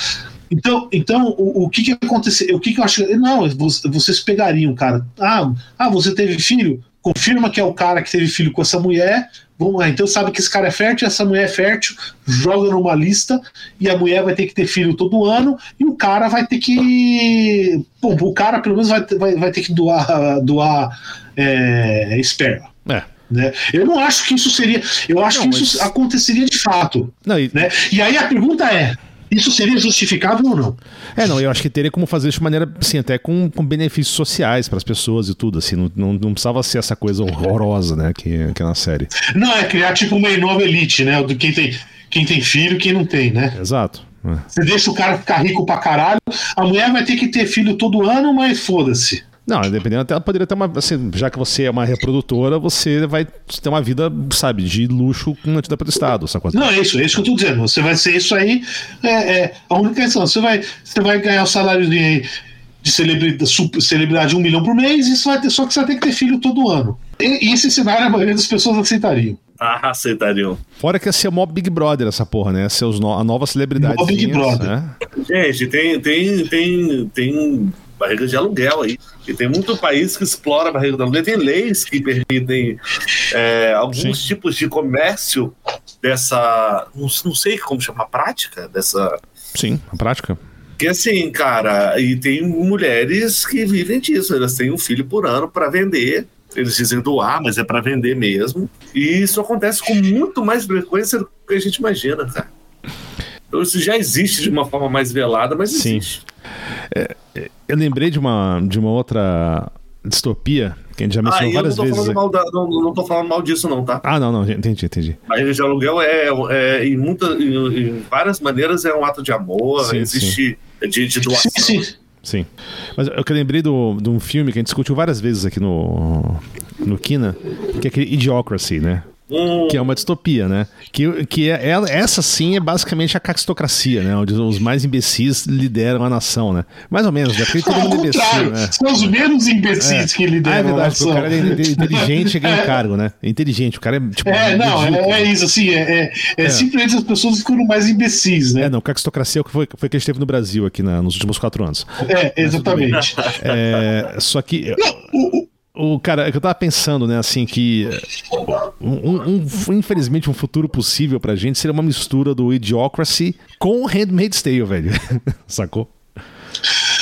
Speaker 1: Então, então o, o que que aconteceu? O que que eu acho? Não, vocês pegariam, cara. Ah, ah, você teve filho? Confirma que é o cara que teve filho com essa mulher. Vamos lá, então sabe que esse cara é fértil, essa mulher é fértil, joga numa lista e a mulher vai ter que ter filho todo ano e o cara vai ter que. Bom, o cara pelo menos vai, vai, vai ter que doar, doar é, esperma. É. Né? Eu não acho que isso seria. Eu acho não, que isso aconteceria de fato. Não, e... Né? e aí a pergunta é: isso seria justificável ou não?
Speaker 3: É, não, eu acho que teria como fazer isso de maneira, assim, até com, com benefícios sociais para as pessoas e tudo, assim, não, não, não, precisava ser essa coisa horrorosa, né, que, que é na série.
Speaker 1: Não, é criar tipo uma nova elite, né, do quem tem, quem tem filho e quem não tem, né?
Speaker 3: Exato.
Speaker 1: É. Você deixa o cara ficar rico pra caralho, a mulher vai ter que ter filho todo ano, mas foda-se.
Speaker 3: Não, dependendo, até ela poderia ter uma. Assim, já que você é uma reprodutora, você vai ter uma vida, sabe, de luxo mantida pelo Estado. Essa
Speaker 1: coisa. Não, é isso, é isso que eu tô dizendo. Você vai ser isso aí. É, é a única questão. Você vai, você vai ganhar o salário de, de celebridade, celebridade de um milhão por mês, e vai ter, só que você vai ter que ter filho todo ano. E, e esse cenário a maioria das pessoas aceitariam.
Speaker 2: Ah, aceitariam.
Speaker 3: Fora que ia ser mó Big Brother essa porra, né? Ser no, a nova celebridade. Mó
Speaker 1: Big Brother. Né?
Speaker 2: Gente, tem, tem, tem, tem barriga de aluguel aí. E tem muito país que explora a barriga de aluguel. Tem leis que permitem é, alguns Sim. tipos de comércio dessa. Não, não sei como chamar, prática dessa.
Speaker 3: Sim, a prática.
Speaker 2: Que assim, cara, e tem mulheres que vivem disso, elas têm um filho por ano para vender. Eles dizem doar, mas é para vender mesmo. E isso acontece com muito mais frequência do que a gente imagina, cara. Então isso já existe de uma forma mais velada, mas Sim. existe.
Speaker 3: É, é, eu lembrei de uma, de uma outra distopia que a gente já mencionou ah, várias vezes.
Speaker 2: Da, não, não tô falando mal disso, não, tá?
Speaker 3: Ah, não, não, entendi, entendi.
Speaker 2: A rede de aluguel é, é em, muita, em, em, várias maneiras é um ato de amor, sim, existe sim. De, de doação. Sim, sim.
Speaker 3: Sim. Mas eu que lembrei do, de um filme que a gente discutiu várias vezes aqui no, no Kina, que é aquele Idiocracy, né? Hum. Que é uma distopia, né? Que, que é, essa sim é basicamente a caquistocracia, né? Onde os mais imbecis lideram a nação, né? Mais ou menos, né? Porque todo mundo é imbecil, né?
Speaker 1: São os menos imbecis é. que lideram ah, é verdade, a nação.
Speaker 3: O cara é inteligente e ganha é. cargo, né? É inteligente, o cara é tipo.
Speaker 1: É, não, é, é, isso, assim, é, é, é, simplesmente as pessoas ficam mais imbecis, né?
Speaker 3: É, não, caquistocracia é o que foi, foi que a gente teve no Brasil aqui na, nos últimos quatro anos.
Speaker 1: É, exatamente.
Speaker 3: É, só que. Não, o, o cara, é eu tava pensando, né, assim, que um, um, infelizmente um futuro possível pra gente seria uma mistura do Idiocracy com Handmaid's Tale, velho. Sacou?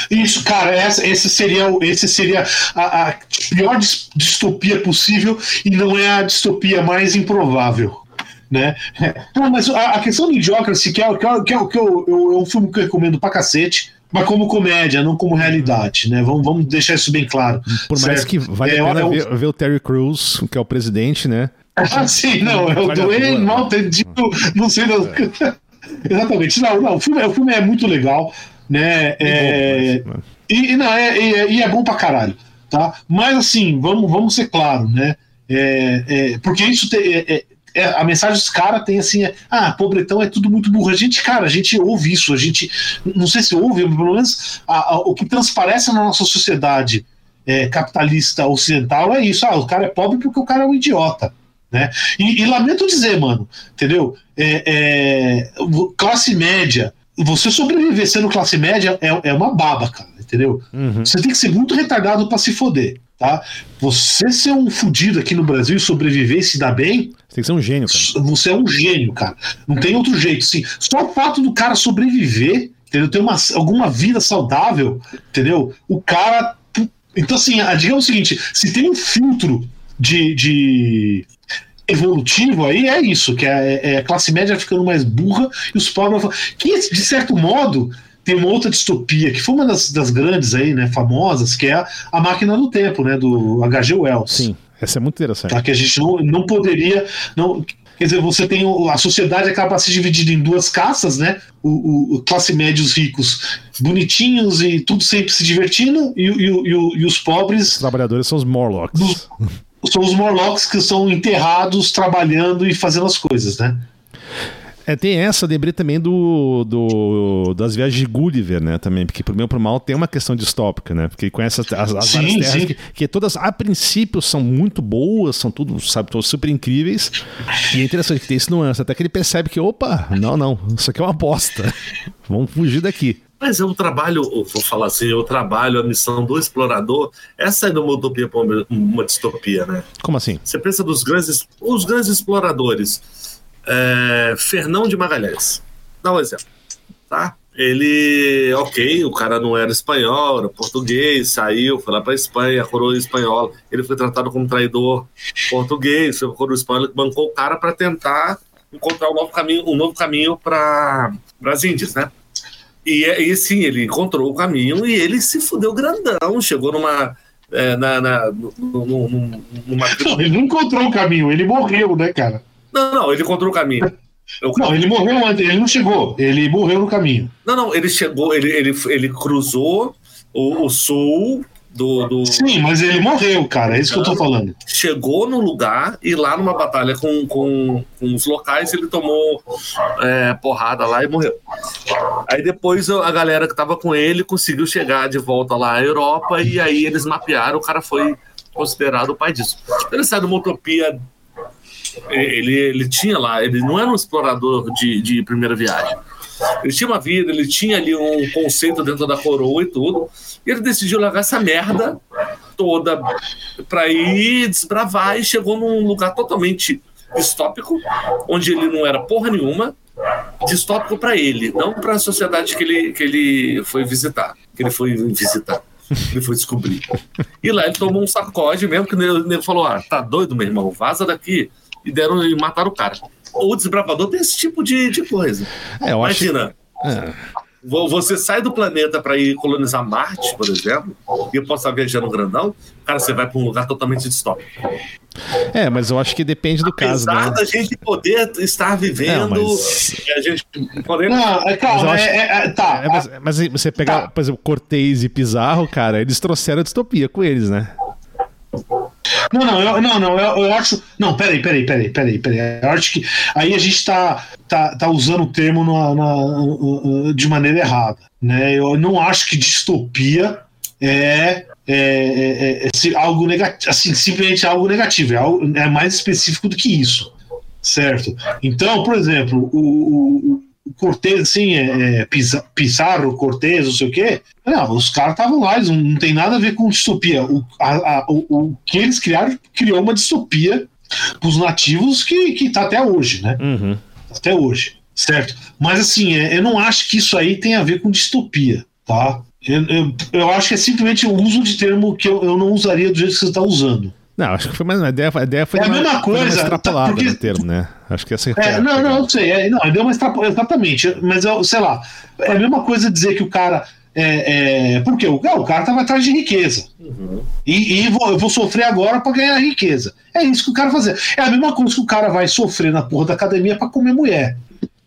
Speaker 1: Isso, cara, essa, esse seria, esse seria a, a, pior distopia possível e não é a distopia mais improvável. Né? Não, mas a, a questão do Idiocracy, que é, que é, que é, que é, é um filme que eu recomendo pra cacete, mas como comédia, não como realidade, né? Vamos, vamos deixar isso bem claro.
Speaker 3: Por mais certo? que vale é, a pena é, ver, ver, o Terry Crews, que é o presidente, né?
Speaker 1: Ah, sim, não, é o Dwayne Maltendino, não sei. Não. É. Exatamente. Não, não, o filme, o filme é muito legal, né? É, bom, mas, e, e, não, é, e, e, é bom pra caralho, tá? Mas assim, vamos, vamos ser claro, né? É, é, porque isso te, é, é a mensagem dos caras tem assim: é, ah, pobretão é tudo muito burro. A gente, cara, a gente ouve isso, a gente, não sei se ouve, pelo menos a, a, o que transparece na nossa sociedade é, capitalista ocidental é isso: ah, o cara é pobre porque o cara é um idiota. Né? E, e lamento dizer, mano, entendeu? É, é, classe média, você sobreviver sendo classe média é, é uma baba, cara, entendeu? Uhum. Você tem que ser muito retardado para se foder. Tá? Você ser um fudido aqui no Brasil e sobreviver e se dar bem.
Speaker 3: Você tem que ser um gênio, cara.
Speaker 1: Você é um gênio, cara. Não tem outro jeito. Sim, só o fato do cara sobreviver, entendeu? Ter uma, alguma vida saudável, entendeu? O cara. Então, assim, digamos o seguinte: se tem um filtro de, de evolutivo aí é isso, que é, é a classe média ficando mais burra e os pobres. Que, de certo modo, tem uma outra distopia, que foi uma das, das grandes aí, né, famosas, que é a, a Máquina do Tempo, né, do H.G. Wells.
Speaker 3: Sim, essa é muito interessante.
Speaker 1: Tá, que a gente não, não poderia. Não, quer dizer, você tem. A sociedade acaba se dividindo em duas caças, né? O, o classe média, os ricos, bonitinhos e tudo sempre se divertindo, e, e, e, e os pobres.
Speaker 3: Os trabalhadores são os Morlocks.
Speaker 1: Do, são os Morlocks que são enterrados trabalhando e fazendo as coisas, né?
Speaker 3: É, tem essa, lembrei também do, do, das viagens de Gulliver, né, também, porque pro meu pro mal tem uma questão distópica, né, porque conhece as, as, as
Speaker 1: Sim,
Speaker 3: várias terras que, que todas, a princípio, são muito boas, são tudo, sabe, todas super incríveis, e é interessante que tem esse nuance, até que ele percebe que, opa, não, não, isso aqui é uma aposta, vamos fugir daqui.
Speaker 2: Mas é um trabalho, vou falar assim, é o trabalho, a missão do explorador é sair de uma utopia para uma distopia, né?
Speaker 3: Como assim?
Speaker 2: Você pensa dos grandes, os grandes exploradores, é, Fernão de Magalhães, dá um exemplo, tá? Ele, ok, o cara não era espanhol, era português, saiu, foi lá para Espanha, coroa espanhola. Ele foi tratado como traidor português, foi coroa espanhola que bancou o cara para tentar encontrar um novo caminho, um novo caminho para as Índias, né? E, e sim, ele encontrou o caminho e ele se fudeu grandão, chegou numa. É, na, na, no- no- no- numa...
Speaker 1: Não, ele não encontrou o caminho, ele morreu, né, cara?
Speaker 2: Não, não, ele encontrou o caminho. Eu-
Speaker 1: Não, ele morreu antes, ele não chegou, ele morreu no caminho.
Speaker 2: Não, não, ele chegou, ele, ele, ele cruzou o, o sul do, do-
Speaker 1: Sim, mas ele morreu, cara, é isso que eu tô falando.
Speaker 2: Chegou no lugar e lá numa batalha com, com, com os locais ele tomou é, porrada lá e morreu. Aí depois a galera que tava com ele conseguiu chegar de volta lá à Europa e aí eles mapearam, o cara foi considerado o pai disso. Ele sai de uma utopia. Ele, ele tinha lá, ele não era um explorador de, de primeira viagem. Ele tinha uma vida, ele tinha ali um conceito dentro da coroa e tudo. E ele decidiu largar essa merda toda para ir desbravar e chegou num lugar totalmente distópico, onde ele não era porra nenhuma, distópico para ele, não para a sociedade que ele, que ele foi visitar, que ele foi visitar, ele foi descobrir. E lá ele tomou um sacode mesmo, que ele falou: Ah, tá doido, meu irmão, vaza daqui. E deram e mataram o cara. O desbravador tem esse tipo de, de coisa.
Speaker 3: É, eu acho.
Speaker 2: Imagina,
Speaker 3: É.
Speaker 2: vo- você sai do planeta para ir colonizar Marte, por exemplo, e eu posso estar viajando grandão, cara, você vai para um lugar totalmente distópico.
Speaker 3: É, mas eu acho que depende do caso,
Speaker 2: Apesar
Speaker 3: né?
Speaker 2: da gente poder estar vivendo,
Speaker 3: Não, mas-
Speaker 2: a gente poder
Speaker 1: Não, é, calma,
Speaker 3: acho-
Speaker 1: é, é, é, tá.
Speaker 3: É, mas, mas você pegar,
Speaker 1: Tá.
Speaker 3: por exemplo, Cortez e Pizarro, cara, eles trouxeram a distopia com eles, né?
Speaker 1: Não, não, eu, não, não, eu, eu acho. Não, peraí, peraí, peraí, peraí, peraí. Eu acho que aí a gente tá, tá, tá usando o termo na- na- de maneira errada. Né? Eu não acho que distopia é, é, é- é se- algo negativo, assim, simplesmente algo negativo, é, algo, é mais específico do que isso. Certo? Então, por exemplo, o, o Cortez, assim, é, é, Pizarro, Cortez, não sei o quê. Não, os caras estavam lá, eles não, não tem nada a ver com distopia. O, a- a- o, o que eles criaram criou uma distopia para os nativos que, que tá até hoje, né?
Speaker 3: Uhum.
Speaker 1: Até hoje, certo? Mas assim, é, eu não acho que isso aí tem a ver com distopia, tá? Eu, eu, eu acho que é simplesmente o uso de termo que eu, eu não usaria do jeito que você está usando.
Speaker 3: Não, acho que foi mais. A ideia, a ideia foi
Speaker 1: É a
Speaker 3: uma-
Speaker 1: mesma
Speaker 3: uma
Speaker 1: coisa,
Speaker 3: extrapolada
Speaker 1: tá, porque-
Speaker 3: no termo, né? Acho que essa
Speaker 1: É, não, não, eu sei. É, não, deu uma extrapo- exatamente. Mas eu, sei lá, é a mesma coisa dizer que o cara. É, é, porque o, o cara tava atrás de riqueza. E, e vou- eu vou sofrer agora para ganhar riqueza. É isso que o cara fazer. É a mesma coisa que o cara vai sofrer na porra da academia para comer mulher.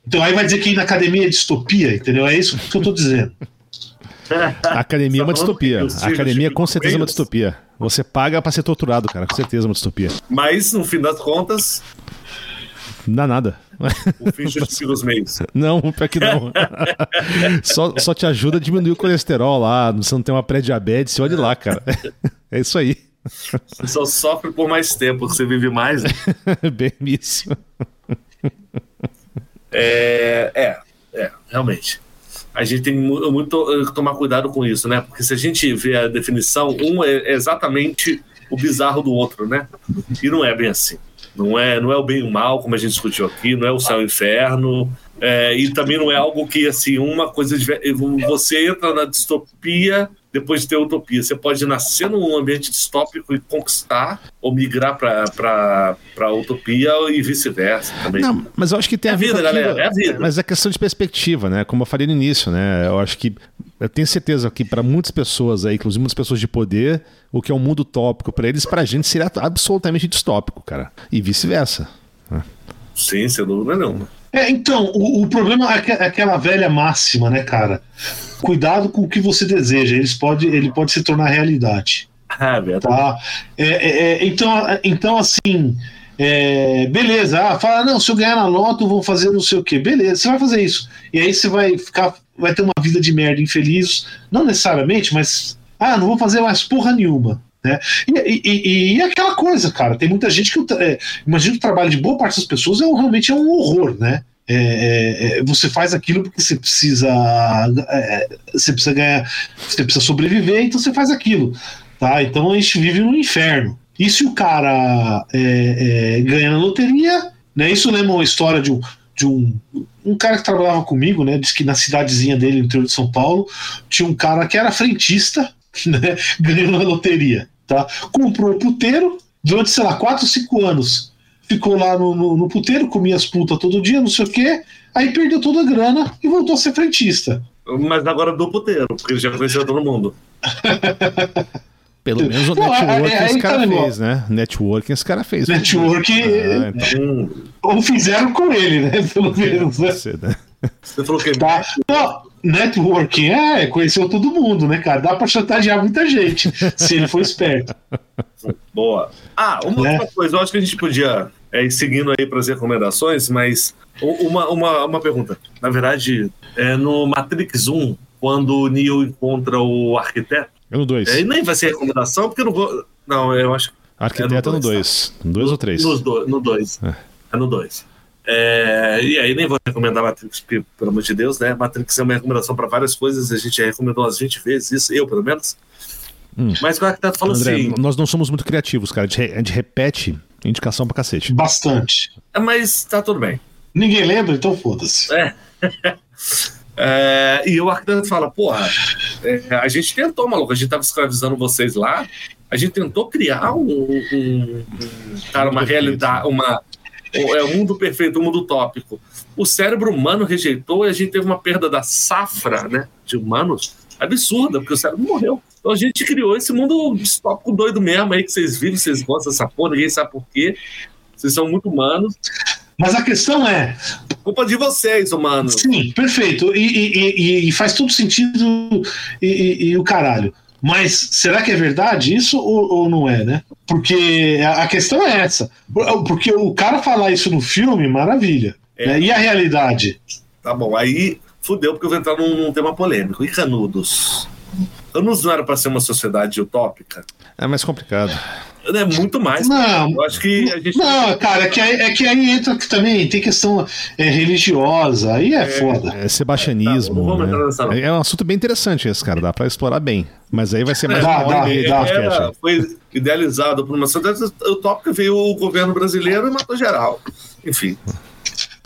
Speaker 1: Então aí vai dizer que ir na academia é distopia, entendeu? É isso que eu tô dizendo.
Speaker 3: A academia é uma distopia. A academia com certeza é uma distopia. Você paga pra ser torturado, cara. Com certeza é uma distopia.
Speaker 2: Mas, no fim das contas,
Speaker 3: Não dá nada.
Speaker 2: o fim justifica os meios.
Speaker 3: Não, pior que não. só, só te ajuda a diminuir o colesterol lá. Você não tem uma pré-diabetes, olha lá, cara. É isso aí.
Speaker 2: Você só sofre por mais tempo, você vive mais. né?
Speaker 3: Bem isso.
Speaker 2: É, é, é, realmente. A gente tem mu- muito eh, que tomar cuidado com isso, né? Porque se a gente vê a definição, um é exatamente o bizarro do outro, né? E não é bem assim. Não é, não é o bem e o mal, como a gente discutiu aqui, não é o céu e o inferno. é, e também não é algo que, assim, uma coisa. Você entra na distopia depois de ter utopia. Você pode nascer num ambiente distópico e conquistar, ou migrar para a utopia e vice-versa também.
Speaker 3: Não, mas eu acho que tem
Speaker 2: é
Speaker 3: a
Speaker 2: vida, galera, é a vida.
Speaker 3: Mas é questão de perspectiva, né? Como eu falei no início, né? Eu acho que eu tenho certeza que para muitas pessoas aí, inclusive muitas pessoas de poder, o que é um mundo utópico para eles, pra gente seria absolutamente distópico, cara. E vice-versa.
Speaker 2: Sim, sem dúvida nenhuma.
Speaker 1: É, então, o, o problema é, aque- é aquela velha máxima, né, cara? Cuidado com o que você deseja, eles pode, ele pode se tornar realidade.
Speaker 2: Ah, verdade.
Speaker 1: Tá? É, é, é, então, então, assim, é, beleza, ah, fala, não, se eu ganhar na loto, vou fazer não sei o quê. Beleza, você vai fazer isso. E aí você vai ficar, vai ter uma vida de merda infeliz, não necessariamente, mas ah, não vou fazer mais porra nenhuma. Né? E, e- e- e aquela coisa, cara, tem muita gente que. É, imagina que o trabalho de boa parte das pessoas é um- realmente é um horror, né? É, é, é, você faz aquilo porque você precisa. é, você precisa ganhar. Você precisa sobreviver, então você faz aquilo. Tá? Então a gente vive no inferno. E se o cara é, é, ganha na loteria, né? Isso lembra uma história de um, de um, um cara que trabalhava comigo, né? Diz que na cidadezinha dele, no interior de São Paulo, tinha um cara que era frentista, né? Ganhou na loteria. Tá? Comprou o puteiro durante, sei lá, 4 ou 5 anos. Ficou lá no, no, no puteiro, comia as putas todo dia, não sei o quê. Aí perdeu toda a grana e voltou a ser frentista.
Speaker 2: Mas agora do puteiro, porque ele já conheceu todo mundo.
Speaker 3: Pelo menos o
Speaker 1: Não, é-
Speaker 3: networking
Speaker 1: é- é
Speaker 3: esse cara
Speaker 1: o negócio.
Speaker 3: fez, né? Networking esse cara fez.
Speaker 1: Network,
Speaker 3: Ah, então,
Speaker 2: Hum,
Speaker 1: ou fizeram com ele, né? Pelo menos, né?
Speaker 3: ser, né?
Speaker 2: Você falou que
Speaker 1: Tá? Não, networking é, conheceu todo mundo, né, cara? Dá pra chantagear muita gente, se ele for esperto.
Speaker 2: Boa. Ah, uma
Speaker 1: Né?
Speaker 2: outra coisa, eu acho que a gente podia é, ir seguindo aí para as recomendações, mas uma, uma, uma pergunta. Na verdade, é, no Matrix 1, quando o Neo encontra o arquiteto,
Speaker 3: Eu no 2.
Speaker 2: aí nem vai ser recomendação, porque eu não vou. Não, eu acho que
Speaker 3: Arquiteto
Speaker 2: é
Speaker 3: no
Speaker 2: no
Speaker 3: 2. No 2 ou 3?
Speaker 2: Nos do, no 2.
Speaker 3: É.
Speaker 2: É. no 2. E aí nem vou recomendar Matrix, porque, pelo amor de Deus, né? Matrix é uma recomendação para várias coisas, a gente já recomendou umas 20 vezes, isso, eu pelo menos.
Speaker 3: Hum.
Speaker 2: Mas o arquiteto fala
Speaker 3: André,
Speaker 2: assim.
Speaker 3: nós não somos muito criativos, cara. A gente, re- a gente repete indicação pra cacete.
Speaker 1: Bastante.
Speaker 2: "É, Mas tá tudo bem.
Speaker 1: Ninguém lembra, então foda-se.
Speaker 2: É, e o arquiteto fala, porra, é, a gente tentou, maluco, a gente tava escravizando vocês lá, a gente tentou criar um, um- um- cara, uma realidade, uma, um, é, um mundo perfeito, um mundo utópico. O cérebro humano rejeitou e a gente teve uma perda da safra, né, de humanos absurda, porque o cérebro morreu. Então a gente criou esse mundo distópico doido mesmo aí que vocês vivem, vocês gostam dessa porra, ninguém sabe por quê. Vocês são muito humanos.
Speaker 1: Mas a questão é,
Speaker 2: Culpa de vocês, humanos.
Speaker 1: sim, perfeito, e, e- e- e faz todo sentido e o caralho. Mas será que é verdade isso ou, ou não é, né? Porque a, questão é essa. Porque o cara falar isso no filme, maravilha.
Speaker 2: É.
Speaker 1: né? E a realidade?
Speaker 2: Tá bom, aí fudeu porque eu vou entrar num, num tema polêmico. E Canudos? Canudos não era para ser uma sociedade utópica?
Speaker 3: É mais complicado.
Speaker 2: É muito mais.
Speaker 1: Não,
Speaker 2: Eu acho que a gente.
Speaker 1: Não, cara, é que aí, é que aí entra que também tem questão é, religiosa, aí é, foda.
Speaker 3: É sebastianismo.
Speaker 2: Tá, não vamos
Speaker 3: né?
Speaker 2: entrar nessa, não.
Speaker 3: É um assunto bem interessante esse, cara. Dá pra explorar bem. Mas aí vai ser mais
Speaker 1: Dá,
Speaker 3: uma hora e meia.
Speaker 2: Era, foi idealizado por uma sociedade utópica, veio o governo brasileiro e matou geral. Enfim.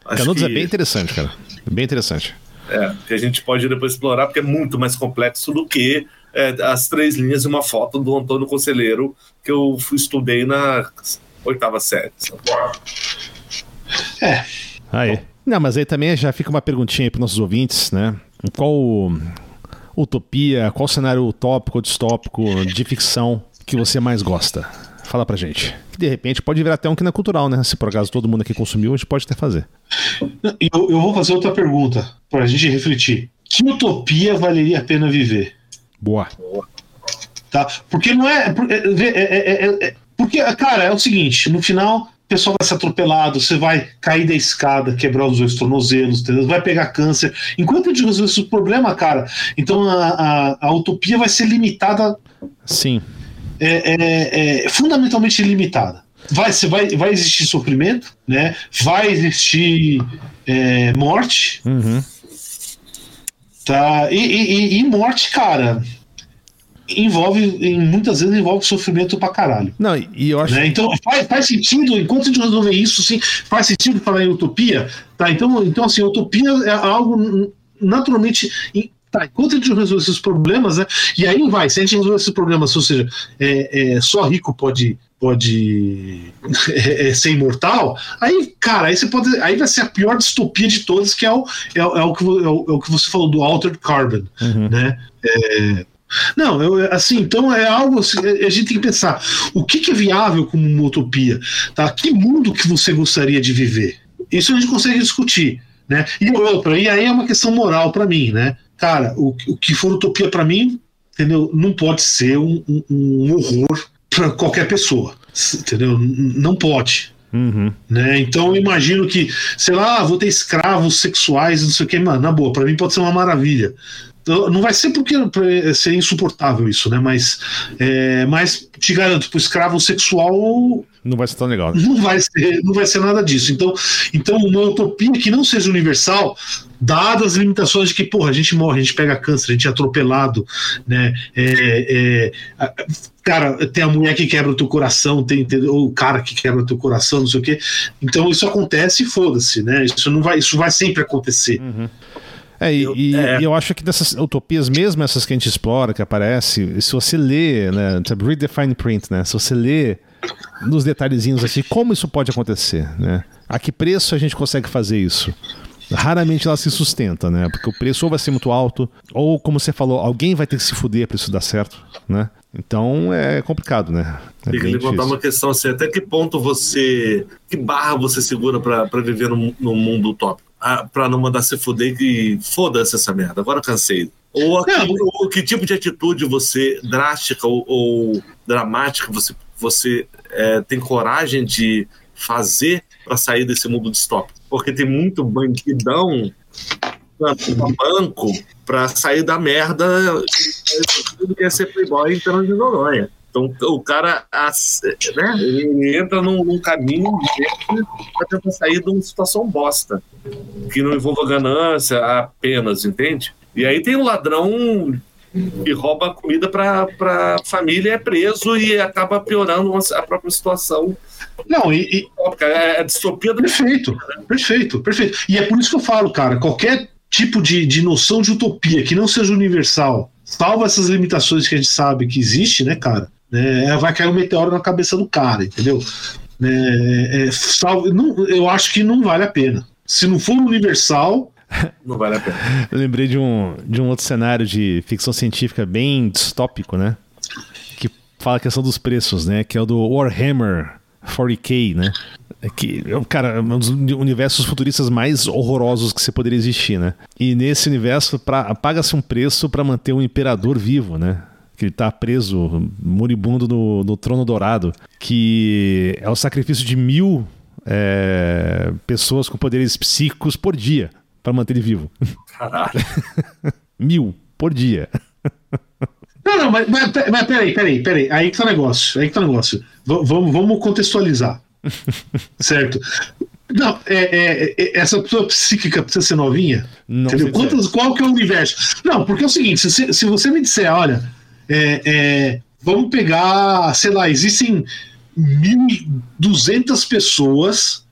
Speaker 3: Canudos
Speaker 2: que,
Speaker 3: é bem interessante, cara. Bem interessante.
Speaker 2: é, que a gente pode depois explorar, porque é muito mais complexo do que é, as três linhas e uma foto do Antônio Conselheiro que eu fui- estudei na oitava série. sabe?
Speaker 1: É,
Speaker 3: Aí. Não, mas aí também já fica uma perguntinha aí para nossos ouvintes, né? Qual utopia, qual cenário utópico ou distópico de ficção que você mais gosta? Fala pra gente. Que de repente pode virar até um que não é cultural, né? Se por acaso todo mundo aqui consumiu, a gente pode até fazer.
Speaker 1: eu, eu vou fazer outra pergunta pra gente refletir. Que utopia valeria a pena viver?
Speaker 3: Boa.
Speaker 1: Tá? Porque não é. por- é- é- é- é- é- porque, cara, é o seguinte: no final, o pessoal vai ser atropelado, você vai cair da escada, quebrar os dois tornozelos, entendeu? vai pegar câncer. Enquanto a gente resolver esse problema, cara, então a, a, a utopia vai ser limitada,
Speaker 3: Sim.
Speaker 1: é, é- é fundamentalmente limitada. Vai, vai, vai existir sofrimento, né? vai existir é, morte,
Speaker 3: Uhum.
Speaker 1: Tá? E, e- e- morte, cara, envolve, em- muitas vezes envolve sofrimento pra caralho.
Speaker 3: Não, e, eu acho.
Speaker 1: Né? Então faz, faz sentido, enquanto a gente resolver isso, sim, faz sentido falar em utopia. Tá? Então, então assim, utopia é algo naturalmente Tá, enquanto a gente resolver esses problemas, né? E aí vai, se a gente resolver esses problemas, ou seja, é, é, só rico pode, pode é, é, ser imortal, aí, cara, aí você pode. Aí vai ser a pior distopia de todas, que é o, é, é o, que, é o, é o que você falou do Altered Carbon, uhum. né? É, não, eu, assim, então é algo assim, a gente tem que pensar o que, que, é viável como uma utopia, tá? Que mundo que você gostaria de viver? Isso a gente consegue discutir, né? E outra, e aí é uma questão moral para mim, né? Cara, o, o que for utopia para mim, entendeu? Não pode ser um, um, um horror para qualquer pessoa, entendeu? Não pode. Uhum. Né? Então eu imagino que, sei lá, vou ter escravos sexuais, não sei o que, mano, na boa, para mim pode ser uma maravilha. Não vai ser porque ser insuportável isso, né? Mas, é, mas te garanto, pro escravo sexual.
Speaker 3: Não vai ser tão legal.
Speaker 1: Né? Não vai ser, não vai ser nada disso. Então, então, uma utopia que não seja universal, dadas as limitações de que, porra, a gente morre, a gente pega câncer, a gente é atropelado, né? É, é, cara, tem a mulher que quebra o teu coração, tem, tem o cara que quebra o teu coração, não sei o quê. Então isso acontece e foda-se, né? Isso não vai, isso vai sempre acontecer.
Speaker 3: Uhum. É, e eu, é. eu acho que dessas utopias, mesmo essas que a gente explora, que aparece, se você lê, né, read the fine print, né, se você lê nos detalhezinhos assim, como isso pode acontecer, né? A que preço a gente consegue fazer isso? Raramente ela se sustenta, né? Porque o preço ou vai ser muito alto, ou como você falou, alguém vai ter que se fuder para isso dar certo, né? Então é complicado, né?
Speaker 2: É Tem que levantar uma questão assim, até que ponto você. Que barra você segura para viver num, num mundo utópico? Para não mandar se fuder que foda-se essa merda, agora cansei. Ou, aqui, ou, que tipo de atitude você, drástica ou, ou dramática, você, você é, tem coragem de fazer para sair desse mundo distópico? Porque tem muito bandidão no banco para sair da merda que quer ser playboy em de Noronha. Então o cara né, ele entra num, num caminho para tentar sair de uma situação bosta, que não envolva ganância apenas, entende? E aí tem um ladrão que rouba comida para a família, é preso e acaba piorando a própria situação.
Speaker 1: Não, e. e...
Speaker 2: É a distopia do.
Speaker 1: Perfeito, perfeito, perfeito. E é por isso que eu falo, cara, qualquer tipo de, de noção de utopia que não seja universal, salva essas limitações que a gente sabe que existe, né, cara? Né, vai cair um meteoro na cabeça do cara, entendeu? É, é, salve, não, eu acho que não vale a pena. Se não for universal,
Speaker 2: não vale a pena.
Speaker 3: Eu lembrei de um, de um outro cenário de ficção científica bem distópico, né? Que fala a questão dos preços, né? Que é o do Warhammer 40k, né? É que, cara, é um dos universos futuristas mais horrorosos que você poderia existir, né? E nesse universo, paga-se um preço para manter o imperador vivo, né? Que ele tá preso, moribundo no, no trono dourado, que é o sacrifício de mil é, pessoas com poderes psíquicos por dia para manter ele vivo.
Speaker 2: Caralho.
Speaker 3: mil por dia.
Speaker 1: Não, não, mas, mas, mas peraí, peraí, peraí. Aí que tá o negócio. Aí que tá o negócio. V vamos, vamos contextualizar. certo? Não, é, é, é, essa pessoa psíquica precisa ser novinha? Não entendeu? Quantas, qual que é o universo? Não, porque é o seguinte: se, se você me disser, olha, é, é, vamos pegar, sei lá, existem 1.200 pessoas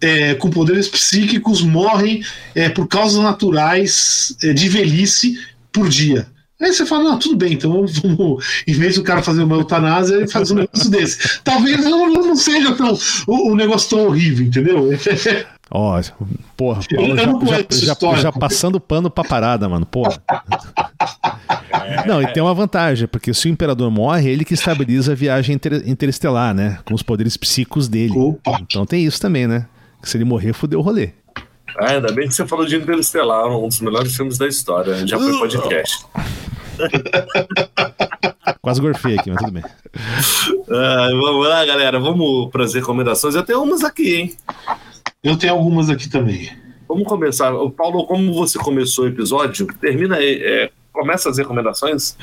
Speaker 1: é, com poderes psíquicos morrem é, por causas naturais é, de velhice por dia. Aí você fala, não, tudo bem, então vamos, vamos em vez do cara fazer uma eutanásia, ele faz um negócio desse. Talvez não, não seja tão, o, negócio tão horrível, entendeu?
Speaker 3: Ó, oh, porra, Paulo já, já, já, já, passando pano pra parada, mano, porra. Não, e tem uma vantagem, porque se o imperador morre, é ele que estabiliza a viagem inter interestelar, né? Com os poderes psíquicos dele. Opa. Então tem isso também, né? Que se ele morrer, fudeu o rolê.
Speaker 2: Ah, ainda bem que você falou de Interestelar, um dos melhores filmes da história. Já foi podcast.
Speaker 3: Quase gorfei aqui, mas tudo bem.
Speaker 2: Ah, vamos lá, galera. Vamos para as recomendações. Eu tenho umas aqui, hein?
Speaker 1: Eu tenho algumas aqui também.
Speaker 2: Vamos começar. O Paulo, como você começou o episódio, termina aí. É, começa as recomendações.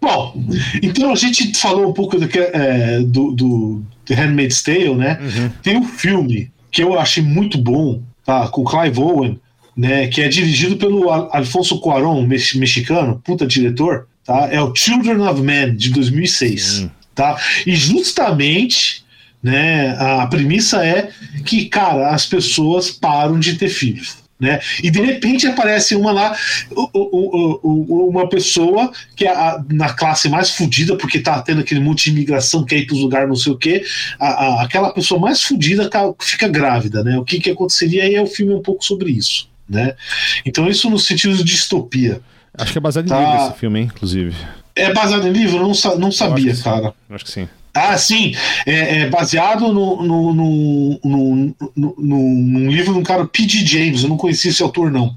Speaker 1: Bom, então a gente falou um pouco do, é, do, do The Handmaid's Tale, né? Uhum. Tem um filme que eu achei muito bom, tá? Com Clive Owen, né? Que é dirigido pelo Alfonso Cuarón, mexicano, puta diretor, tá? É o Children of Men, de 2006, Sim. tá? E justamente né? A premissa é que, cara, as pessoas param de ter filhos. Né? E de repente aparece uma lá, uma pessoa que é na classe mais fodida, porque tá tendo aquele monte de imigração, quer ir para os lugares não sei o a, aquela pessoa mais fodida fica grávida, né? O que, que aconteceria aí é o filme um pouco sobre isso. Né? Então, isso no sentido de distopia.
Speaker 3: Acho que é baseado tá... em livro esse filme, hein, inclusive.
Speaker 1: É baseado em livro? Eu não, não sabia,
Speaker 3: acho
Speaker 1: cara.
Speaker 3: Acho que sim.
Speaker 1: Ah, sim. É, é baseado no, no, no, no, num livro de um cara, P.D. James. Eu não conhecia esse autor, não.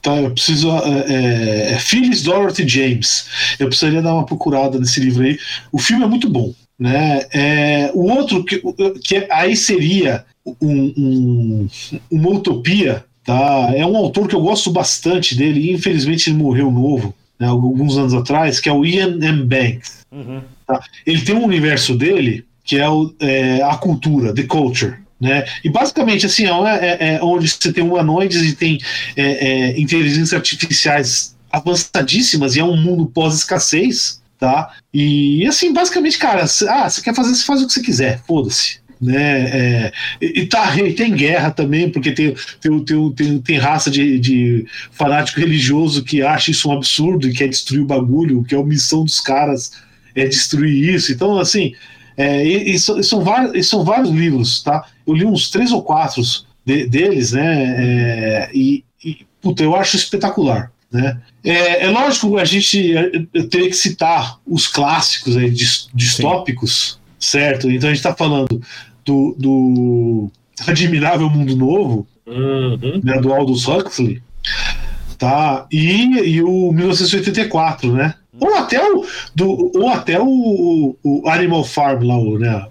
Speaker 1: Tá, eu preciso. É, é, é, Phyllis Dorothy James. Eu precisaria dar uma procurada nesse livro aí. O filme é muito bom. Né? É, o outro, que, que aí seria um, um, uma utopia, tá? é um autor que eu gosto bastante dele, infelizmente ele morreu novo, né, alguns anos atrás, que é o Ian M. Banks. Uhum. Tá? Ele tem um universo dele que é, o, é, a cultura, the culture. Né? E basicamente assim, é, é, é onde você tem humanoides e tem é, é, inteligências artificiais avançadíssimas e é um mundo pós-escassez, tá? E assim, basicamente, cara, ah, você quer fazer, você faz o que você quiser, foda-se né? É, e, tá, e tem guerra também, porque tem, tem, tem, tem, tem raça de, de, fanático religioso que acha isso um absurdo e quer destruir o bagulho, que é a missão dos caras é destruir isso. Então, assim, é, e, e, são, são, vários, e são vários livros, tá? Eu li uns três ou quatro de, deles, né? É, e, e, puta, eu acho espetacular. Né? É, é lógico a gente teria que citar os clássicos aí, distópicos, Sim. certo? Então a gente está falando do, do Admirável Mundo Novo, uhum. né, do Aldous Huxley, tá? E, e o 1984, né? Ou até o, do, ou até o, o Animal Farm lá, o, né?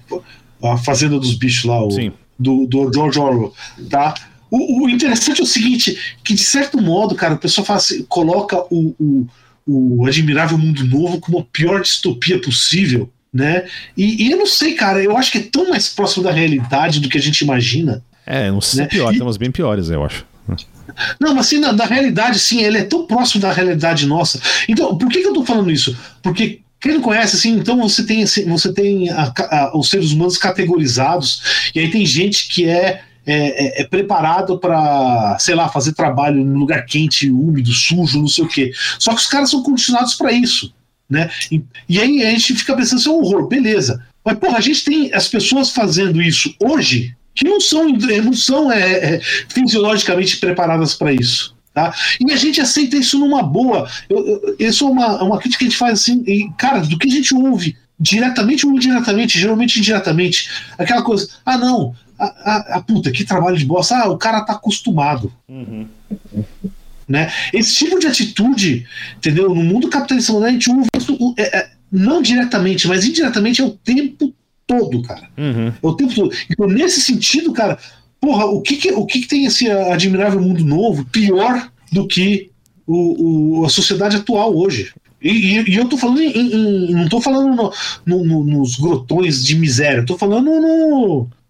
Speaker 1: A Fazenda dos Bichos lá, o, do, do George Orwell, tá? O, o, interessante é o seguinte, que de certo modo, cara, o pessoal fala assim, coloca o, o, o Admirável Mundo Novo como a pior distopia possível, né? E, e, eu não sei, cara, eu acho que é tão mais próximo da realidade do que a gente imagina.
Speaker 3: É, não sei né? se é pior, e... temos bem piores, eu acho.
Speaker 1: Não, mas assim, na, na, realidade, sim, ele é tão próximo da realidade nossa. Então, por que, que eu tô falando isso? Porque quem não conhece, assim, então você tem, você tem a, a, os seres humanos categorizados, e aí tem gente que é, é, é, é preparado para, sei lá, fazer trabalho num lugar quente, úmido, sujo, não sei o quê. Só que os caras são condicionados para isso. Né? E, e aí a gente fica pensando, isso é um horror, beleza. Mas, porra, a gente tem as pessoas fazendo isso hoje que não são, não são é, é, fisiologicamente preparadas para isso. Tá? E a gente aceita isso numa boa. Eu, eu, isso é uma, uma crítica que a gente faz assim, e, cara, do que a gente ouve, diretamente ou indiretamente, geralmente indiretamente, aquela coisa, ah, não, a, a, a puta, que trabalho de bosta, ah, o cara tá acostumado. Uhum. Né? Esse tipo de atitude, entendeu? No mundo capitalista moderno, a gente ouve isso, é, é, não diretamente, mas indiretamente é o tempo todo, cara. Uhum. É o tempo todo. Então, nesse sentido, cara, porra, o que, que o que, que, tem esse admirável mundo novo pior do que o, o a sociedade atual hoje? E, e, e eu tô falando em, em, não tô falando no, no, no, nos grotões de miséria, tô falando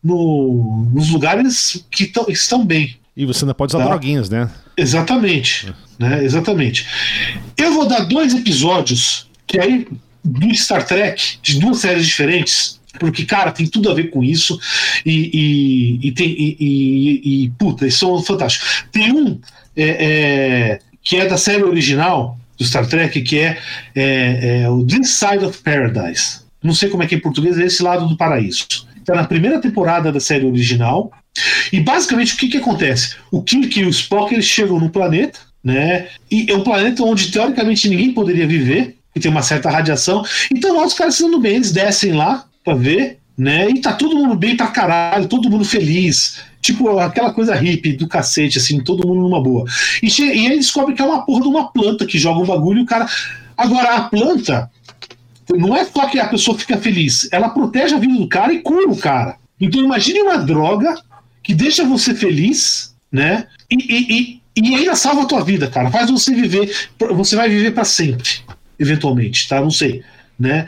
Speaker 1: no, nos lugares que tão, estão bem.
Speaker 3: E você ainda pode usar tá? droguinhas, né?
Speaker 1: Exatamente. Né? Exatamente. Eu vou dar dois episódios que aí do Star Trek, de duas séries diferentes, porque, cara, tem tudo a ver com isso e, e, e tem, e, e, e, puta, eles são fantásticos. Tem um é, é, que é da série original do Star Trek, que é, é, é o This Side of Paradise. Não sei como é que é em português, é esse lado do paraíso. Está na primeira temporada da série original. E basicamente o que, que acontece? O Kirk e o Spock eles chegam no planeta, né? E é um planeta onde teoricamente ninguém poderia viver, que tem uma certa radiação. Então lá os caras se dando bem, eles descem lá pra ver, né? E tá todo mundo bem pra caralho, todo mundo feliz. Tipo, aquela coisa hippie do cacete, assim, todo mundo numa boa. E, e aí descobre que é uma porra de uma planta que joga um bagulho e o cara. Agora, a planta não é só que a pessoa fica feliz, ela protege a vida do cara e cura o cara. Então imagine uma droga que deixa você feliz, né? E, e, e, e ainda salva a tua vida, cara. Faz você viver, você vai viver para sempre, eventualmente, tá? Não sei, né?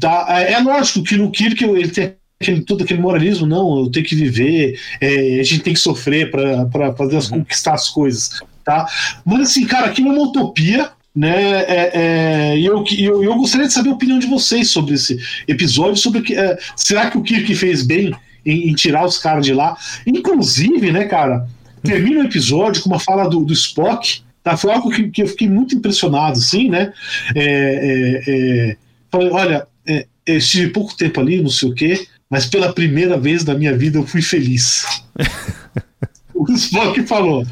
Speaker 1: Tá, é, é lógico que no Kirk ele tem aquele, todo aquele moralismo, não, eu tenho que viver, é, a gente tem que sofrer para fazer as, uhum. conquistar as coisas, tá? Mas assim, cara, aquilo é uma utopia, né? É, é, eu, eu, eu gostaria de saber a opinião de vocês sobre esse episódio, sobre que, é, será que o Kirk fez bem em, em tirar os caras de lá? Inclusive, né, cara? termina o episódio com uma fala do, do Spock, tá? Foi algo que, que eu fiquei muito impressionado, assim, né? É, é, é, falei, olha, é, eu estive pouco tempo ali, não sei o quê, mas pela primeira vez na minha vida eu fui feliz. o Spock falou.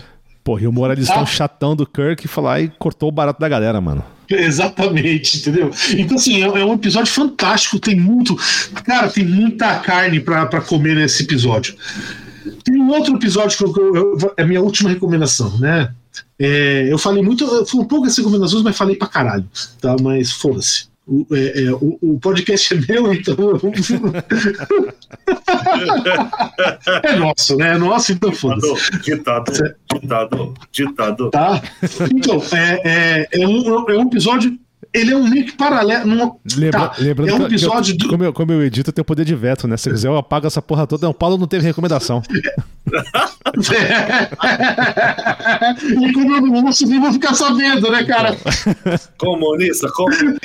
Speaker 3: Porra, e o moralistão ah. chatão do Kirk foi lá e cortou o barato da galera, mano.
Speaker 1: Exatamente, entendeu? Então, assim, é, é, um episódio fantástico, tem muito. Cara, tem muita carne para comer nesse episódio. Tem um outro episódio que eu, eu, é a minha última recomendação, né? É, eu falei muito, eu falei um pouco das recomendações, mas falei pra caralho, tá? Mas foda-se. O, é, é, o, o, podcast é meu, então. é nosso, né? É nosso, então foda-se.
Speaker 2: Ditado, ditado, ditado.
Speaker 1: Tá? Então, é, é, é, um, é um episódio ele é um link paralelo. Não,
Speaker 3: Lembra, tá, lembrando é um episódio que eu, do... como, eu, como eu edito, eu tenho poder de veto, né? Se quiser, eu apago essa porra toda. Não, Paulo não teve recomendação.
Speaker 1: e como eu não consegui, vou ficar sabendo, né, cara?
Speaker 2: Comunista, comunista.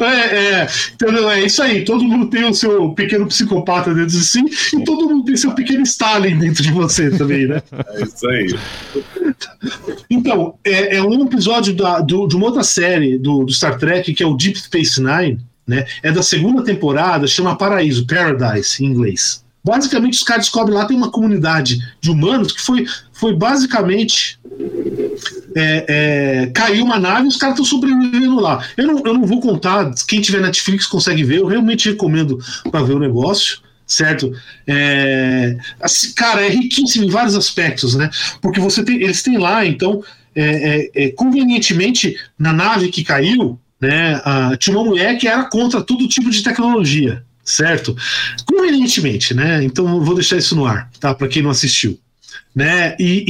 Speaker 1: é, é, entendeu? é isso aí. Todo mundo tem o seu pequeno psicopata dentro de si e todo mundo tem seu pequeno Stalin dentro de você também, né?
Speaker 2: É isso aí.
Speaker 1: Então, é, é um episódio da, do, de uma outra série do, do Star Trek, que é o Deep Space Nine, né? É da segunda temporada, chama Paraíso, Paradise, em inglês. Basicamente, os caras descobrem lá tem uma comunidade de humanos que foi, foi basicamente. É, é, caiu uma nave e os caras estão sobrevivendo lá. Eu não, eu não vou contar, quem tiver Netflix consegue ver, eu realmente recomendo para ver o negócio certo? É, assim, cara, é riquíssimo em vários aspectos, né? Porque você tem, eles têm lá, então, é, é, é convenientemente, na nave que caiu, né, a, tinha uma mulher que era contra todo tipo de tecnologia, certo? Convenientemente, né? Então vou deixar isso no ar, tá? Para quem não assistiu, né? E,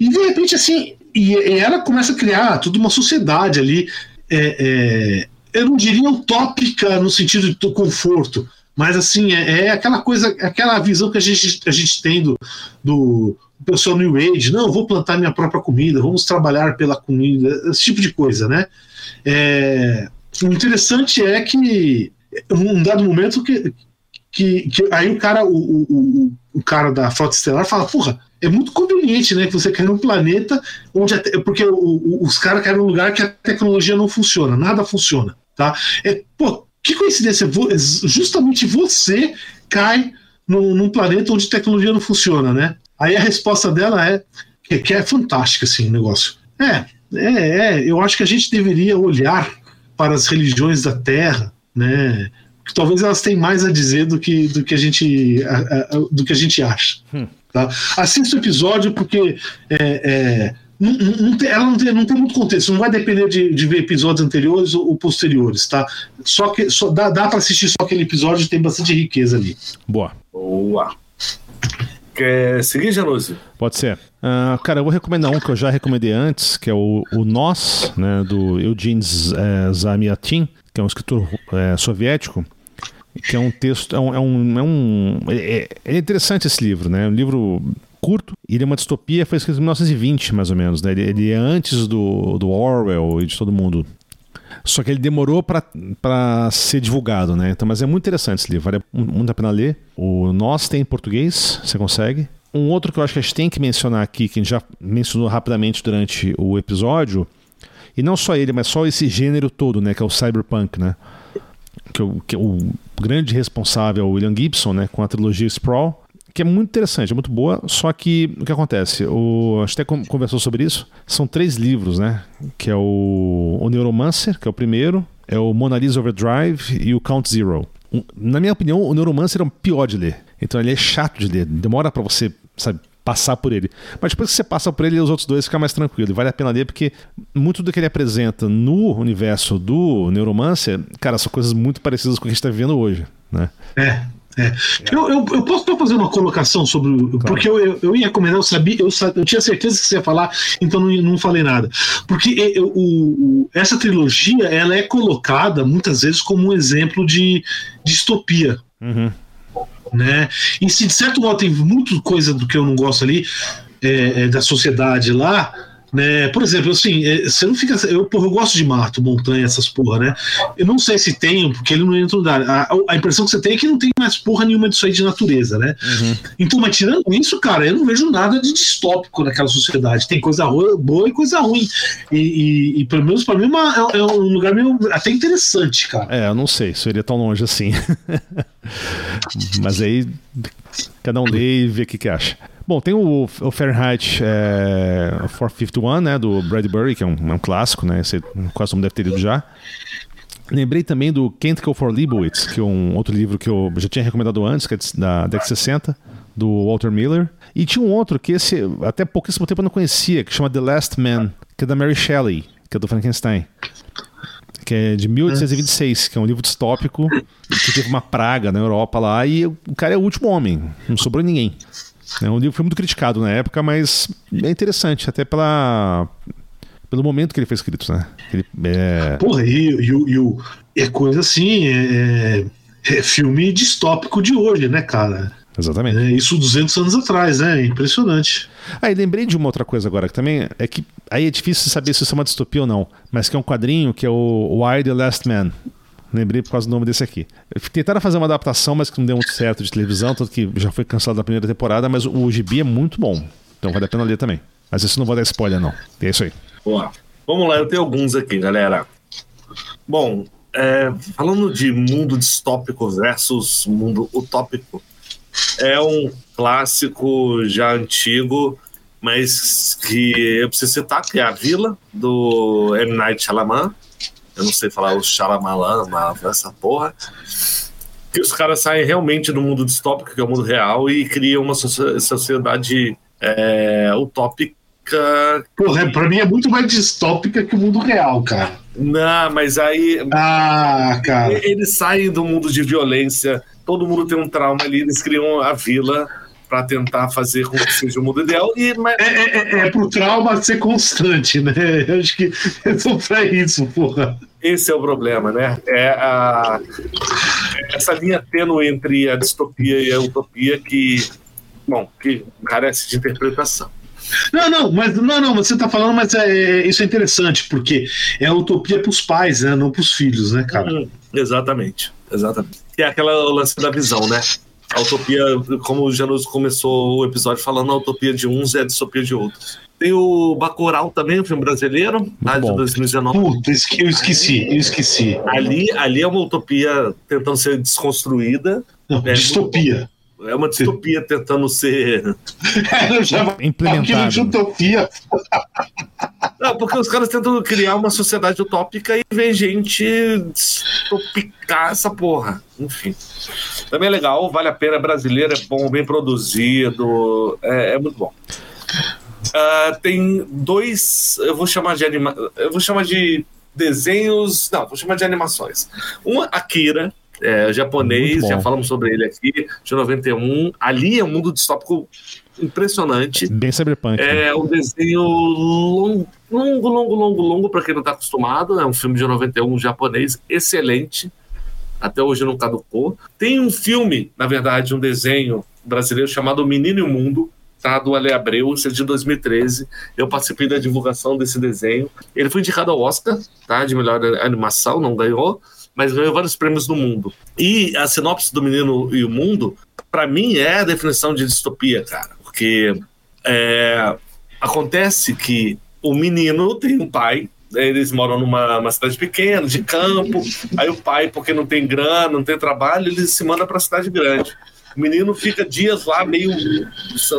Speaker 1: e, e, de repente assim, e, ela começa a criar toda uma sociedade ali, é, é, eu não diria utópica no sentido de conforto, mas assim é, é, aquela coisa, aquela visão que a gente, a gente tem do, do pessoal New Age, não, vou plantar minha própria comida, vamos trabalhar pela comida, esse tipo de coisa, né? É, o interessante é que um dado momento que, que, que aí o cara, o, o, o, cara da Frota Estelar fala, porra, é muito conveniente, né, que você cai num planeta onde porque o, os caras caem num lugar que a tecnologia não funciona, nada funciona, tá? É, pô, que coincidência, justamente você cai num, num planeta onde tecnologia não funciona, né? Aí a resposta dela é que, que é fantástica, assim, o negócio. É, é, é, eu acho que a gente deveria olhar para as religiões da Terra, né? Que talvez elas tenham mais a dizer do que, do que a gente a, a, do que a gente acha. Hum. Tá? Assista o episódio porque é, é, não, não tem, ela não tem, não tem muito contexto, não vai depender de, de ver episódios anteriores ou, ou, posteriores, tá? Só que só dá, dá para assistir só aquele episódio tem bastante riqueza ali.
Speaker 3: Boa.
Speaker 2: Boa. Quer seguir, Januzzi?
Speaker 3: Pode ser. Uh, cara, eu vou recomendar um que eu já recomendei antes, que é o, o Nós, né, do Eugene é, Zamyatin, que é um escritor é, soviético, que é um texto, é um, é um, é, um é, é, interessante esse livro, né, é um livro curto, ele é uma distopia, foi escrito em 1920, mais ou menos, né, ele, ele é antes do, do Orwell e de todo mundo. Só que ele demorou para ser divulgado, né? Então, mas é muito interessante esse livro, vale muito a pena ler. O Nós tem em português, você consegue. Um outro que eu acho que a gente tem que mencionar aqui, que a gente já mencionou rapidamente durante o episódio, e não só ele, mas só esse gênero todo, né? Que é o cyberpunk, né? Que, é o, que é o grande responsável é o William Gibson, né? Com a trilogia Sprawl que é muito interessante, é muito boa, só que o que acontece? O, a gente até conversou sobre isso. São três livros, né? Que é o, o Neuromancer, que é o primeiro, é o Mona Lisa Overdrive e o Count Zero. Um, na minha opinião, o Neuromancer é o pior de ler. Então ele é chato de ler, demora para você, sabe, passar por ele. Mas depois que você passa por ele, os outros dois ficam mais tranquilos. Vale a pena ler porque muito do que ele apresenta no universo do Neuromancer, cara, são coisas muito parecidas com o que a gente está vivendo hoje, né?
Speaker 1: É, é. Eu, eu, eu, posso fazer uma colocação sobre. Claro. Porque eu, eu, ia comentar, eu sabia, eu, eu tinha certeza que você ia falar, então não, não falei nada. Porque eu, o, essa trilogia ela é colocada muitas vezes como um exemplo de distopia. Uhum. Né? E se de certo modo tem muita coisa do que eu não gosto ali, é, é, da sociedade lá, Né? Por exemplo, assim, é, você não fica. Eu, porra, eu gosto de mato, montanha, essas porra, né? Eu não sei se tem, porque ele não entra no dar. A, a impressão que você tem é que não tem mais porra nenhuma disso aí de natureza, né?
Speaker 3: Uhum.
Speaker 1: Então, mas tirando isso, cara, eu não vejo nada de distópico naquela sociedade. Tem coisa boa e coisa ruim. E, e, e pelo menos para mim, é uma, é, é um lugar meio até interessante, cara.
Speaker 3: É, eu não sei se eu iria tão longe assim. mas aí, cada um lê e vê o que, que acha. Bom, tem o, o Fahrenheit é, 451, né, do Bradbury, que é um, é um clássico, né, você quase mundo deve ter lido já. Lembrei também do Can't Go for Leibowitz, que é um outro livro que eu já tinha recomendado antes, que é da década de 60, do Walter Miller. E tinha um outro que esse, até pouquíssimo tempo eu não conhecia, que chama The Last Man, que é da Mary Shelley, que é do Frankenstein. Que é de 1826, que é um livro distópico que teve uma praga na Europa lá e o cara é o último homem, não sobrou ninguém. É um livro que foi muito criticado na época, mas é interessante, até pela, pelo momento que ele foi escrito, né? Ele,
Speaker 1: é... Porra, e, e, e, é coisa assim, é, é, filme distópico de hoje, né, cara?
Speaker 3: Exatamente.
Speaker 1: É, isso 200 anos atrás, né? Impressionante.
Speaker 3: Ah, e lembrei de uma outra coisa agora, que também é que aí é difícil saber se isso é uma distopia ou não, mas que é um quadrinho que é o Why the Last Man, Lembrei por causa do nome desse aqui. Tentaram fazer uma adaptação, mas que não deu muito certo de televisão, tanto que já foi cancelado da primeira temporada, mas o gibi é muito bom. Então vale a pena ler também. Mas isso não vou dar spoiler, não. É isso aí.
Speaker 2: Boa. Vamos lá, eu tenho alguns aqui, galera. Bom, é, falando de mundo distópico versus mundo utópico, é um clássico já antigo, mas que eu preciso citar, que é A Vila, do M. Night Shyamalan eu não sei falar o Shalamalan, essa porra. Que os caras saem realmente do mundo distópico, que é o mundo real, e criam uma sociedade é, utópica.
Speaker 1: Porra, pra mim é muito mais distópica que o mundo real, cara.
Speaker 2: Não, mas aí.
Speaker 1: Ah, cara.
Speaker 2: Eles saem do mundo de violência, todo mundo tem um trauma ali, eles criam a vila para tentar fazer com que seja o mundo ideal. E,
Speaker 1: mas... é, é, é, é pro trauma ser constante, né? Eu acho que é só pra isso, porra.
Speaker 2: Esse é o problema, né? É a, essa linha tênue entre a distopia e a utopia que, bom, que carece de interpretação.
Speaker 1: Não, não, mas não, não, você está falando, mas é, é, isso é interessante, porque é a utopia para os pais, né? Não para os filhos, né, cara? Hum,
Speaker 2: exatamente, exatamente. E é aquela lance da visão, né? A utopia, como o Janus começou o episódio falando, a utopia de uns é a distopia de outros. Tem o Bacurau também, um filme brasileiro, lá de 2019.
Speaker 1: Puta, eu esqueci, eu esqueci.
Speaker 2: Ali, ali é uma utopia tentando ser desconstruída.
Speaker 1: Não, é distopia.
Speaker 2: É uma distopia tentando ser.
Speaker 1: É, já
Speaker 3: implementada.
Speaker 1: de utopia.
Speaker 2: Não, porque os caras tentam criar uma sociedade utópica e vem gente distopicar essa porra. Enfim. Também é legal, vale a pena. Brasileiro é bom, bem produzido. É, é muito bom. Uh, tem dois. Eu vou chamar de anima, Eu vou chamar de desenhos. Não, vou chamar de animações. Uma, Akira, é, japonês, já falamos sobre ele aqui, de 91. Ali é um mundo distópico impressionante.
Speaker 3: Bem cyberpunk.
Speaker 2: É né? um desenho longo, longo, longo, longo, longo para quem não está acostumado. É um filme de 91 japonês, excelente. Até hoje não caducou. Tem um filme, na verdade, um desenho brasileiro chamado Menino e o Mundo, tá? Do Ale Abreu, esse é de 2013. Eu participei da divulgação desse desenho. Ele foi indicado ao Oscar, tá? De melhor animação, não ganhou mas ganhou vários prêmios no mundo. E a sinopse do Menino e o Mundo, para mim, é a definição de distopia, cara. Porque é, acontece que o menino tem um pai, eles moram numa cidade pequena, de campo, aí o pai, porque não tem grana, não tem trabalho, ele se manda para a cidade grande. O menino fica dias lá, meio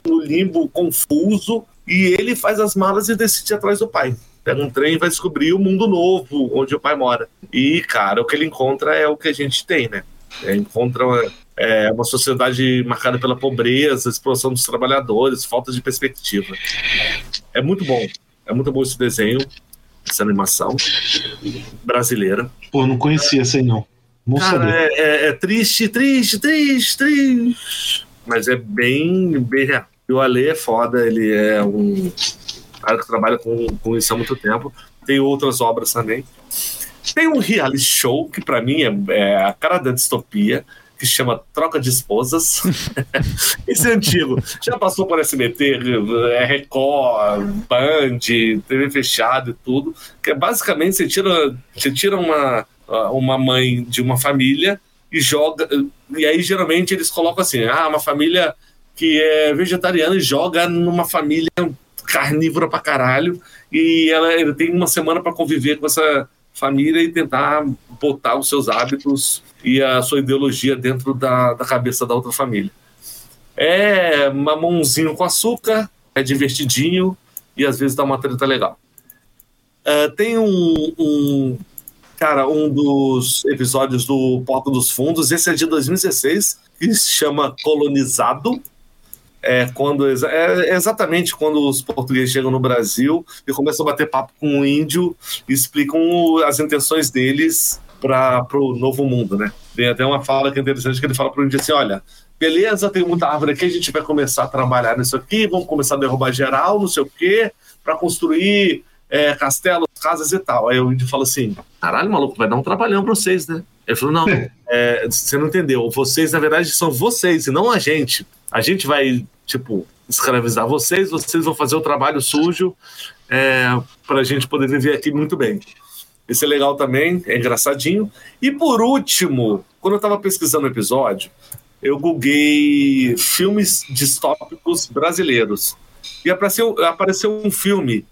Speaker 2: no limbo, confuso, e ele faz as malas e decide atrás do pai pega um trem e vai descobrir o mundo novo onde o pai mora. E, cara, o que ele encontra é o que a gente tem, né? Ele encontra é, uma sociedade marcada pela pobreza, exploração dos trabalhadores, falta de perspectiva. É muito bom. É muito bom esse desenho, essa animação brasileira.
Speaker 1: Pô, não conhecia essa aí, não. Não
Speaker 2: Cara, é, é, é, triste, triste, triste, triste. Mas é bem, bem real. E o Ale é foda, ele é um cara que trabalha com, com isso há muito tempo. Tem outras obras também. Tem um reality show que para mim é, é, a cara da distopia, que chama Troca de Esposas. Esse é antigo. Já passou por SBT, é Record, Band, TV fechada e tudo. Que é basicamente você tira, você tira uma, uma mãe de uma família e joga. E aí geralmente eles colocam assim: ah, uma família que é vegetariana e joga numa família carnívora pra caralho. E ela, ele tem uma semana para conviver com essa família e tentar botar os seus hábitos e a sua ideologia dentro da, da cabeça da outra família. É mamãozinho com açúcar, é divertidinho e às vezes dá uma treta legal. Uh, tem um, um, cara, um dos episódios do Porta dos Fundos, esse é de 2016, que se chama Colonizado, é, quando, é, é exatamente quando os portugueses chegam no Brasil e começam a bater papo com o índio e explicam as intenções deles para o novo mundo, né? Tem até uma fala que é interessante que ele fala para o índio assim, olha, beleza, tem muita árvore aqui, a gente vai começar a trabalhar nisso aqui, vamos começar a derrubar geral, não sei o quê, para construir é, castelos, casas e tal. Aí o índio fala assim, caralho, maluco, vai dar um trabalhão para vocês, né? Ele falou, não, é, você não entendeu, vocês na verdade são vocês e não a gente. A gente vai tipo, escravizar vocês, vocês vão fazer o trabalho sujo é, para a gente poder viver aqui muito bem. Esse é legal também, é engraçadinho. E por último, quando eu estava pesquisando o episódio, eu googlei filmes distópicos brasileiros. E apareceu, apareceu um filme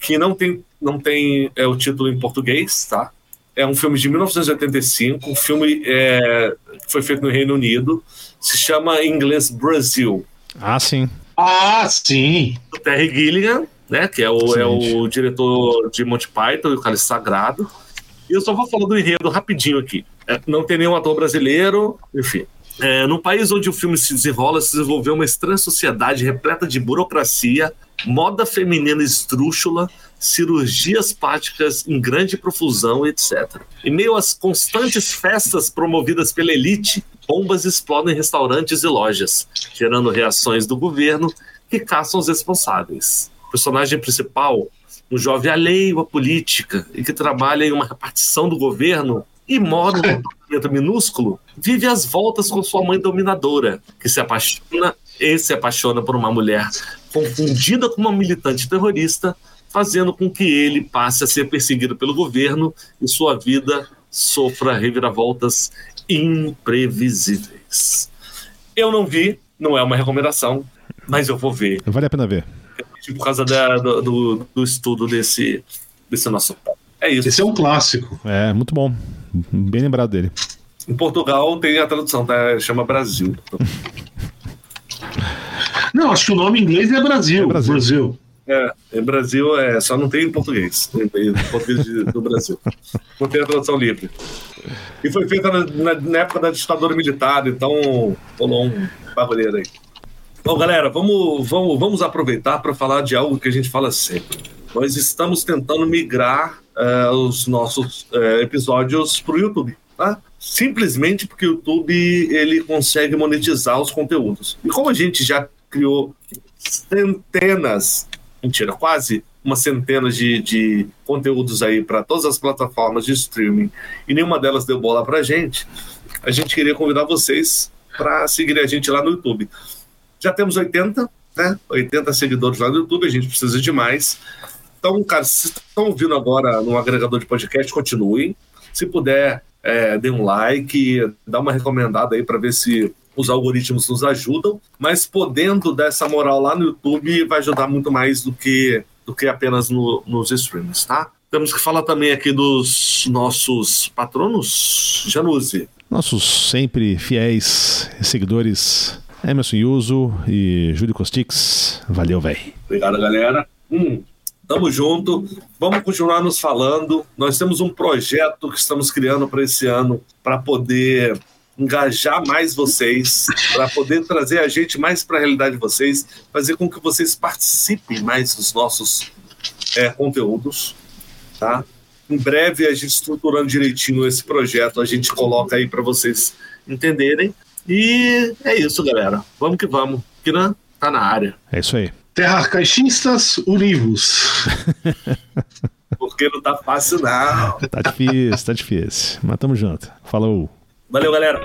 Speaker 2: que não tem, não tem é, o título em português, tá? É um filme de 1985, um filme é, que foi feito no Reino Unido, se chama em inglês Brasil.
Speaker 3: Ah, sim.
Speaker 1: Ah, sim.
Speaker 2: O Terry Gilligan, né? Que é o, é o diretor de Monty Python e o Cálice Sagrado. E eu só vou falar do enredo rapidinho aqui. É, não tem nenhum ator brasileiro, enfim. É, no país onde o filme se desenrola, se desenvolveu uma estranha sociedade repleta de burocracia, moda feminina esdrúxula, cirurgias plásticas em grande profusão, etc. Em meio às constantes festas promovidas pela elite, bombas explodem restaurantes e lojas, gerando reações do governo que caçam os responsáveis. O personagem principal, um jovem alheio à política e que trabalha em uma repartição do governo e mora num apartamento minúsculo, vive às voltas com sua mãe dominadora, que se apaixona e se apaixona por uma mulher confundida com uma militante terrorista, fazendo com que ele passe a ser perseguido pelo governo e sua vida sofra reviravoltas imprevisíveis. Eu não vi, não é uma recomendação, mas eu vou ver.
Speaker 3: Vale a pena ver.
Speaker 2: Por causa da, do, do, do, estudo desse, desse nosso. É isso.
Speaker 1: Esse é um clássico.
Speaker 3: É, muito bom. Bem lembrado dele.
Speaker 2: Em Portugal tem a tradução, tá? Chama Brasil.
Speaker 1: Não, acho que o nome em inglês é Brasil. É Brasil. Brasil.
Speaker 2: É, em Brasil é, só não tem em português. Em português do Brasil. Não tem a tradução livre. E foi feita na, na, na época da ditadura militar, então rolou um bagulheiro aí. Bom, galera, vamos, vamos, vamos aproveitar para falar de algo que a gente fala sempre. Nós estamos tentando migrar uh, os nossos uh, episódios para o YouTube, tá? Simplesmente porque o YouTube ele consegue monetizar os conteúdos. E como a gente já criou centenas mentira, quase uma centena de, de conteúdos aí para todas as plataformas de streaming e nenhuma delas deu bola para gente, a gente queria convidar vocês para seguir a gente lá no YouTube. Já temos 80, né? 80 seguidores lá no YouTube, a gente precisa de mais. Então, cara, se estão ouvindo agora no agregador de podcast, continuem. Se puder, é, dê um like, dá uma recomendada aí para ver se os algoritmos nos ajudam, mas podendo dar essa moral lá no YouTube vai ajudar muito mais do que, do que apenas no, nos streams, tá? Temos que falar também aqui dos nossos patronos, Januse.
Speaker 3: Nossos sempre fiéis seguidores, Emerson Yuso e Júlio Costix. Valeu, velho.
Speaker 2: Obrigado, galera. Hum, tamo junto. Vamos continuar nos falando. Nós temos um projeto que estamos criando para esse ano para poder engajar mais vocês, para poder trazer a gente mais para a realidade de vocês, fazer com que vocês participem mais dos nossos é, conteúdos, tá? Em breve, a gente estruturando direitinho esse projeto, a gente coloca aí para vocês entenderem. E é isso, galera. Vamos que vamos. Kiran tá na área.
Speaker 3: É isso aí.
Speaker 1: Terra Caixistas Univos.
Speaker 2: Porque não tá fácil, não.
Speaker 3: Tá difícil, tá difícil. Mas tamo junto. Falou.
Speaker 2: Valeu, galera!